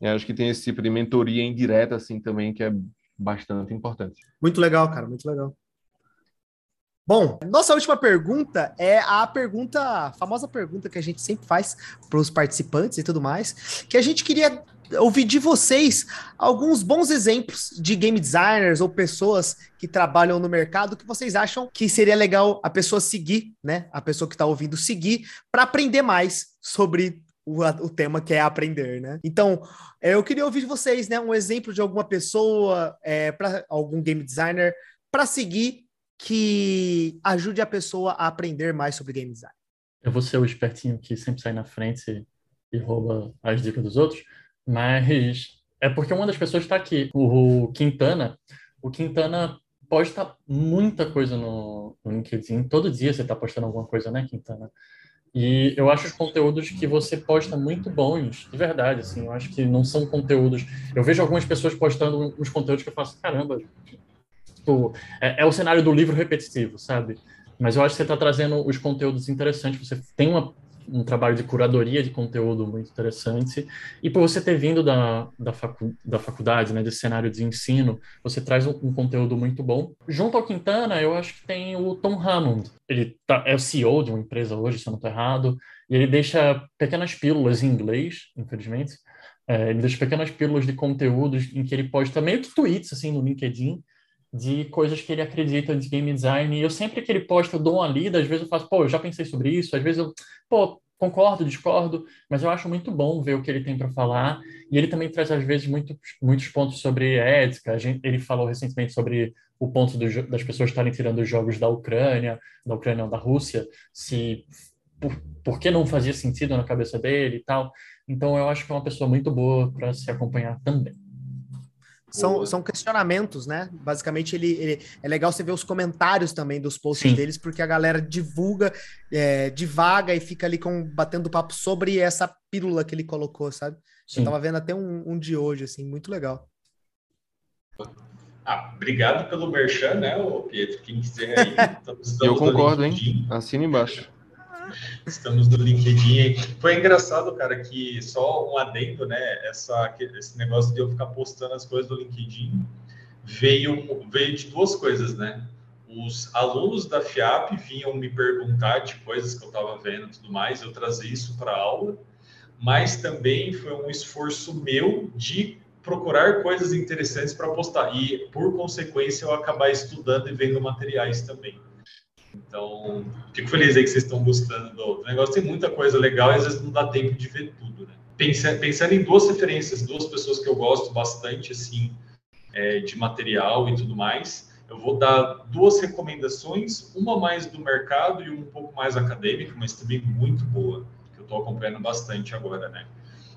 [SPEAKER 3] E acho que tem esse tipo de mentoria indireta assim também que é bastante importante.
[SPEAKER 1] Muito legal, cara, muito legal. Bom, nossa última pergunta é a pergunta, a famosa pergunta que a gente sempre faz para os participantes e tudo mais, que a gente queria ouvir de vocês alguns bons exemplos de game designers ou pessoas que trabalham no mercado que vocês acham que seria legal a pessoa seguir, né? A pessoa que está ouvindo seguir para aprender mais sobre o, o, tema que é aprender, né? Então, eu queria ouvir de vocês, né, um exemplo de alguma pessoa, é, para algum game designer, para seguir que ajude a pessoa a aprender mais sobre game design.
[SPEAKER 2] Eu vou ser o espertinho que sempre sai na frente e rouba as dicas dos outros, mas é porque uma das pessoas está aqui, o Quintana. O Quintana posta muita coisa no, no LinkedIn. Todo dia você está postando alguma coisa, né, Quintana? E eu acho os conteúdos que você posta muito bons, de verdade, assim. Eu acho que não são conteúdos. Eu vejo algumas pessoas postando uns conteúdos que eu faço, caramba, tipo, é, é o cenário do livro repetitivo, sabe? Mas eu acho que você está trazendo os conteúdos interessantes. Você tem uma um trabalho de curadoria de conteúdo muito interessante. E por você ter vindo da, da, facu, da faculdade, né, desse cenário de ensino, você traz um, um, conteúdo muito bom. Junto ao Quintana, eu acho que tem o Tom Hammond. Ele tá, é o CEO de uma empresa hoje, se eu não estou errado, e ele deixa pequenas pílulas em inglês, infelizmente. É, ele deixa pequenas pílulas de conteúdos em que ele posta meio que tweets, assim, no LinkedIn, de coisas que ele acredita de game design. E eu sempre que ele posta, eu dou uma lida, às vezes eu faço, pô, eu já pensei sobre isso, às vezes eu, pô, concordo, discordo, mas eu acho muito bom ver o que ele tem para falar. E ele também traz, às vezes, muito, muitos pontos sobre ética. Gente, ele falou recentemente sobre o ponto do, das pessoas estarem tirando os jogos da Ucrânia, da Ucrânia ou da Rússia, se por, por que não fazia sentido na cabeça dele e tal. Então, eu acho que é uma pessoa muito boa para se acompanhar também.
[SPEAKER 1] São, são questionamentos, né? Basicamente, ele, ele, é legal você ver os comentários também dos posts Sim. deles, porque a galera divulga, é, divaga e fica ali com, batendo papo sobre essa pílula que ele colocou, sabe? Sim. Eu tava vendo até um, um de hoje, assim, muito legal.
[SPEAKER 4] Ah, obrigado pelo merchan, né, Pietro? Quem quiser aí.
[SPEAKER 3] Eu concordo, hein? Assina embaixo.
[SPEAKER 4] Estamos no LinkedIn. Foi engraçado, cara, que só um adendo, né? Essa, esse negócio de eu ficar postando as coisas do LinkedIn veio, veio de duas coisas, né? Os alunos da FIAP vinham me perguntar de coisas que eu estava vendo e tudo mais, eu trazia isso para aula, mas também foi um esforço meu de procurar coisas interessantes para postar e, por consequência, eu acabar estudando e vendo materiais também. Então, fico feliz aí que vocês estão gostando do, negócio. Tem muita coisa legal e às vezes não dá tempo de ver tudo, né? Pensando, pensando em duas referências, duas pessoas que eu gosto bastante, assim, é, de material e tudo mais, eu vou dar duas recomendações, uma mais do mercado e uma um pouco mais acadêmica, mas também muito boa, que eu estou acompanhando bastante agora, né?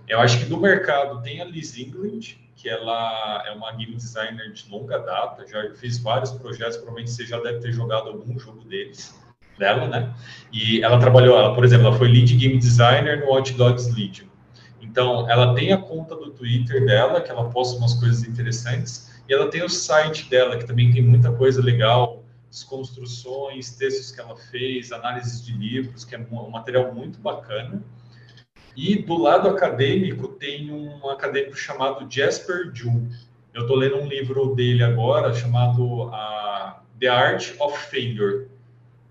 [SPEAKER 4] Eu acho que do mercado tem a Liz England, que ela é uma game designer de longa data, já fiz vários projetos, provavelmente você já deve ter jogado algum jogo deles, dela, né? E ela trabalhou, ela, por exemplo, ela foi lead game designer no Watch Dogs Legion. Então, ela tem a conta do Twitter dela, que ela posta umas coisas interessantes, e ela tem o site dela, que também tem muita coisa legal, desconstruções, textos que ela fez, análises de livros, que é um material muito bacana. E do lado acadêmico tem um acadêmico chamado Jasper Ju. Eu estou lendo um livro dele agora chamado uh, The Art of Failure.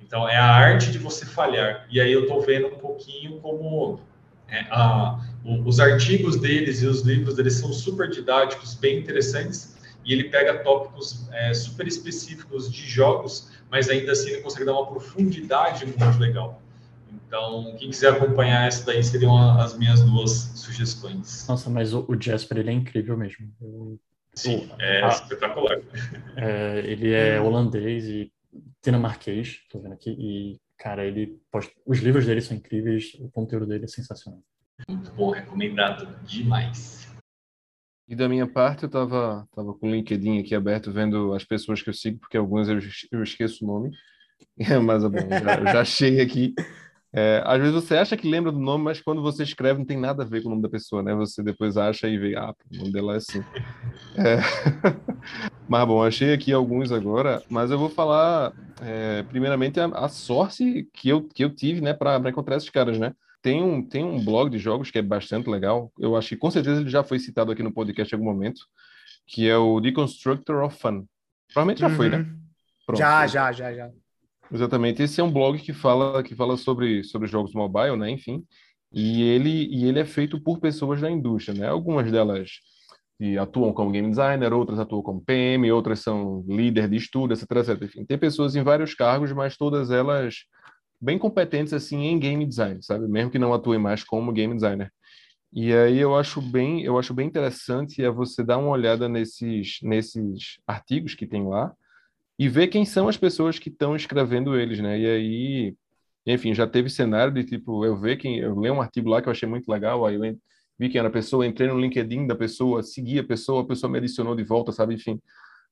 [SPEAKER 4] Então é a arte de você falhar. E aí eu estou vendo um pouquinho como é, uh, os artigos deles e os livros deles são super didáticos, bem interessantes. E ele pega tópicos é, super específicos de jogos, mas ainda assim ele consegue dar uma profundidade muito legal. Então, quem quiser acompanhar essa daí seriam as minhas duas sugestões.
[SPEAKER 2] Nossa, mas o, o Jasper, ele é incrível mesmo. Eu,
[SPEAKER 4] Sim, é ah, espetacular.
[SPEAKER 2] É, ele é holandês e dinamarquês, tô vendo aqui, e, cara, ele posta... os livros dele são incríveis, o conteúdo dele é sensacional.
[SPEAKER 4] Muito bom, recomendado demais.
[SPEAKER 3] E da minha parte, eu tava, tava com o LinkedIn aqui aberto, vendo as pessoas que eu sigo, porque algumas eu, eu esqueço o nome. Mas é bom, já, já achei aqui. É, às vezes você acha que lembra do nome, mas quando você escreve não tem nada a ver com o nome da pessoa, né? Você depois acha e vê, ah, o nome dela é assim. É... mas bom, achei aqui alguns agora, mas eu vou falar é, primeiramente a, a, sorte que eu, que eu tive, né, para encontrar esses caras, né? Tem um, tem um blog de jogos que é bastante legal. Eu acho que com certeza ele já foi citado aqui no podcast em algum momento, que é o Deconstructor of Fun. Provavelmente já uhum. foi, né? Uhum.
[SPEAKER 1] Pronto. Já, já, já, já.
[SPEAKER 3] Exatamente. Esse é um blog que fala que fala sobre, sobre jogos mobile, né? Enfim. E ele, e ele é feito por pessoas da indústria, né? Algumas delas que atuam como game designer, outras atuam como PM, outras são líder de estudo, etc, etc. Enfim, tem pessoas em vários cargos, mas todas elas bem competentes assim em game design, sabe? Mesmo que não atuem mais como game designer. E aí eu acho bem, eu acho bem interessante é você dar uma olhada nesses nesses artigos que tem lá e ver quem são as pessoas que estão escrevendo eles, né? E aí, enfim, já teve cenário de tipo, eu ver quem, eu leio um artigo lá que eu achei muito legal, aí eu vi quem era a pessoa, entrei no LinkedIn da pessoa, segui a pessoa, a pessoa me adicionou de volta, sabe? Enfim,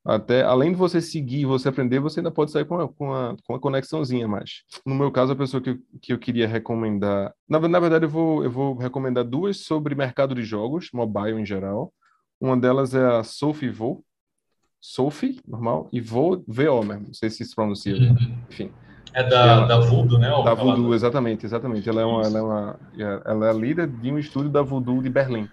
[SPEAKER 3] até além de você seguir, você aprender, você ainda pode sair com uma, com com conexãozinha mais. No meu caso, a pessoa que, que eu queria recomendar, na, na verdade, eu vou, eu vou recomendar duas sobre mercado de jogos, mobile em geral. Uma delas é a Sophie Sophie, normal, e Vo, VO mesmo, não sei se se pronuncia, uhum. enfim.
[SPEAKER 4] É da, ela, da Voodoo, né?
[SPEAKER 3] Da Voodoo, exatamente, exatamente. Ela é, uma, ela, é uma, ela é líder de um estúdio da Voodoo de Berlim.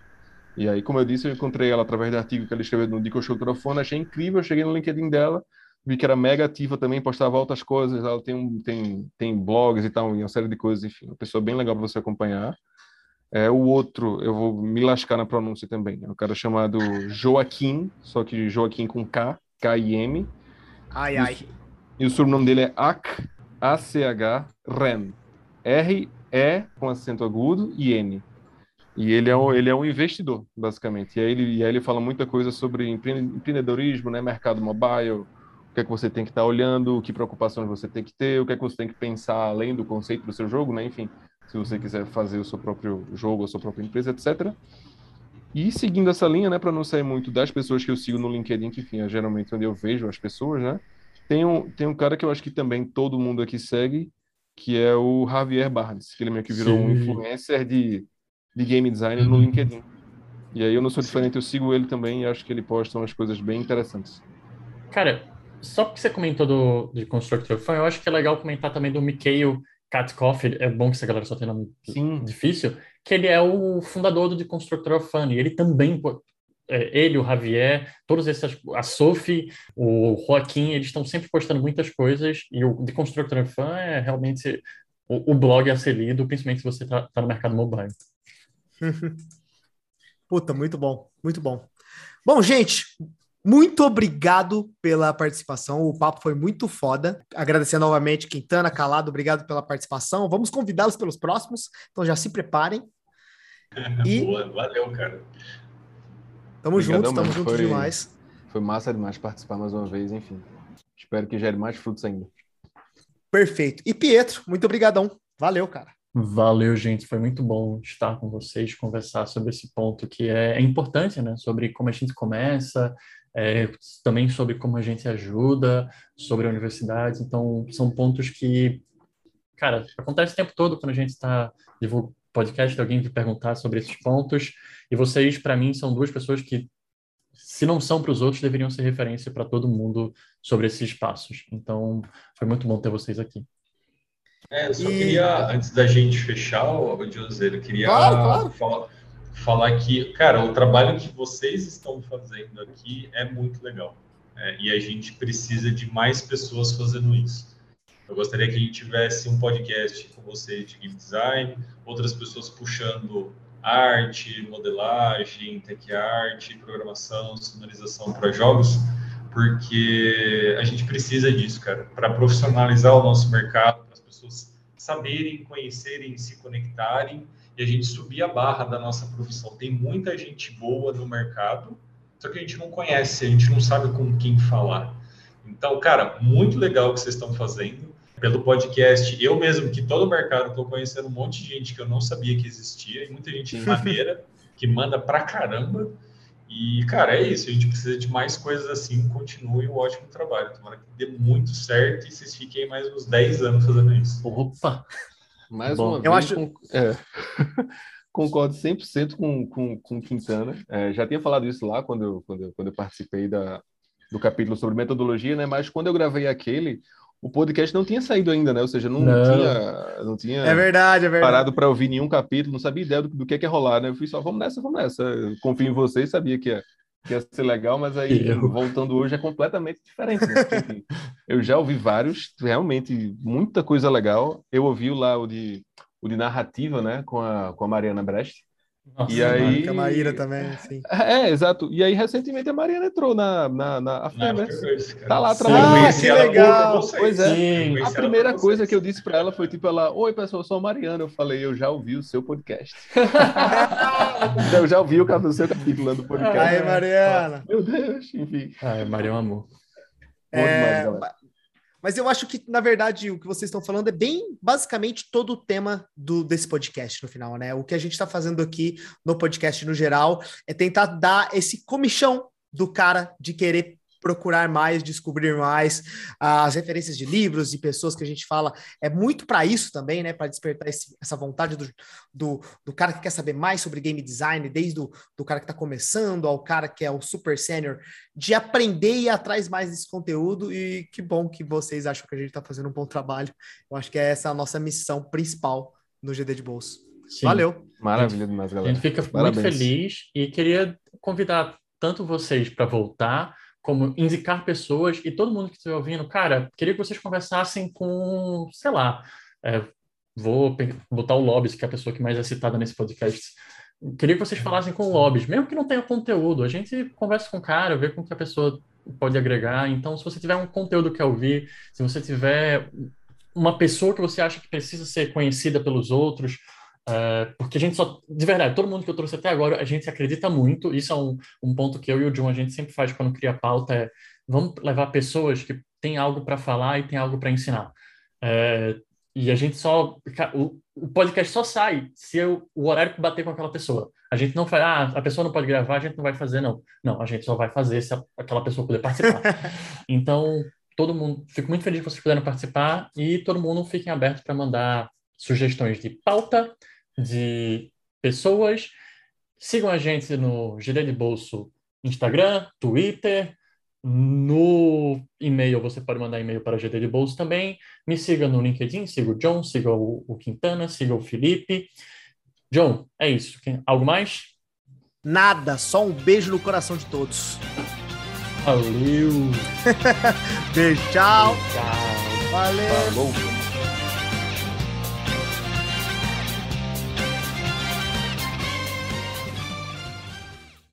[SPEAKER 3] E aí, como eu disse, eu encontrei ela através do artigo que ela escreveu no Dico Show Trofone, achei incrível, cheguei no LinkedIn dela, vi que era mega ativa também, postava outras coisas, ela tem, um, tem, tem blogs e tal, e uma série de coisas, enfim, uma pessoa bem legal para você acompanhar. É, o outro, eu vou me lascar na pronúncia também, é um cara chamado Joaquim, só que Joaquim com K, K-I-M.
[SPEAKER 1] Ai, ai.
[SPEAKER 3] E o sobrenome dele é Ac, A-C-H, Ren. R-E com acento agudo e N. E ele é, um, ele é um investidor, basicamente. E aí ele, e aí ele fala muita coisa sobre empreendedorismo, né, mercado mobile, o que é que você tem que estar tá olhando, que preocupações você tem que ter, o que é que você tem que pensar além do conceito do seu jogo, né? Enfim, se você quiser fazer o seu próprio jogo, a sua própria empresa, etc. E seguindo essa linha, né, para não sair muito das pessoas que eu sigo no LinkedIn, que enfim, é geralmente onde eu vejo as pessoas, né? Tem um, tem um cara que eu acho que também todo mundo aqui segue, que é o Javier Barnes, que ele meio que virou Sim. um influencer de de game design no LinkedIn. E aí eu não sou diferente, eu sigo ele também e acho que ele posta umas coisas bem interessantes.
[SPEAKER 2] Cara, só porque você comentou do, de Constructor Fun, eu acho que é legal comentar também do Mikhail Katkoff, é bom que essa galera só tem nome Sim. difícil, que ele é o fundador do The Constructor of Fun, e ele também, é, ele, o Javier, todos esses, a Sophie, o Joaquim, eles estão sempre postando muitas coisas, e o The Constructor of Fun é realmente o, o blog a ser lido, principalmente se você está tá no mercado mobile.
[SPEAKER 1] Puta, muito bom, muito bom. Bom, gente, muito obrigado pela participação. O papo foi muito foda. Agradecer novamente Quintana, Calado, obrigado pela participação. Vamos convidá-los pelos próximos, então já se preparem.
[SPEAKER 4] E... Boa, valeu, cara.
[SPEAKER 1] Tamo Obrigadão, juntos, tamo juntos demais.
[SPEAKER 3] Foi massa demais participar mais uma vez, enfim. Espero que gere mais frutos ainda.
[SPEAKER 1] Perfeito. E Pietro, muito obrigadão. Valeu, cara.
[SPEAKER 2] Valeu, gente. Foi muito bom estar com vocês, conversar sobre esse ponto que é, é importante, né? Sobre como a gente começa, é, também sobre como a gente ajuda, sobre a universidade. Então, são pontos que, cara, acontece o tempo todo quando a gente está divulgando podcast, alguém vir perguntar sobre esses pontos. E vocês, para mim, são duas pessoas que, se não são para os outros, deveriam ser referência para todo mundo sobre esses passos. Então, foi muito bom ter vocês aqui.
[SPEAKER 4] É, eu só e... queria, antes da gente fechar, o José, eu queria claro, claro. Falar, falar que, cara, o trabalho que vocês estão fazendo aqui é muito legal. É, e a gente precisa de mais pessoas fazendo isso. Eu gostaria que a gente tivesse um podcast com vocês de game design, outras pessoas puxando arte, modelagem, tech art, programação, sonorização para jogos, porque a gente precisa disso, cara, para profissionalizar o nosso mercado, pessoas saberem, conhecerem, se conectarem e a gente subir a barra da nossa profissão. Tem muita gente boa no mercado, só que a gente não conhece, a gente não sabe com quem falar. Então, cara, muito legal o que vocês estão fazendo. Pelo podcast, eu mesmo, que todo o mercado, estou conhecendo um monte de gente que eu não sabia que existia, e muita gente maneira, que manda pra caramba. E, cara, é isso. A gente precisa de mais coisas assim. Continue o um ótimo trabalho. Tomara que dê muito certo e vocês fiquem mais uns 10 anos fazendo isso.
[SPEAKER 2] Opa!
[SPEAKER 3] Mais Bom, uma eu vez. Acho... Com... É. Concordo 100% com, com, com Quintana. É, já tinha falado isso lá quando eu, quando eu, quando eu participei da, do capítulo sobre metodologia, né? Mas quando eu gravei aquele, o podcast não tinha saído ainda, né? Ou seja, não, não. tinha, não tinha
[SPEAKER 1] é verdade, é verdade.
[SPEAKER 3] parado para ouvir nenhum capítulo, não sabia ideia do, do que, é que ia rolar, né? Eu fui só, vamos nessa, vamos nessa. Eu confio em vocês, sabia que ia, que ia ser legal, mas aí, eu... voltando hoje, é completamente diferente. Né? Enfim, eu já ouvi vários, realmente, muita coisa legal. Eu ouvi lá o de o de narrativa, né, com a, com a Mariana Brecht.
[SPEAKER 1] Nossa, e aí... a Maíra também, sim.
[SPEAKER 3] É, exato. E aí, recentemente, a Mariana entrou na, na, na né? Tá lá
[SPEAKER 1] trabalhando. Ah, que legal!
[SPEAKER 3] Pois é. Sim. A primeira coisa que eu disse para ela foi tipo, ela, oi, pessoal, eu sou a Mariana. Eu falei, eu já ouvi o seu podcast. eu já ouvi o, o seu capítulo do podcast.
[SPEAKER 1] Ai, Mariana!
[SPEAKER 3] Meu Deus, enfim.
[SPEAKER 2] Ai, Mariana, amor.
[SPEAKER 1] É... Demais, mas eu acho que, na verdade, o que vocês estão falando é bem basicamente todo o tema do, desse podcast no final, né? O que a gente está fazendo aqui no podcast no geral é tentar dar esse comichão do cara de querer procurar mais, descobrir mais as referências de livros e pessoas que a gente fala. É muito para isso também, né? Para despertar esse, essa vontade do, do, do, cara que quer saber mais sobre game design, desde o do cara que está começando ao cara que é o super sênior, de aprender e ir atrás mais desse conteúdo. E que bom que vocês acham que a gente está fazendo um bom trabalho. Eu acho que é essa a nossa missão principal no GD de Bolso. Sim. Valeu.
[SPEAKER 3] Maravilha demais, galera.
[SPEAKER 2] A gente fica Parabéns. muito feliz e queria convidar tanto vocês para voltar, como indicar pessoas e todo mundo que estiver ouvindo, cara, queria que vocês conversassem com, sei lá, é, vou botar o Lobis, que é a pessoa que mais é citada nesse podcast. Queria que vocês falassem com o Lobis, mesmo que não tenha conteúdo, a gente conversa com o cara, vê com que a pessoa pode agregar. Então, se você tiver um conteúdo que ouvir, se você tiver uma pessoa que você acha que precisa ser conhecida pelos outros, Uh, porque a gente só, de verdade, todo mundo que eu trouxe até agora, a gente acredita muito. Isso é um, um ponto que eu e o John a gente sempre faz quando cria pauta: é vamos levar pessoas que têm algo para falar e têm algo para ensinar. Uh, e a gente só. O, o podcast só sai se eu, o horário que bater com aquela pessoa. A gente não faz, ah, a pessoa não pode gravar, a gente não vai fazer, não. Não, a gente só vai fazer se a, aquela pessoa puder participar. então, todo mundo, fico muito feliz que vocês puderam participar e todo mundo fiquem abertos para mandar sugestões de pauta, de pessoas. Sigam a gente no Girê de Bolso Instagram, Twitter, no e-mail, você pode mandar e-mail para GD de Bolso também. Me siga no LinkedIn, siga o John, siga o, o Quintana, siga o Felipe. John, é isso. Algo mais?
[SPEAKER 1] Nada, só um beijo no coração de todos.
[SPEAKER 2] Valeu!
[SPEAKER 1] beijo, tchau!
[SPEAKER 2] Tchau!
[SPEAKER 1] Valeu! Falou.